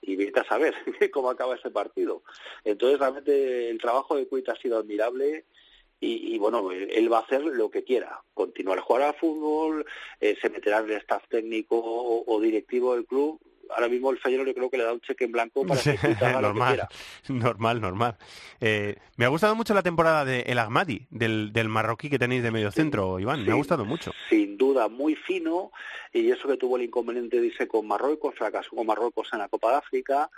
Y vete a saber cómo acaba ese partido. Entonces, realmente el trabajo de Cuita ha sido admirable y, bueno, él, va a hacer lo que quiera, continuar a jugar al fútbol, eh, se meterá en el staff técnico o directivo del club. Ahora mismo el Feyenoord yo creo que le da un cheque en blanco para que Cuita haga lo que normal, normal, normal. Eh, me ha gustado mucho la temporada de El Ahmadi, del, del marroquí que tenéis de medio centro, Iván. Me ha gustado mucho. sin duda muy fino y eso que tuvo el inconveniente de irse con Marruecos, fracasó con Marruecos en la Copa de África,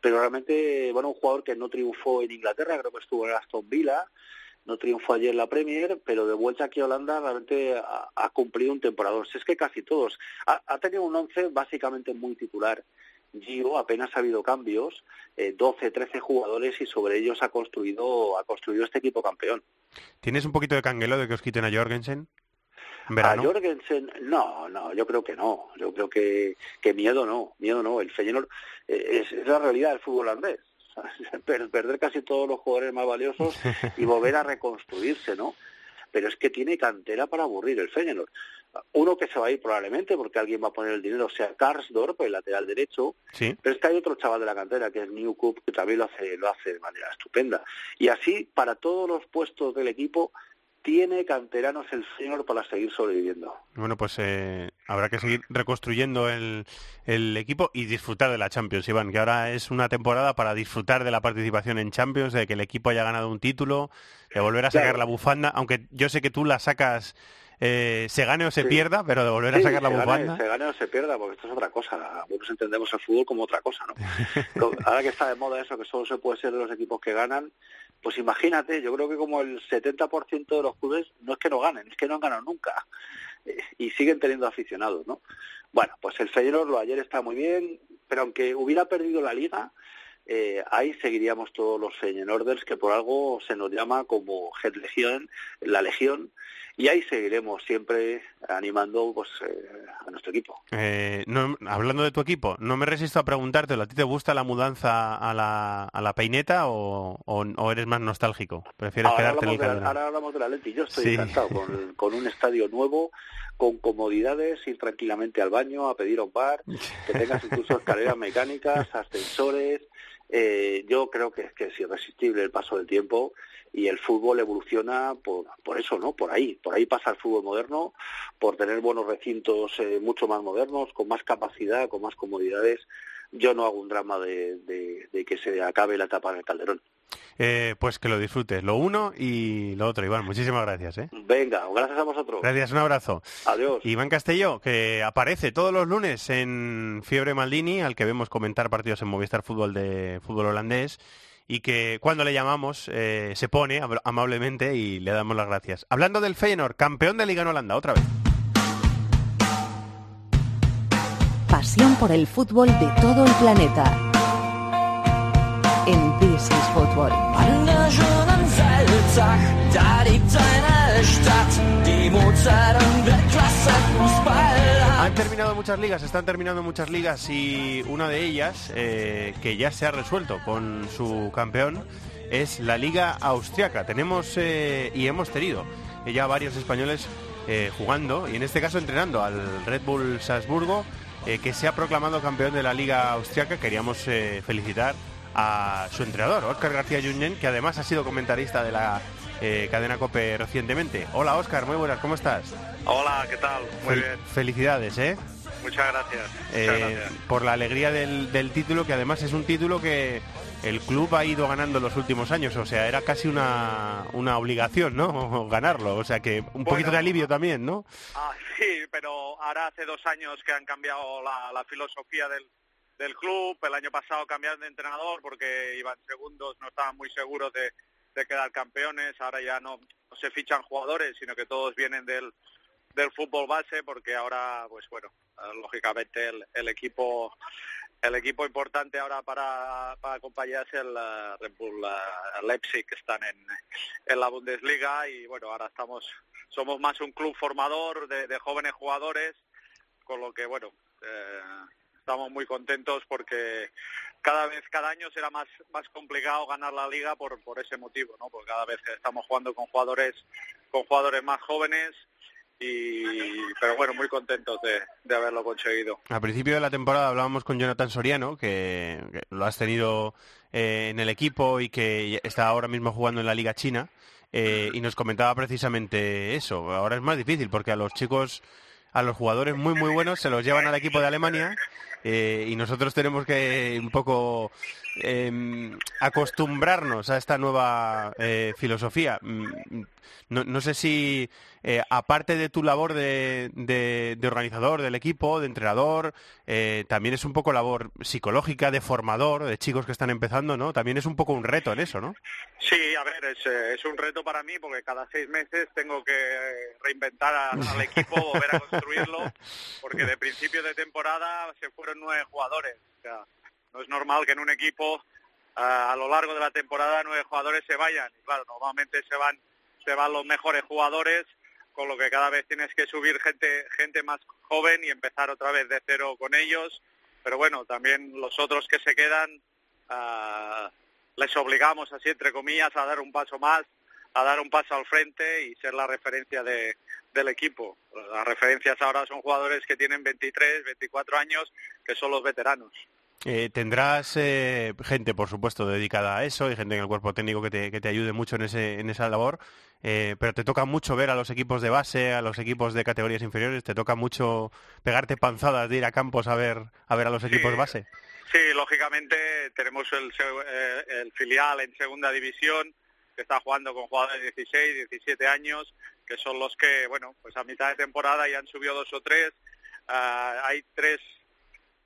pero realmente, bueno, un jugador que no triunfó en Inglaterra, creo que estuvo en Aston Villa, no triunfó ayer la Premier, pero de vuelta aquí a Holanda realmente ha, ha cumplido un temporada. Si es que casi todos. Ha, ha tenido un once básicamente muy titular. Gio apenas ha habido cambios, eh, 12, 13 jugadores y sobre ellos ha construido, ha construido este equipo campeón. ¿Tienes un poquito de canguelo de que os quiten a Jorgensen? En A. Jorgensen, no, no, yo creo que no. Yo creo que, que miedo no, miedo no. El Feyenoord eh, es, es la realidad del fútbol holandés. Per- Perder casi todos los jugadores más valiosos y volver a reconstruirse, ¿no? Pero es que tiene cantera para aburrir el Feyenoord. Uno que se va a ir probablemente porque alguien va a poner el dinero, sea Karsdorp, el lateral derecho, Sí. pero es que hay otro chaval de la cantera que es Newcup que también lo hace, lo hace de manera estupenda. Y así, para todos los puestos del equipo, tiene canteranos el Feyenoord para seguir sobreviviendo. Bueno, pues eh, habrá que seguir reconstruyendo el, el equipo y disfrutar de la Champions, Iván, que ahora es una temporada para disfrutar de la participación en Champions, de que el equipo haya ganado un título, de volver a sacar Claro. la bufanda, aunque yo sé que tú la sacas, eh, se gane o se Sí. pierda, pero de volver a sacar la se gane- se gane o se pierda, porque esto es otra cosa. Algunos entendemos el fútbol como otra cosa, ¿no? Ahora que está de moda eso, que solo se puede ser de los equipos que ganan, pues imagínate, yo creo que como el 70% de los clubes no es que no ganen, es que no han ganado nunca. Eh, Y siguen teniendo aficionados, ¿no? Bueno, pues el Feyenoord lo ayer está muy bien, pero aunque hubiera perdido la liga, eh, ahí seguiríamos todos los Feyenoorders, que por algo se nos llama como Head Legion, la Legión, y ahí seguiremos siempre animando pues, eh, a nuestro equipo. Eh, no, hablando de tu equipo, no me resisto a preguntártelo, ¿a ti te gusta la mudanza a la, a la peineta o, o, eres más nostálgico? ¿Prefieres ahora quedarte en el Ahora hablamos de la Leti, yo estoy encantado con, con un estadio nuevo, con comodidades, ir tranquilamente al baño, a pedir un bar, que tengas incluso escaleras mecánicas, ascensores, eh, yo creo que, que es irresistible el paso del tiempo y el fútbol evoluciona por, por eso, ¿no? Por ahí, por ahí pasa el fútbol moderno, por tener buenos recintos eh, mucho más modernos, con más capacidad, con más comodidades. Yo no hago un drama de, de, que se acabe la etapa en el Calderón. Eh, pues que lo disfrutes, lo uno y lo otro, Iván. Muchísimas gracias. ¿eh? Venga, gracias a vosotros. Gracias, un abrazo. Adiós. Iván Castelló, que aparece todos los lunes en Fiebre Maldini, al que vemos comentar partidos en Movistar Fútbol de fútbol holandés y que cuando le llamamos eh, se pone amablemente y le damos las gracias. Hablando del Feyenoord, campeón de Liga en Holanda, otra vez. Pasión por el fútbol de todo el planeta. En This is Football. Han terminado muchas ligas, están terminando muchas ligas y una de ellas, eh, que ya se ha resuelto con su campeón, es la Liga Austriaca. Tenemos eh, y hemos tenido ya varios españoles eh, jugando y en este caso entrenando al Red Bull Salzburgo, que se ha proclamado campeón de la Liga Austriaca. Queríamos felicitar a su entrenador, Óscar García Junyent, que además ha sido comentarista de la cadena COPE recientemente. Hola Óscar, muy buenas, ¿cómo estás? Hola, ¿qué tal? Muy bien. Felicidades, ¿eh? Muchas gracias. Eh, por la alegría del, título, que además es un título que el club ha ido ganando en los últimos años, o sea, era casi una, una obligación, ¿no? Ganarlo, o sea que un poquito de alivio también, ¿no? Ah, sí, pero ahora hace dos años que han cambiado la, filosofía del, del club, el año pasado cambiaron de entrenador porque iban segundos, no estaban muy seguros de, de quedar campeones, ahora ya no, no se fichan jugadores, sino que todos vienen del del fútbol base porque ahora pues bueno lógicamente el, equipo el equipo importante ahora para, para acompañar es el Red Bull Leipzig que están en, en la Bundesliga. Y bueno ahora estamos somos más un club formador de, jóvenes jugadores con lo que bueno eh, estamos muy contentos porque cada vez cada año será más más complicado ganar la liga por por ese motivo no porque cada vez estamos jugando con jugadores con jugadores más jóvenes y pero bueno muy contentos de, haberlo conseguido. Al principio de la temporada hablábamos con Jonathan Soriano que, lo has tenido eh, en el equipo y que está ahora mismo jugando en la liga china eh, y nos comentaba precisamente eso. Ahora es más difícil porque a los chicos a los jugadores muy muy buenos se los llevan al equipo de Alemania eh, y nosotros tenemos que un poco em, acostumbrarnos a esta nueva filosofía mm, no, no sé si, eh, aparte de tu labor de, de, organizador del equipo, de entrenador, eh, también es un poco labor psicológica, de formador, de chicos que están empezando, ¿no? También es un poco un reto en eso, ¿no? Sí, a ver, es, eh, es un reto para mí porque cada seis meses tengo que reinventar al equipo, volver a construirlo, porque de principio de temporada se fueron nueve jugadores. O sea, no es normal que en un equipo a lo largo de la temporada nueve jugadores se vayan. Y claro, normalmente se van se van los mejores jugadores, con lo que cada vez tienes que subir gente, gente más joven y empezar otra vez de cero con ellos. Pero bueno, también los otros que se quedan ah, les obligamos así, entre comillas, a dar un paso más, a dar un paso al frente y ser la referencia de, del equipo. Las referencias ahora son jugadores que tienen 23, 24 años, que son los veteranos. Eh, tendrás eh, gente, por supuesto, dedicada a eso y gente en el cuerpo técnico que te, que te ayude mucho en, ese, en esa labor, eh, pero te toca mucho ver a los equipos de base, a los equipos de categorías inferiores, te toca mucho pegarte panzadas de ir a campos a ver a, ver a los equipos base. Sí, lógicamente tenemos el, el filial en segunda división que está jugando con jugadores de 16, 17 años, que son los que, bueno, pues a mitad de temporada ya han subido dos o tres. Ah, hay tres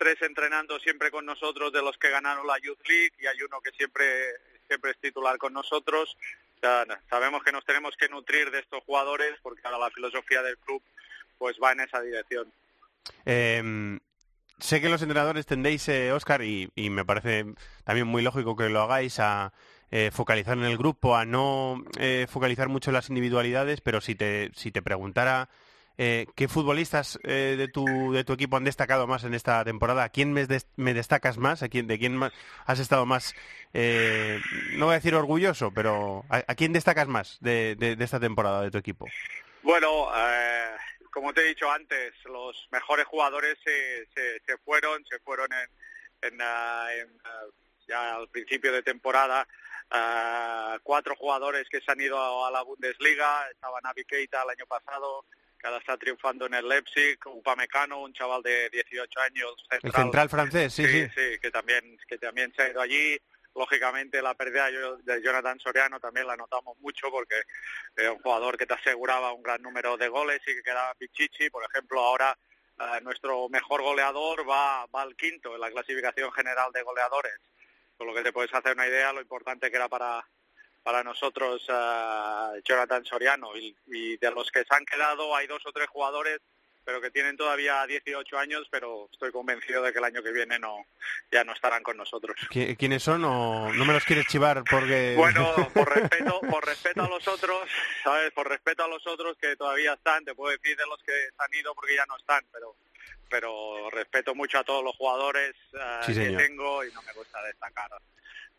tres entrenando siempre con nosotros de los que ganaron la Youth League y hay uno que siempre, siempre es titular con nosotros. sabemos que nos tenemos que nutrir de estos jugadores porque ahora la filosofía del club pues va en esa dirección. Em, sé que los entrenadores tendéis, eh, Oscar, y, y me parece también muy lógico que lo hagáis a eh, focalizar en el grupo, a no eh, focalizar mucho en las individualidades, pero si te, si te preguntara eh, qué futbolistas eh, de, tu, de tu equipo han destacado más en esta temporada, ¿a quién me, des- me destacas más? ¿A quién, ¿De quién has estado más, no voy a decir orgulloso, pero ¿a, quién destacas más de, de- esta temporada de tu equipo? Bueno, como te he dicho antes, los mejores jugadores se, se, se fueron, se fueron en, en, ah, en, ah, ya al principio de temporada. Ah, cuatro jugadores que se han ido a, a la Bundesliga, estaba Navi Keita el año pasado, que ahora está triunfando en el Leipzig, Upamecano, un chaval de 18 años, El central francés, sí, sí. sí, que también que también se ha ido allí. Lógicamente la pérdida de Jonathan Soriano también la notamos mucho porque era un jugador que te aseguraba un gran número de goles y que quedaba Pichichi. Por ejemplo, ahora eh, nuestro mejor goleador va, va al quinto en la clasificación general de goleadores. Con lo que te puedes hacer una idea lo importante que era para, para nosotros eh, Jonathan Soriano. Y, y de los que se han quedado hay dos o tres jugadores pero que tienen todavía 18 años, pero estoy convencido de que el año que viene no ya no estarán con nosotros. ¿Qui- ¿Quiénes son o no me los quieres chivar porque... Bueno, por respeto, por respeto a los otros, ¿sabes? Por respeto a los otros que todavía están, te puedo decir de los que se han ido porque ya no están, pero pero respeto mucho a todos los jugadores eh, Sí, que tengo y no me gusta destacar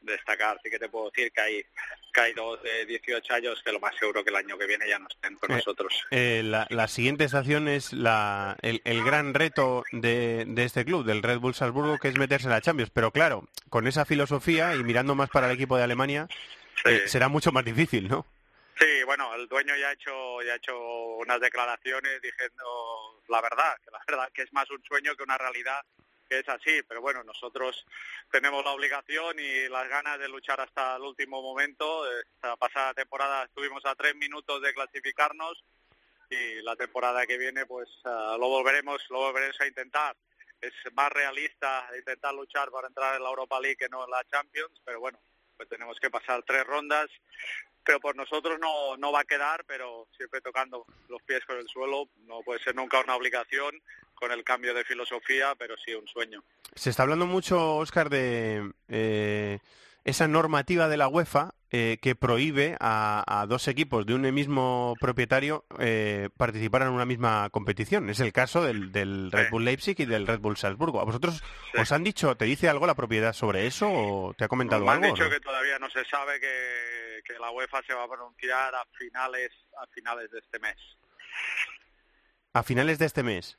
destacar, sí que te puedo decir que hay, que hay dos de 18 años que lo más seguro que el año que viene ya no estén con Eh, nosotros. Eh, la, la siguiente estación es la, el, el gran reto de, de este club, del Red Bull Salzburgo, que es meterse en la Champions. Pero claro, con esa filosofía y mirando más para el equipo de Alemania, eh, será mucho más difícil, ¿no? Sí, bueno, el dueño ya ha hecho ya ha hecho unas declaraciones diciendo la verdad, que la verdad que es más un sueño que una realidad que es así, pero bueno, nosotros tenemos la obligación y las ganas de luchar hasta el último momento. Esta pasada temporada estuvimos a tres minutos de clasificarnos y la temporada que viene pues ah, lo volveremos lo volveremos a intentar. Es más realista intentar luchar para entrar en la Europa League que no en la Champions, pero bueno, pues tenemos que pasar tres rondas pero por nosotros no, no va a quedar, pero siempre tocando los pies con el suelo, no puede ser nunca una obligación con el cambio de filosofía, pero sí un sueño. Se está hablando mucho, Óscar, de eh, esa normativa de la UEFA eh, que prohíbe a, a dos equipos de un mismo propietario eh, participar en una misma competición. Es el caso del, del Red Bull Leipzig y del Red Bull Salzburgo. ¿A vosotros os han dicho, te dice algo la propiedad sobre eso o te ha comentado Me han algo? dicho no? que todavía no se sabe que, que la UEFA se va a pronunciar a finales a finales de este mes. A finales de este mes.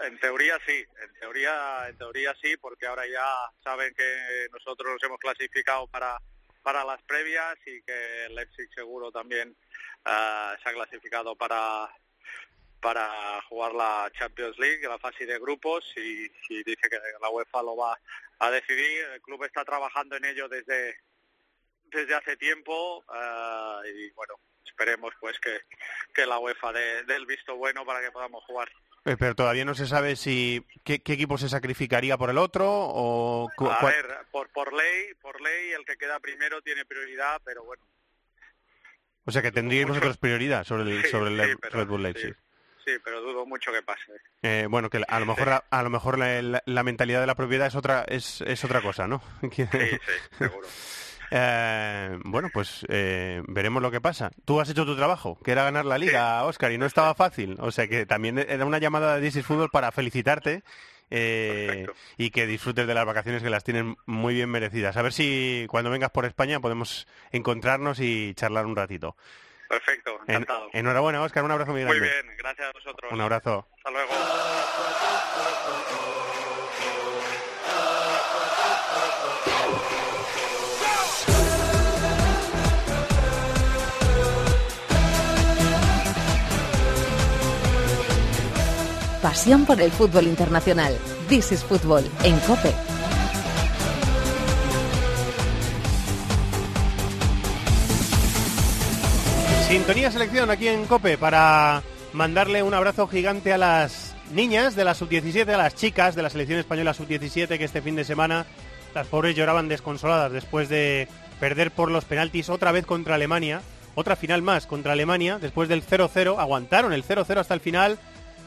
En teoría sí, en teoría, en teoría sí, porque ahora ya saben que nosotros nos hemos clasificado para, para las previas y que el Leipzig seguro también ah, se ha clasificado para para jugar la Champions League, la fase de grupos y, dice que la UEFA lo va a decidir. El club está trabajando en ello desde desde hace tiempo ah, y bueno esperemos pues que, que la UEFA dé dé el visto bueno para que podamos jugar. Eh, pero todavía no se sabe si qué, qué equipo se sacrificaría por el otro o A cuál- ver, por, por ley, por ley el que queda primero tiene prioridad, pero bueno, o sea que tendríais vosotros prioridad sobre el, Sí, sobre el sí, pero Red Bull Leipzig. sí, pero dudo mucho que pase. Eh, bueno, que a lo mejor a, lo mejor la, la- la mentalidad de la propiedad es otra es, es otra cosa, ¿no? sí, seguro. bueno, pues eh, veremos lo que pasa. Tú has hecho tu trabajo, que era ganar la liga, Oscar, y no estaba fácil. O sea que también era una llamada de is Fútbol para felicitarte eh, y que disfrutes de las vacaciones que las tienen muy bien merecidas. A ver si cuando vengas por España podemos encontrarnos y charlar un ratito. Perfecto, En- encantado. enhorabuena, Oscar, un abrazo muy Muy grande. bien, gracias a vosotros. Un abrazo. Hasta luego. Pasión por el fútbol internacional. This is Fútbol en COPE. Sintonía selección aquí en Cope para mandarle un abrazo gigante a las niñas de la sub-17, a las chicas de la selección española sub-17 que este fin de semana las pobres lloraban desconsoladas después de perder por los penaltis otra vez contra Alemania, otra final más contra Alemania, después del 0-0, aguantaron el 0-0 hasta el final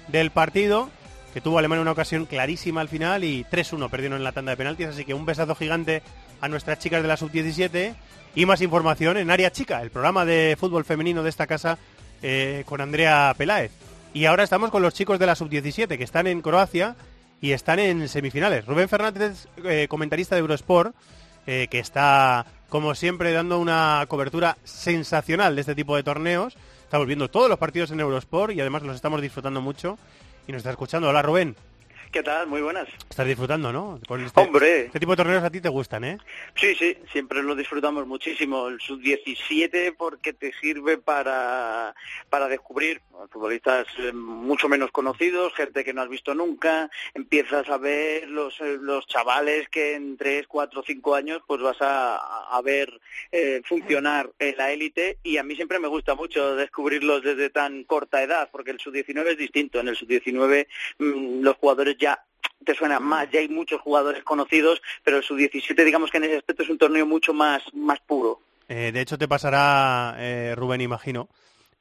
del partido que tuvo Alemania una ocasión clarísima al final y 3-1 perdieron en la tanda de penaltis, así que un besazo gigante a nuestras chicas de la sub-17 y más información en Área Chica, el programa de fútbol femenino de esta casa eh, con Andrea Peláez. Y ahora estamos con los chicos de la sub-17 que están en Croacia y están en semifinales. Rubén Fernández, eh, comentarista de Eurosport, eh, que está, como siempre, dando una cobertura sensacional de este tipo de torneos. Estamos viendo todos los partidos en Eurosport y además los estamos disfrutando mucho. Y nos está escuchando. Hola, Rubén. ¿Qué tal? Muy buenas. Estás disfrutando, ¿no? Con este, Hombre. Este tipo de torneos a ti te gustan, ¿eh? Sí, sí, siempre lo disfrutamos muchísimo. El sub-17 porque te sirve para, para descubrir futbolistas eh, mucho menos conocidos, gente que no has visto nunca. Empiezas a ver los, eh, los chavales que en 3, 4, 5 años pues vas a, a ver eh, funcionar en la élite y a mí siempre me gusta mucho descubrirlos desde tan corta edad porque el sub-19 es distinto. En el sub-19 mm, los jugadores ya te suena más, ya hay muchos jugadores conocidos, pero el sub-17 digamos que en ese aspecto es un torneo mucho más, más puro. Eh, de hecho te pasará, eh, Rubén, imagino,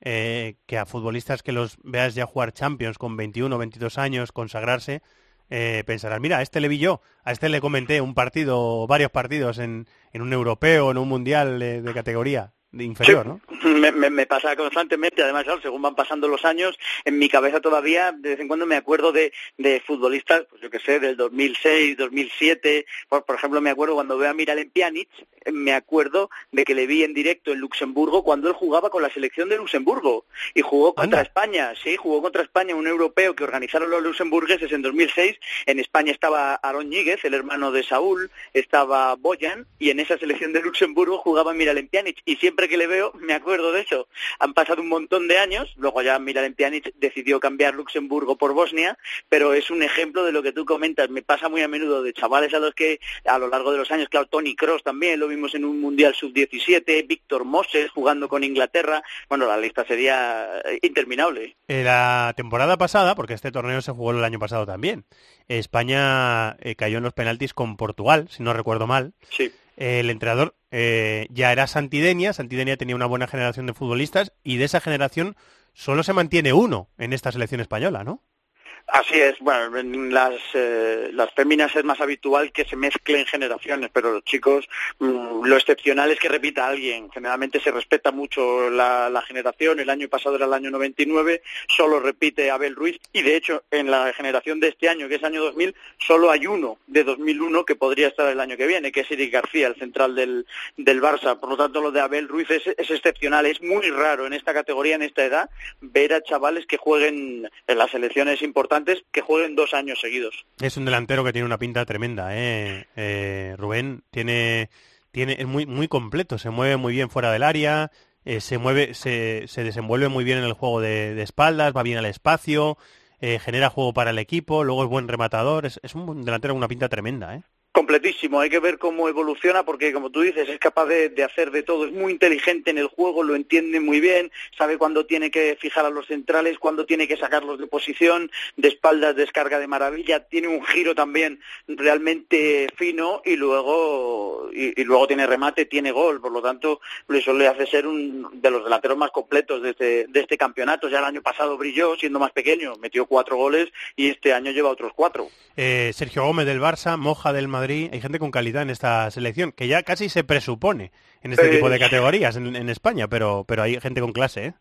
eh, que a futbolistas que los veas ya jugar Champions con 21 o 22 años, consagrarse, eh, pensarás, mira, a este le vi yo, a este le comenté un partido, varios partidos en, en un europeo, en un mundial de, de categoría de inferior, ¿no? Me, me, me, pasa constantemente, además, claro, según van pasando los años, en mi cabeza todavía de vez en cuando me acuerdo de, de futbolistas, pues yo que sé, del 2006, 2007, por, por ejemplo, me acuerdo cuando veo a Miralem Pjanic, me acuerdo de que le vi en directo en Luxemburgo cuando él jugaba con la selección de Luxemburgo y jugó contra Anda. España, sí, jugó contra España, un europeo que organizaron los luxemburgueses en 2006, en España estaba Aaron Ñíguez, el hermano de Saúl, estaba Boyan y en esa selección de Luxemburgo jugaba Miralem Pjanic y siempre que le veo me acuerdo de eso. Han pasado un montón de años, luego ya Miralem Pjanic decidió cambiar Luxemburgo por Bosnia, pero es un ejemplo de lo que tú comentas. Me pasa muy a menudo de chavales a los que a lo largo de los años, claro, Tony Cross también lo vimos en un Mundial Sub-17, Víctor Moses jugando con Inglaterra. Bueno, la lista sería eh, interminable. Eh, la temporada pasada, porque este torneo se jugó el año pasado también, España eh, cayó en los penaltis con Portugal, si no recuerdo mal. Sí. Eh, el entrenador eh, ya era Santidenia, Santidenia tenía una buena generación de futbolistas y de esa generación solo se mantiene uno en esta selección española, ¿no? Así es, bueno, en las, eh, las féminas es más habitual que se mezclen generaciones, pero los chicos, mmm, lo excepcional es que repita alguien. Generalmente se respeta mucho la, generación, el año pasado era el año 99, solo repite Abel Ruiz, y de hecho en la generación de este año, que es año 2000, solo hay uno de 2001 que podría estar el año que viene, que es Eric García, el central del, del Barça. Por lo tanto, lo de Abel Ruiz es, es excepcional, es muy raro en esta categoría, en esta edad, ver a chavales que jueguen en las selecciones que jueguen dos años seguidos. Es un delantero que tiene una pinta tremenda, ¿eh? eh Rubén tiene, tiene, es muy, muy completo, se mueve muy bien fuera del área, eh, se mueve, se, se, desenvuelve muy bien en el juego de, de espaldas, va bien al espacio, eh, genera juego para el equipo, luego es buen rematador, es, es un delantero con una pinta tremenda, ¿eh? Completísimo, hay que ver cómo evoluciona porque como tú dices es capaz de, hacer de todo, es muy inteligente en el juego, lo entiende muy bien, sabe cuándo tiene que fijar a los centrales, cuándo tiene que sacarlos de posición, de espaldas descarga de maravilla, tiene un giro también realmente fino y luego y, y luego tiene remate, tiene gol, por lo tanto eso le hace ser un de los delanteros más completos de este, de este campeonato, ya el año pasado brilló siendo más pequeño, metió cuatro goles y este año lleva otros cuatro. Eh, Sergio Gómez del Barça, Moja del Madrid Madrid, hay gente con calidad en esta selección, que ya casi se presupone en este tipo de categorías en, en España, pero, pero hay gente con clase, ¿eh?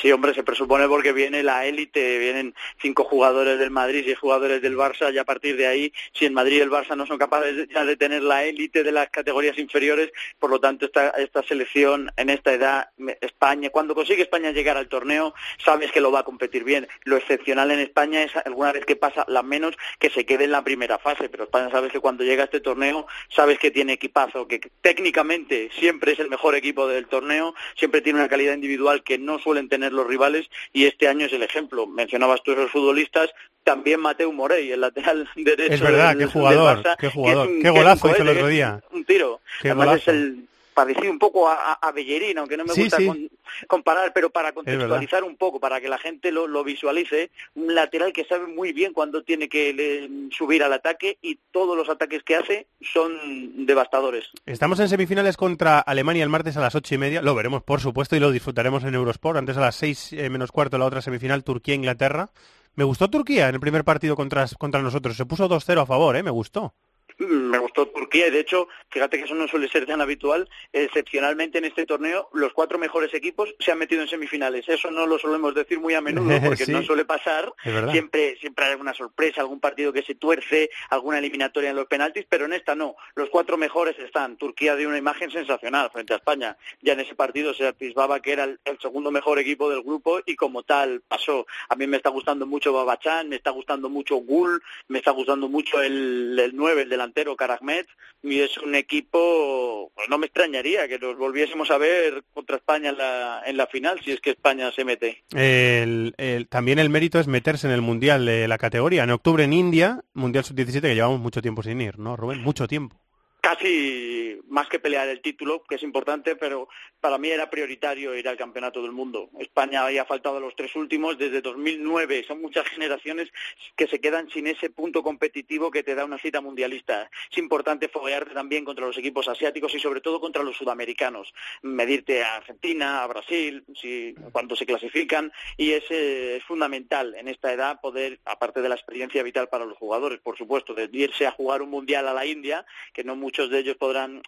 Sí, hombre, se presupone porque viene la élite, vienen cinco jugadores del Madrid y jugadores del Barça, y a partir de ahí, si el Madrid y el Barça no son capaces de tener la élite de las categorías inferiores, por lo tanto, esta, esta selección en esta edad, España, cuando consigue España llegar al torneo, sabes que lo va a competir bien. Lo excepcional en España es alguna vez que pasa, la menos, que se quede en la primera fase, pero España sabes que cuando llega a este torneo, sabes que tiene equipazo, que técnicamente siempre es el mejor equipo del torneo, siempre tiene una calidad individual que no suele tener los rivales y este año es el ejemplo. Mencionabas tú esos futbolistas, también Mateo Morey, el lateral derecho. Es verdad, del, qué jugador, Barça, qué jugador, un, qué golazo hizo el otro día. Un tiro. Qué Además golazo. es el parecido un poco a, a Bellerín, aunque no me Sí, gusta sí. con, comparar, pero para contextualizar un poco, para que la gente lo, lo, visualice, un lateral que sabe muy bien cuándo tiene que le, subir al ataque y todos los ataques que hace son devastadores. Estamos en semifinales contra Alemania el martes a las ocho y media, lo veremos por supuesto y lo disfrutaremos en Eurosport, antes a las seis eh, menos cuarto la otra semifinal Turquía-Inglaterra, Me gustó Turquía en el primer partido contra, contra nosotros. Se puso 2-0 a favor, ¿eh? Me gustó. Me gustó Turquía y de hecho, fíjate que eso no suele ser tan habitual. Excepcionalmente en este torneo, los cuatro mejores equipos se han metido en semifinales. Eso no lo solemos decir muy a menudo porque Sí. no suele pasar. Siempre, siempre hay alguna sorpresa, algún partido que se tuerce, alguna eliminatoria en los penaltis, pero en esta no. Los cuatro mejores están. Turquía dio una imagen sensacional frente a España. Ya en ese partido se atisbaba que era el, el segundo mejor equipo del grupo y como tal pasó. A mí me está gustando mucho Babachan, me está gustando mucho Gul, me está gustando mucho el, el 9, el delantero Karagmet, y es un equipo, pues no me extrañaría que nos volviésemos a ver contra España en la, en la final, si es que España se mete. El- el- también el mérito es meterse en el Mundial de la categoría. En octubre en India, Mundial Sub-17, que llevamos mucho tiempo sin ir, ¿no, Rubén? Mucho tiempo. Casi más que pelear el título, que es importante, pero para mí era prioritario ir al Campeonato del Mundo. España había faltado a los tres últimos desde 2009. Son muchas generaciones que se quedan sin ese punto competitivo que te da una cita mundialista. Es importante foguearte también contra los equipos asiáticos y sobre todo contra los sudamericanos. Medirte a Argentina, a Brasil, si, cuando se clasifican y es, eh, es fundamental en esta edad poder, aparte de la experiencia vital para los jugadores, por supuesto, de irse a jugar un mundial a la India, que no muchos de ellos podrán,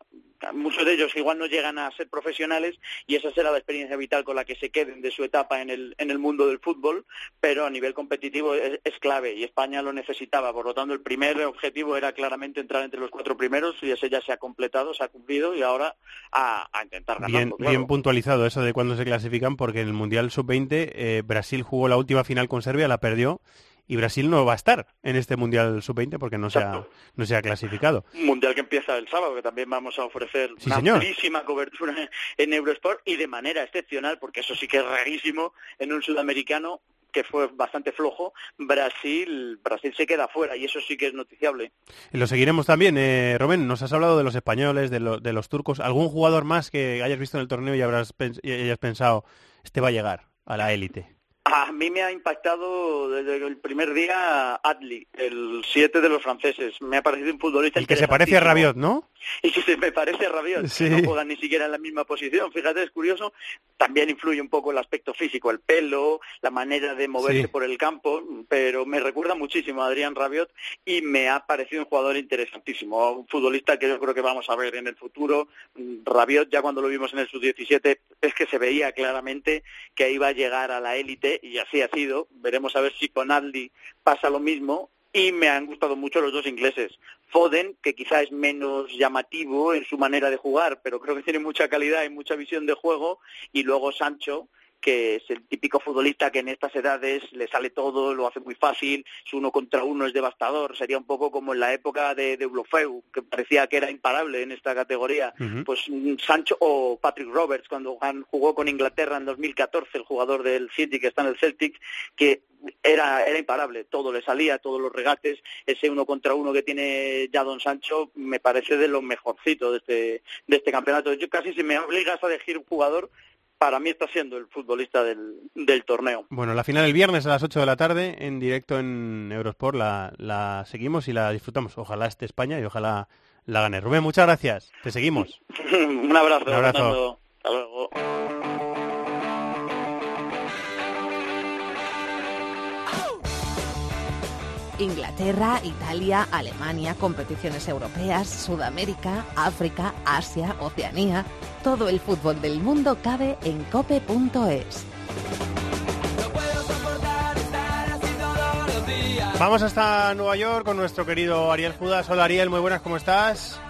muchos de ellos igual no llegan a ser profesionales y esa será la experiencia vital con la que se queden de su etapa en el, en el mundo del fútbol, pero a nivel competitivo es, es clave y España lo necesitaba. Por lo tanto, el primer objetivo era claramente entrar entre los cuatro primeros y ese ya se ha completado, se ha cumplido y ahora a, a intentar ganarlo. Bien, claro. bien puntualizado eso de cuándo se clasifican, porque en el Mundial Sub-20 eh, Brasil jugó la última final con Serbia, la perdió, y Brasil no va a estar en este Mundial Sub-20 porque no se, ha, no se ha clasificado. Un mundial que empieza el sábado, que también vamos a ofrecer Sí, una señor. amplísima cobertura en Eurosport y de manera excepcional, porque eso sí que es rarísimo, en un sudamericano que fue bastante flojo, Brasil, Brasil se queda fuera y eso sí que es noticiable. Lo seguiremos también. Eh, Rubén, nos has hablado de los españoles, de, lo- de los turcos. ¿Algún jugador más que hayas visto en el torneo y, habrás pens- y hayas pensado, este va a llegar a la élite? A mí me ha impactado desde el primer día Adli, el 7 de los franceses. Me ha parecido un futbolista El que se parece a. Rabiot, ¿no? Y que se me parece a Rabiot, Sí. que no juegan ni siquiera en la misma posición. Fíjate, es curioso. También influye un poco el aspecto físico, el pelo, la manera de moverse Sí. por el campo, pero me recuerda muchísimo a Adrián Rabiot y me ha parecido un jugador interesantísimo. Un futbolista que yo creo que vamos a ver en el futuro. Rabiot, ya cuando lo vimos en el sub-17, es que se veía claramente que iba a llegar a la élite y así ha sido. Veremos a ver si con Aldi pasa lo mismo y me han gustado mucho los dos ingleses. Foden, que quizá es menos llamativo en su manera de jugar, pero creo que tiene mucha calidad y mucha visión de juego, y luego Sancho, que es el típico futbolista que en estas edades le sale todo, lo hace muy fácil, su uno contra uno es devastador, sería un poco como en la época de, de Blofeu, que parecía que era imparable en esta categoría. Pues mm, Sancho o Patrick Roberts, cuando jugó con Inglaterra en 2014, el jugador del City que está en el Celtic, que era, era imparable, todo le salía, todos los regates, ese uno contra uno que tiene ya Don Sancho me parece de lo mejorcito de este, de este campeonato. Yo casi si me obligas a elegir un jugador, para mí está siendo el futbolista del, del torneo. Bueno, la final el viernes a las 8 de la tarde, en directo en Eurosport, la, la seguimos y la disfrutamos. Ojalá esté España y ojalá la gane. Rubén, muchas gracias. Te seguimos. un abrazo. Un abrazo. Hasta luego. Inglaterra, Italia, Alemania, competiciones europeas, Sudamérica, África, Asia, Oceanía. Todo el fútbol del mundo cabe en cope.es. Vamos hasta Nueva York con nuestro querido Ariel Judas. Hola Ariel, muy buenas, ¿cómo estás?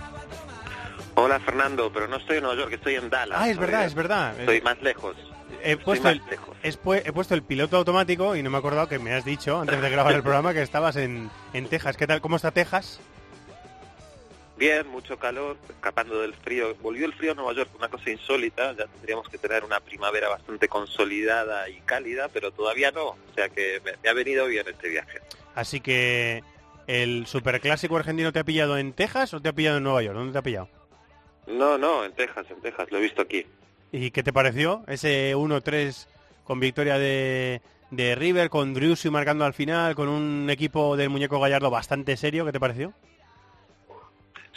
Hola Fernando, pero no estoy en Nueva York, estoy en Dallas. Ah, es verdad, es verdad. Estoy más lejos. He puesto, el, he puesto el piloto automático y no me he acordado que me has dicho antes de grabar el programa que estabas en, en Texas. ¿Qué tal? ¿Cómo está Texas? Bien, mucho calor, escapando del frío. Volvió el frío a Nueva York, una cosa insólita. Ya tendríamos que tener una primavera bastante consolidada y cálida, pero todavía no. O sea que me, me ha venido bien este viaje. Así que el superclásico argentino te ha pillado en Texas o te ha pillado en Nueva York. ¿Dónde te ha pillado? No, no, en Texas, en Texas, lo he visto aquí. ¿Y qué te pareció ese 1-3 con victoria de, de River, con Driussi marcando al final, con un equipo del muñeco Gallardo bastante serio? ¿Qué te pareció?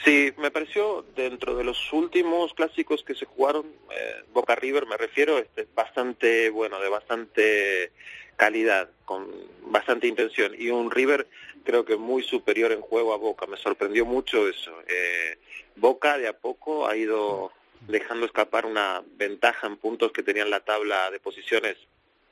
Sí, me pareció dentro de los últimos clásicos que se jugaron, eh, Boca River me refiero, este, bastante bueno, de bastante calidad, con bastante intención. Y un River creo que muy superior en juego a Boca, me sorprendió mucho eso. Eh, Boca de a poco ha ido dejando escapar una ventaja en puntos que tenían la tabla de posiciones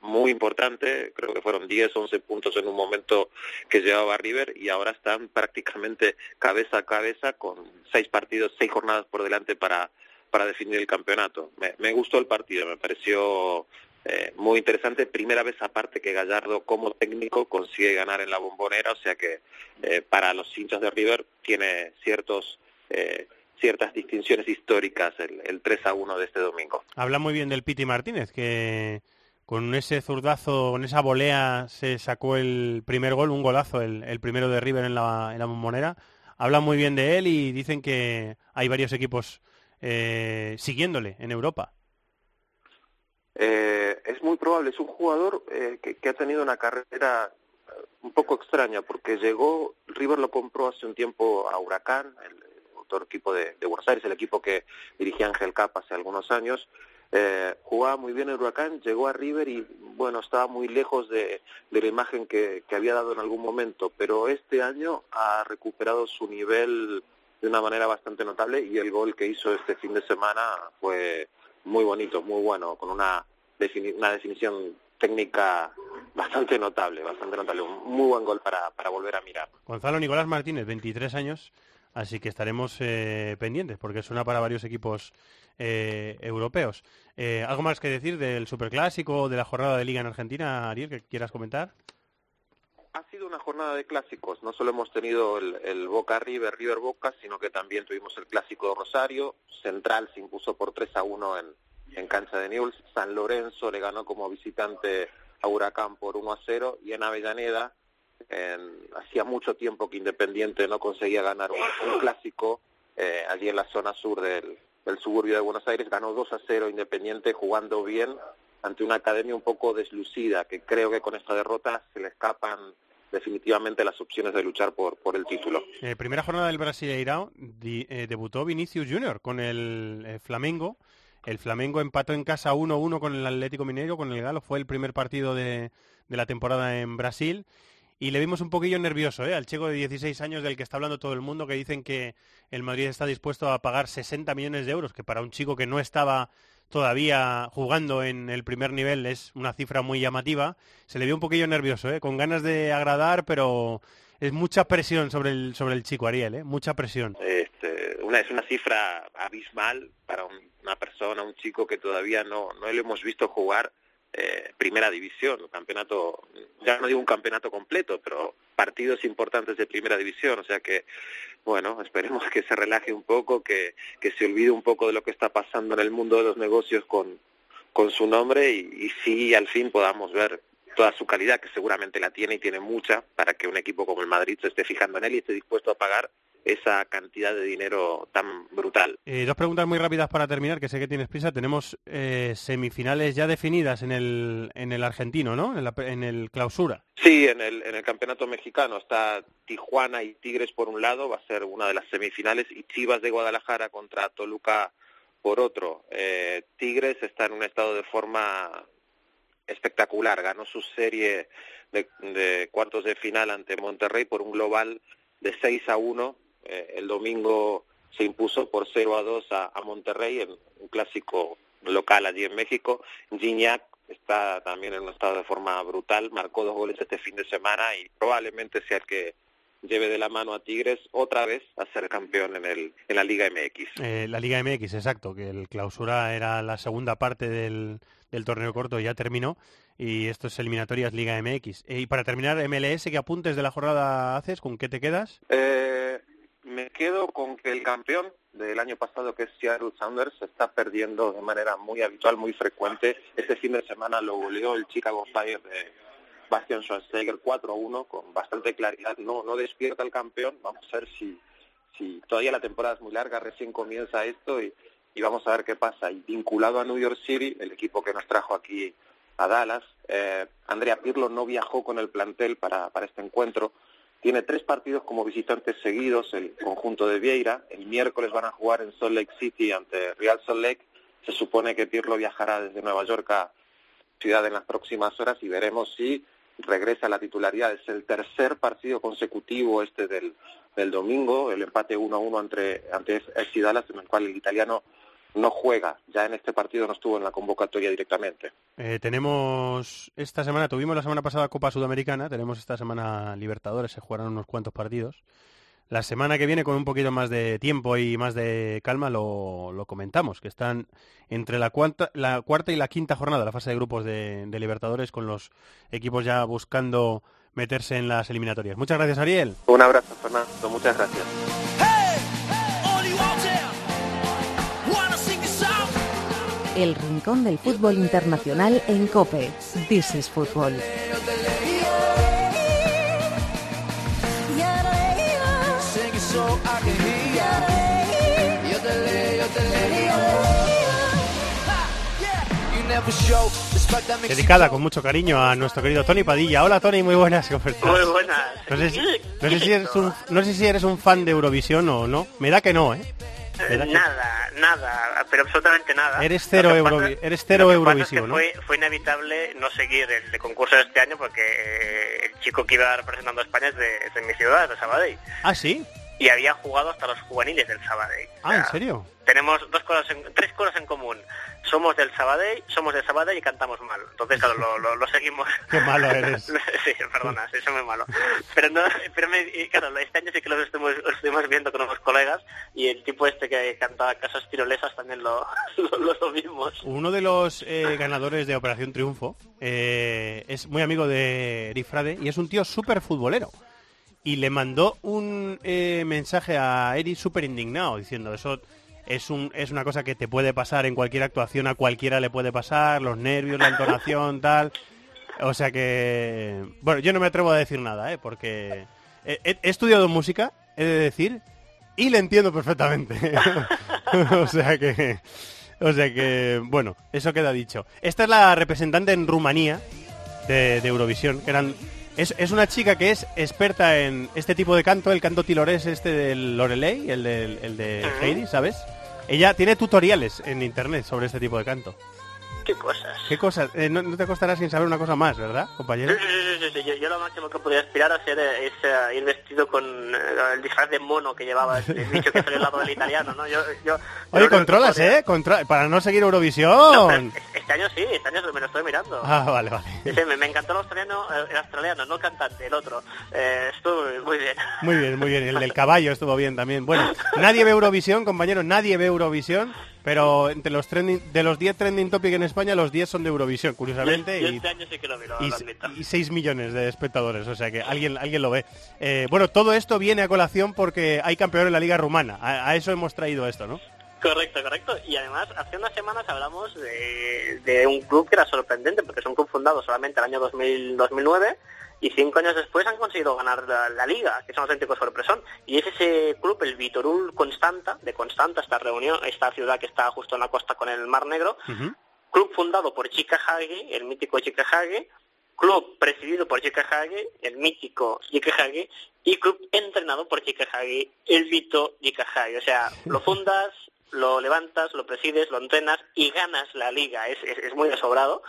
muy importante, creo que fueron 10, 11 puntos en un momento que llevaba River y ahora están prácticamente cabeza a cabeza con seis partidos, seis jornadas por delante para, para definir el campeonato. Me, me gustó el partido, me pareció eh, muy interesante. Primera vez aparte que Gallardo como técnico consigue ganar en la bombonera, o sea que eh, para los hinchas de River tiene ciertos... Eh, ciertas distinciones históricas el, el 3 a 1 de este domingo. Habla muy bien del Piti Martínez, que con ese zurdazo, con esa volea se sacó el primer gol, un golazo, el, primero de River en la, en la bombonera. Hablan muy bien de él y dicen que hay varios equipos eh, siguiéndole en Europa. Eh, es muy probable, es un jugador eh, que, ha tenido una carrera un poco extraña porque llegó, River lo compró hace un tiempo a Huracán, el, otro equipo de, de Buenos Aires, el equipo que dirigía Ángel Capa hace algunos años, eh, jugaba muy bien el Huracán, llegó a River y bueno, estaba muy lejos de, la imagen que, había dado en algún momento, pero este año ha recuperado su nivel de una manera bastante notable y el gol que hizo este fin de semana fue muy bonito, muy bueno, con una, una definición técnica bastante notable, bastante notable, un muy buen gol para volver a mirar. Gonzalo Nicolás Martínez, 23 años, así que estaremos eh, pendientes porque suena para varios equipos eh, europeos. Eh, ¿Algo más que decir del Superclásico, de la jornada de Liga en Argentina, Ariel, que quieras comentar? Ha sido una jornada de clásicos. No solo hemos tenido el, Boca River, River Boca, sino que también tuvimos el clásico de Rosario. Central se impuso por 3 a 1 en, en cancha de Newell's. San Lorenzo le ganó como visitante a Huracán por 1 a 0 y en Avellaneda hacía mucho tiempo que Independiente no conseguía ganar un, clásico eh, allí en la zona sur del, suburbio de Buenos Aires, ganó 2 a 0 Independiente jugando bien ante una academia un poco deslucida, que creo que con esta derrota se le escapan definitivamente las opciones de luchar por, el título. Eh, primera jornada del Brasileirao, eh, debutó Vinicius Junior con el eh, Flamengo. El Flamengo empató en casa 1-1 con el Atlético Mineiro, con el Galo. Fue el primer partido de la temporada en Brasil y le vimos un poquillo nervioso ¿eh? al chico de 16 años del que está hablando todo el mundo, que dicen que el Madrid está dispuesto a pagar 60 millones de euros, que para un chico que no estaba todavía jugando en el primer nivel es una cifra muy llamativa. Se le vio un poquillo nervioso, ¿eh? con ganas de agradar, pero es mucha presión sobre el, sobre el chico Ariel, ¿eh? mucha presión. Este, es una cifra abismal para una persona, un chico que todavía no, no lo hemos visto jugar eh, primera división, campeonato, ya no digo un campeonato completo, pero partidos importantes de primera división, o sea que, bueno, esperemos que se relaje un poco, que, que se olvide un poco de lo que está pasando en el mundo de los negocios con, con su nombre y, y sí al fin podamos ver toda su calidad, que seguramente la tiene y tiene mucha, para que un equipo como el Madrid se esté fijando en él y esté dispuesto a pagar esa cantidad de dinero tan brutal. Eh, dos preguntas muy rápidas para terminar, que sé que tienes prisa. Tenemos eh, semifinales ya definidas en el, en el argentino, ¿no? En, el clausura. Sí, en el, en el campeonato mexicano está Tijuana y Tigres por un lado, va a ser una de las semifinales, y Chivas de Guadalajara contra Toluca por otro. Eh, Tigres está en un estado de forma espectacular, ganó su serie de, de cuartos de final ante Monterrey por un global de 6 a 1 eh, el domingo se impuso por 0 a 2 a, Monterrey en un clásico local allí en México. Gignac está también en un estado de forma brutal, marcó dos goles este fin de semana y probablemente sea el que lleve de la mano a Tigres otra vez a ser campeón en, el, en la Liga MX. Eh, la Liga MX, exacto, que el clausura era la segunda parte del, del torneo corto, ya terminó y esto es eliminatorias Liga MX. Eh, y para terminar, MLS, ¿qué apuntes de la jornada haces? ¿Con qué te quedas? Eh, me quedo con que el campeón del año pasado, que es Seattle Sounders, se está perdiendo de manera muy habitual, muy frecuente. Este fin de semana lo goleó el Chicago Fire de Bastian Schweinsteiger 4-1 con bastante claridad. No, no despierta el campeón. Vamos a ver si, si todavía la temporada es muy larga, recién comienza esto y, y vamos a ver qué pasa. Y vinculado a New York City, el equipo que nos trajo aquí a Dallas, eh, Andrea Pirlo no viajó con el plantel para, para este encuentro tiene tres partidos como visitantes seguidos, el conjunto de Vieira. El miércoles van a jugar en Salt Lake City ante Real Salt Lake. Se supone que Pirlo viajará desde Nueva York a ciudad en las próximas horas y veremos si regresa a la titularidad. Es el tercer partido consecutivo este del, domingo, el empate 1-1 ante, ante Dallas, en el cual el italiano no juega. Ya en este partido no estuvo en la convocatoria directamente. Eh, tenemos esta semana, tuvimos la semana pasada Copa Sudamericana, tenemos esta semana Libertadores, se jugaron unos cuantos partidos. La semana que viene, con un poquito más de tiempo y más de calma, lo, lo comentamos, que están entre la, cuarta, la cuarta y la quinta jornada, la fase de grupos de, de Libertadores, con los equipos ya buscando meterse en las eliminatorias. Muchas gracias, Ariel. Un abrazo, Fernando. Muchas gracias. El rincón del fútbol internacional en Cope. This is Fútbol. Dedicada con mucho cariño a nuestro querido Tony Padilla. Hola Tony, muy buenas. ¿cómo estás? Muy buenas. No sé, si, no sé si eres un, no sé si eres un fan de Eurovisión o no. Me da que no, ¿eh? Nada, nada, pero absolutamente nada. Eres cero, Euro- pasa- eres cero que ¿no? fue, fue inevitable no seguir el, concurso de este año porque eh, el chico que iba representando a España es de, es de mi ciudad, de Sabadell. Ah, sí. Y había jugado hasta los juveniles del Sabadell. O Ah, ¿en sea, serio? Tenemos dos cosas en- tres cosas en común. Somos del Sabadell, somos de Sabadell y cantamos mal. Entonces, claro, lo, lo- lo seguimos. Qué malo eres. sí, perdona, sí, soy muy malo. Pero no, pero me, claro, este año sí que los estuvimos, los estuvimos viendo con unos colegas y el tipo este que cantaba casas tirolesas también lo, lo, lo- vimos. Uno de los eh, ganadores de Operación Triunfo eh, es muy amigo de Eric Frade y es un tío súper futbolero. Y le mandó un eh, mensaje a Eric súper indignado diciendo eso es, un, es una cosa que te puede pasar en cualquier actuación, a cualquiera le puede pasar, los nervios, la entonación, tal. O sea que... Bueno, yo no me atrevo a decir nada, ¿eh? porque he, he- he estudiado música, he de decir, y le entiendo perfectamente. o sea que... O sea que, bueno, eso queda dicho. Esta es la representante en Rumanía de, de Eurovisión, que eran... Es, es una chica que es experta en este tipo de canto, el canto tilorés este del Lorelei, el, del, el de Heidi, ¿sabes? Ella tiene tutoriales en internet sobre este tipo de canto. ¿Qué cosas? ¿Qué cosas? Eh, no, no te costará sin saber una cosa más, ¿verdad, compañero? Sí, sí, sí, sí, Yo, yo lo máximo que podía aspirar a ser eh, es eh, ir vestido con eh, el disfraz de mono que llevaba el, bicho que salió al lado del italiano, ¿no? Yo, yo, Oye, controlas, ¿eh? Controla- para no seguir Eurovisión. Este año sí, este año me lo estoy mirando. Ah, vale, vale. Sí, me, me encantó el australiano, el australiano, no el cantante, el otro. Eh, estuvo muy bien. Muy bien, muy bien. El del caballo estuvo bien también. Bueno, nadie ve Eurovisión, compañero, nadie ve Eurovisión, pero entre los trending, de los 10 trending topic en España, los 10 son de Eurovisión, curiosamente. Yo y, este año sí que lo vi, lo, y, lo admito. y 6 millones de espectadores, o sea que alguien, alguien lo ve. Eh, bueno, todo esto viene a colación porque hay campeón en la Liga Rumana. A, a eso hemos traído esto, ¿no? Correcto, correcto. Y además, hace unas semanas hablamos de, de un club que era sorprendente, porque es un club fundado solamente el año 2000, 2009 y cinco años después han conseguido ganar la, la liga, que es un auténtico sorpresón. Y es ese club, el Vitorul Constanta, de Constanta, esta reunión, esta ciudad que está justo en la costa con el Mar Negro, club fundado por Chica Hagi, el mítico Chica Hagi, club presidido por Chica Hagi, el mítico Chica Hagi, y club entrenado por Chica Hagi, el Vito Chica Hagi. O sea, lo fundas, lo levantas, lo presides, lo entrenas y ganas la liga. Es, es, es muy desobrado.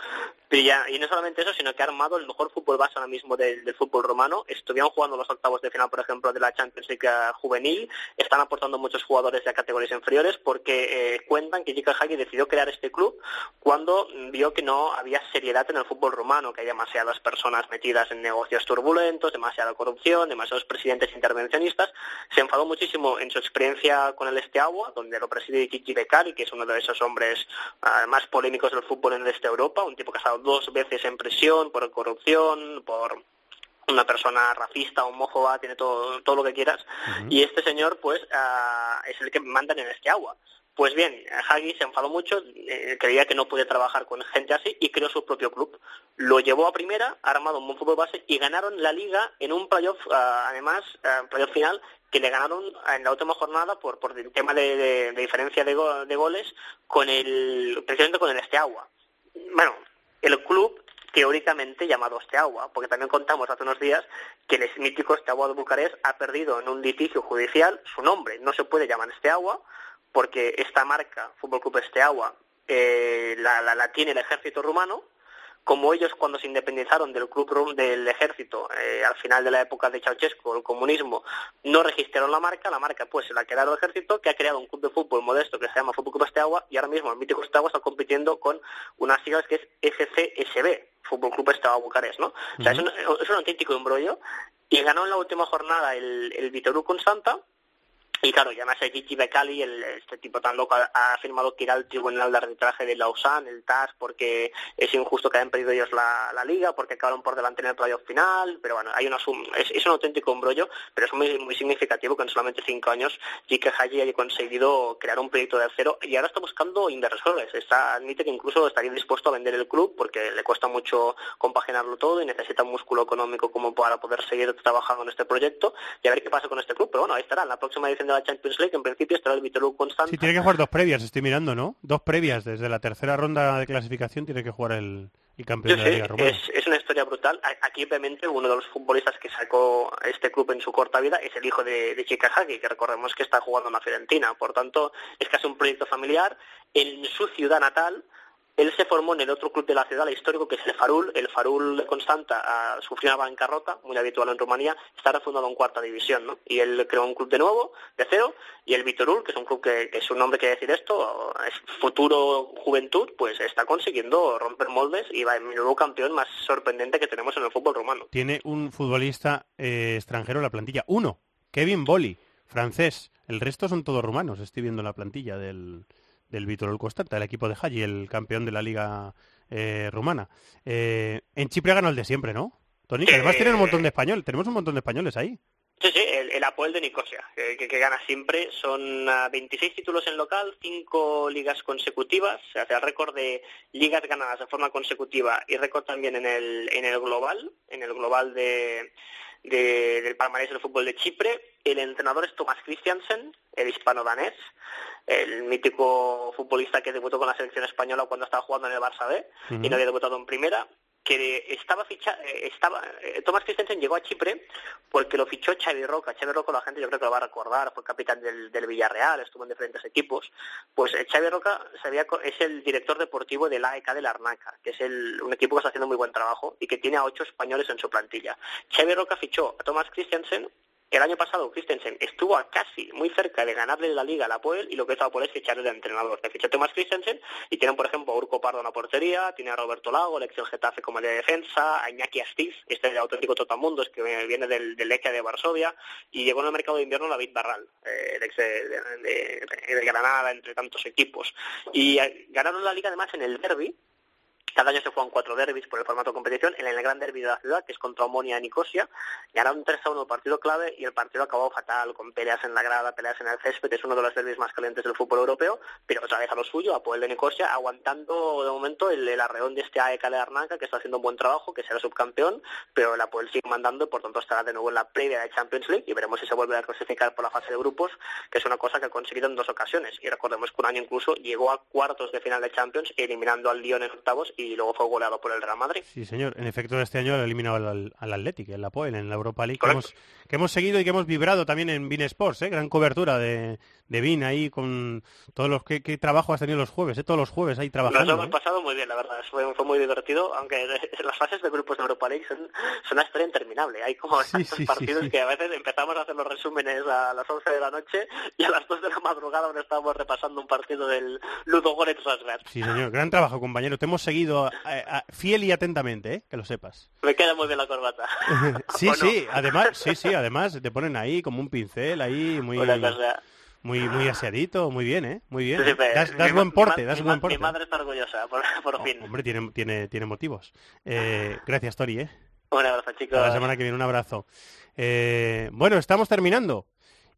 Ya, y no solamente eso, sino que ha armado el mejor fútbol base ahora mismo del, del fútbol romano. Estuvieron jugando los octavos de final, por ejemplo, de la Champions League eh, juvenil. Están aportando muchos jugadores de categorías inferiores porque eh, cuentan que Jika Hagi decidió crear este club cuando vio que no había seriedad en el fútbol romano, que hay demasiadas personas metidas en negocios turbulentos, demasiada corrupción, demasiados presidentes intervencionistas. Se enfadó muchísimo en su experiencia con el Esteagua, donde lo preside Kiki Beccari, que es uno de esos hombres ah, más polémicos del fútbol en el este de Europa, un tipo que ha estado dos veces en prisión por corrupción, por una persona racista, homófoba, tiene todo, todo lo que quieras. Y este señor, pues, ah, es el que mandan en este agua. Pues bien, Hagi se enfadó mucho, eh, creía que no podía trabajar con gente así y creó su propio club. Lo llevó a primera, armado un buen fútbol base y ganaron la liga en un playoff, ah, además, ah, playoff final, que le ganaron en la última jornada por, por el tema de, de- de diferencia de, go- de goles con el, precisamente con el Esteagua. Bueno, el club teóricamente llamado Steaua, porque también contamos hace unos días que el mítico Steaua de Bucarest ha perdido en un litigio judicial su nombre. No se puede llamar Steaua porque esta marca, Fútbol Club Steaua, eh, la, la, la tiene el ejército rumano como ellos cuando se independizaron del club rum- del ejército eh, al final de la época de Ceausescu, el comunismo, no registraron la marca, la marca pues se la quedaron el ejército, que ha creado un club de fútbol modesto que se llama Fútbol Club Steaua y ahora mismo el mítico Steaua está compitiendo con unas siglas que es FCSB, Fútbol Club Steaua Bucarest, ¿no? O sea, es un, es un auténtico embrollo y ganó en la última jornada el, el Vitoru Constanta y claro, y además Gigi Becali, el, este tipo tan loco, ha, afirmado que irá al tribunal de arbitraje de Lausanne, el TAS, porque es injusto que hayan perdido ellos la, la liga, porque acabaron por delante en el playoff final, pero bueno, hay una es, es un auténtico embrollo, pero es muy, muy significativo que en solamente cinco años Gigi Haji haya conseguido crear un proyecto de cero y ahora está buscando inversores. Está, admite que incluso estaría dispuesto a vender el club porque le cuesta mucho compaginarlo todo y necesita un músculo económico como para poder seguir trabajando en este proyecto y a ver qué pasa con este club. Pero bueno, ahí estará, en la próxima edición de la Champions League, en principio estará el Vitoru Constanta. Sí, tiene que jugar dos previas, estoy mirando, ¿no? Dos previas. Desde la tercera ronda de clasificación tiene que jugar el, el campeón Yo de la Liga Rumana. es, es una historia brutal. Aquí, obviamente, uno de los futbolistas que sacó este club en su corta vida es el hijo de, de Chica Hagi, que recordemos que está jugando en la Fiorentina. Por tanto, es casi un proyecto familiar. En su ciudad natal, él se formó en el otro club de la ciudad, el histórico, que es el Farul. El Farul Constanta ah, sufrió una bancarrota, muy habitual en Rumanía, está refundado en cuarta división, ¿no? Y él creó un club de nuevo, de cero, y el Vitorul, que es un club que, que su nombre quiere decir esto, es futuro juventud, pues está consiguiendo romper moldes y va en el nuevo campeón más sorprendente que tenemos en el fútbol rumano. Tiene un futbolista eh, extranjero en la plantilla. Uno, Kevin Boli, francés. El resto son todos rumanos. Estoy viendo la plantilla del, del Vitorul Constanta, el equipo de Haji, el campeón de la liga eh, rumana. Eh, en Chipre ganó el de siempre, ¿no? Tony, que además Eh, tienen un montón de españoles. Tenemos un montón de españoles ahí. Sí, sí, el, el Apoel de Nicosia, que, que- que gana siempre. Son ah, 26 títulos en local, 5 ligas consecutivas, o sea, el récord de ligas ganadas de forma consecutiva y récord también en el, en el global, en el global de, de- del palmarés del fútbol de Chipre. El entrenador es Thomas Christiansen, el hispano-danés, el mítico futbolista que debutó con la selección española cuando estaba jugando en el Barça B y no había debutado en primera que estaba ficha, eh, estaba eh, Thomas Christensen llegó a Chipre porque lo fichó Xavi Roca. Xavi Roca la gente yo creo que lo va a recordar, fue capitán del, del Villarreal, estuvo en diferentes equipos. Pues eh, Xavi Roca co- es el director deportivo del AEK de la Arnaca, que es el, un equipo que está haciendo muy buen trabajo y que tiene a ocho españoles en su plantilla. Xavi Roca fichó a Thomas Christensen el año pasado Christensen estuvo a casi muy cerca de ganarle la liga a la Poel y lo que hizo Apoel es ficharle de entrenador. Le fichó Christensen y tienen, por ejemplo, a Urco Pardo en la portería, tiene a Roberto Lago, el ex Getafe como de defensa, a Iñaki Astiz, este auténtico Totamundos que viene del, del Lechia de Varsovia y llegó en el mercado de invierno David Barral, eh, el ex de Granada, entre tantos equipos. Y eh, ganaron la liga además en el derby, cada año se juegan cuatro derbis por el formato de competición. En el gran derby de la ciudad, que es contra Omonia y Nicosia, ganaron 3 a 1 el partido clave y el partido acabó fatal, con peleas en la grada, peleas en el césped. Es uno de los derbis más calientes del fútbol europeo, pero otra vez a lo suyo, a Poel de Nicosia, aguantando de momento el, el arreón de este AEK de Arnaca, que está haciendo un buen trabajo, que será subcampeón, pero la Poel sigue mandando y por tanto estará de nuevo en la previa de Champions League y veremos si se vuelve a clasificar por la fase de grupos, que es una cosa que ha conseguido en dos ocasiones. Y recordemos que un año incluso llegó a cuartos de final de Champions, eliminando al Lyon en octavos y luego fue goleado por el Real Madrid. Sí, señor. En efecto, este año ha eliminado al, al Athletic, en la Poel, en la Europa League, que hemos, que hemos seguido y que hemos vibrado también en Bean Sports, ¿eh? Gran cobertura de, de Bean ahí con todos los... ¿Qué, qué trabajo has tenido los jueves, eh? Todos los jueves ahí Nos trabajando. hemos ¿eh? pasado muy bien, la verdad. Fue, fue muy divertido, aunque las fases de grupos de Europa League son, son una historia interminable. Hay como sí, sí, partidos sí. que a veces empezamos a hacer los resúmenes a las 11 de la noche y a las 2 de la madrugada aún estábamos repasando un partido del Ludo Goretz. Sí, señor. Gran trabajo, compañero. Te hemos seguido eh, a- fiel y atentamente, ¿eh? Que lo sepas. Me queda muy bien la corbata. sí, sí. Además, sí, sí. Además, te ponen ahí como un pincel, ahí muy... Una cosa- Muy, muy aseadito, muy bien, ¿eh? Muy bien. Sí, sí, pero das mi das ma- buen mi porte, das mi buen porte. Mi madre está orgullosa, por, por fin. Hombre, tiene, tiene, tiene motivos. Eh, gracias, Tori, ¿eh? Un abrazo, chicos. Hasta la semana que viene, un abrazo. Eh, bueno, estamos terminando.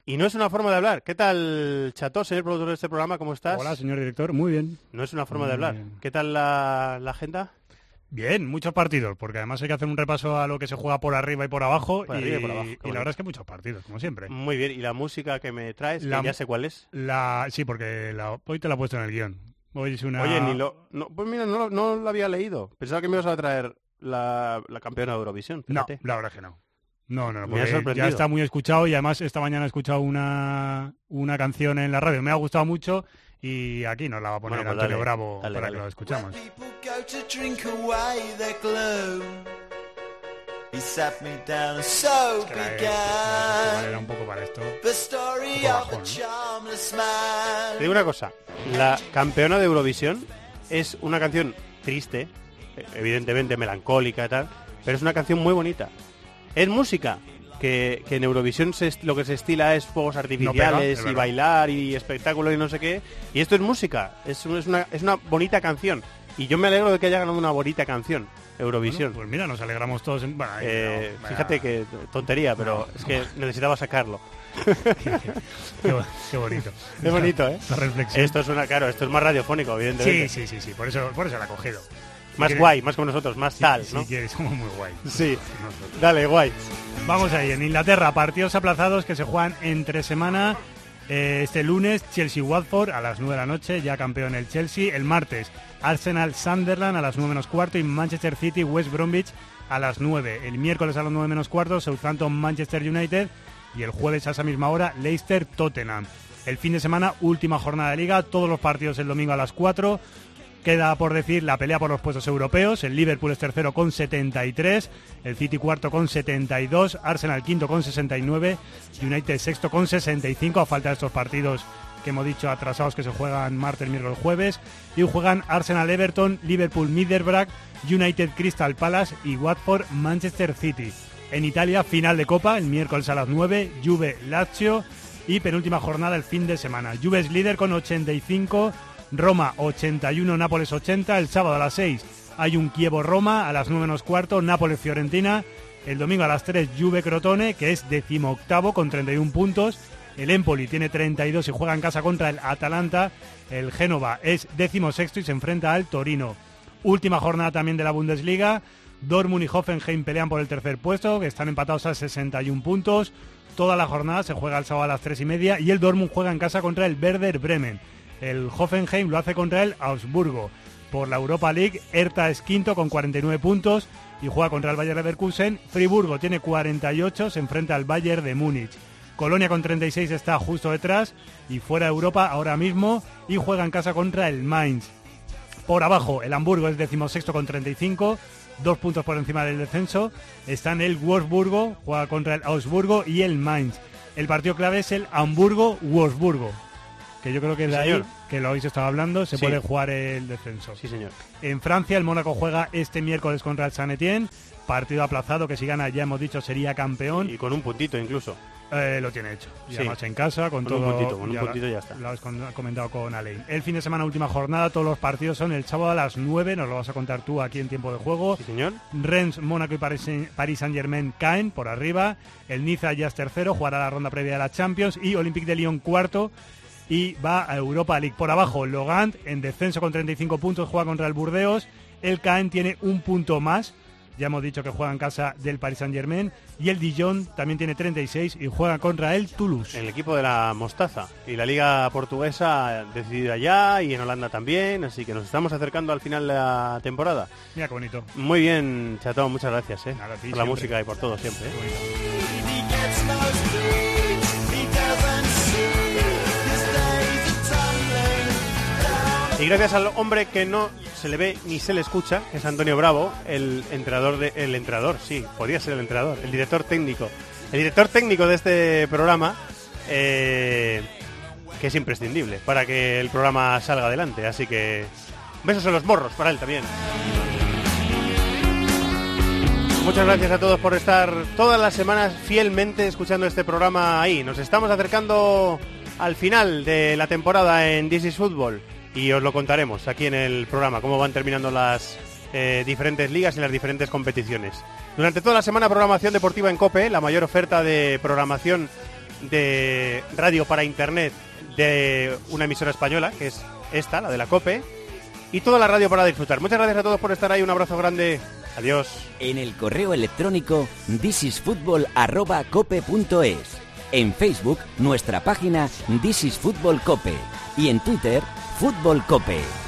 Y no es una forma de hablar. ¿Qué tal, Chato, señor productor de este programa? ¿Cómo estás? Hola, señor director. Muy bien. No es una forma de hablar. bien. ¿Qué tal la, la agenda? Bien, muchos partidos, porque además hay que hacer un repaso a lo que se juega por arriba y por abajo. Por y, arriba y por abajo, qué y la verdad es que muchos partidos, como siempre. Muy bien. ¿Y la música que me traes? Que La- ya sé cuál es. La, sí, porque la- hoy te la he puesto en el guion. Hoy es una... Oye, ni lo... No, pues mira, no, lo- no lo había leído. Pensaba que me ibas a traer la, la campeona de Eurovisión. No, la verdad es que no. No, no, no, porque ya está muy escuchado y además esta mañana he escuchado una, una canción en la radio, me ha gustado mucho y aquí nos la va a poner Bueno, pues Antonio dale, Bravo dale, para dale. que lo escuchamos. go to drink away their gloom. He sat me down and so began Era un poco para esto. the story Un poco of a bajón, ¿no? charmless man. Te digo una cosa, la campeona de Eurovisión es una canción triste, evidentemente melancólica y tal, pero es una canción muy bonita. Es música, que, que en Eurovisión se lo que se estila es fuegos artificiales es y bailar y espectáculo y no sé qué, y esto es música, es, es una, es una bonita canción. Y yo me alegro de que haya ganado una bonita canción, Eurovisión. Pues mira, nos alegramos todos. En... Bueno, Eh, no, fíjate que tontería, pero No, es que necesitaba sacarlo. Qué, bo- qué bonito. Es bonito, ¿eh? Esta reflexión. Esto es una, claro, esto es más radiofónico, evidentemente. Sí, sí, sí, sí, por eso, por eso la he cogido. Más quieres- guay, más como nosotros, más si- tal, ¿no? quieres, somos muy guay. Sí. Dale, guay. Vamos ahí, en Inglaterra, partidos aplazados que se juegan entre semana. Eh, este lunes, Chelsea-Watford a las 9 de la noche, ya campeón el Chelsea. El martes, Arsenal-Sunderland a las 9 menos cuarto y Manchester City-West Bromwich a las 9. El miércoles a las 9 menos cuarto, Southampton-Manchester United y el jueves a esa misma hora, Leicester-Tottenham. El fin de semana, última jornada de liga, todos los partidos el domingo a las 4. Queda por decir la pelea por los puestos europeos. El Liverpool es tercero con 73, el City cuarto con 72, Arsenal quinto con 69, United sexto con 65, a falta de estos partidos que hemos dicho atrasados que se juegan martes, miércoles, jueves. Y juegan Arsenal Everton, Liverpool Middlesbrough, United Crystal Palace y Watford Manchester City. En Italia, final de Copa, el miércoles a las 9, Juve Lazio y penúltima jornada el fin de semana. Juve es líder con 85, Roma 81, Nápoles 80, el sábado a las 6 hay un Kievo-Roma, a las 9 menos cuarto, Nápoles-Fiorentina, el domingo a las 3 Juve-Crotone, que es decimoctavo con 31 puntos, el Empoli tiene 32 y juega en casa contra el Atalanta, el Génova es decimosexto y se enfrenta al Torino. Última jornada también de la Bundesliga, Dortmund y Hoffenheim pelean por el tercer puesto, que están empatados a 61 puntos. Toda la jornada se juega el sábado a las 3 y media y el Dortmund juega en casa contra el Werder Bremen. El Hoffenheim lo hace contra el Augsburgo. Por la Europa League, Hertha es quinto con 49 puntos y juega contra el Bayer Leverkusen. Friburgo tiene 48, se enfrenta al Bayern de Múnich. Colonia con 36 está justo detrás y fuera de Europa ahora mismo y juega en casa contra el Mainz. Por abajo, el Hamburgo es decimosexto con 35, dos puntos por encima del descenso. Están el Wolfsburgo, juega contra el Augsburgo y el Mainz. El partido clave es el Hamburgo-Wolfsburgo, que yo creo que de ahí, Señor. que lo habéis estado hablando, se Sí. puede jugar el descenso. Sí, señor. En Francia, el Mónaco juega este miércoles contra el San Etienne. Partido aplazado que si gana, ya hemos dicho, sería campeón. Y con un puntito incluso. Eh, lo tiene hecho. Y Sí. además en casa, con, Con un todo. puntito, con un ya puntito ya está. Lo has comentado con Alain. El fin de semana, última jornada, todos los partidos son el sábado a las 9, nos lo vas a contar tú aquí en tiempo de juego. Sí, señor. Rennes, Mónaco y Paris, Paris Saint Germain caen por arriba. El Niza ya es tercero, jugará la ronda previa de la Champions. Y Olympique de Lyon cuarto. Y va a Europa League. Por abajo, Logant en descenso con 35 puntos, juega contra el Burdeos. El Caen tiene un punto más. Ya hemos dicho que juega en casa del Paris Saint Germain. Y el Dijon también tiene 36 y juega contra el Toulouse. El equipo de la Mostaza. Y la liga portuguesa decidida ya y en Holanda también. Así que nos estamos acercando al final de la temporada. Mira qué bonito. Muy bien, Chatón, muchas gracias eh, Nada, por la música y por todo siempre. eh. Y gracias al hombre que no se le ve ni se le escucha, que es Antonio Bravo, el entrenador de, el entrenador, sí, podría ser el entrenador, el director técnico, el director técnico de este programa, eh, que es imprescindible para que el programa salga adelante. Así que besos en los morros para él también. Muchas gracias a todos por estar todas las semanas fielmente escuchando este programa ahí. Nos estamos acercando al final de la temporada en This is Football y os lo contaremos aquí en el programa, cómo van terminando las eh, diferentes ligas y las diferentes competiciones. Durante toda la semana programación deportiva en COPE, la mayor oferta de programación de radio para internet de una emisora española, que es esta, la de la COPE, y toda la radio para disfrutar. Muchas gracias a todos por estar ahí, un abrazo grande, adiós. En el correo electrónico thisisfutbol@cope.es. En Facebook, nuestra página This is Fútbol Cope. Y en Twitter, Fútbol Cope.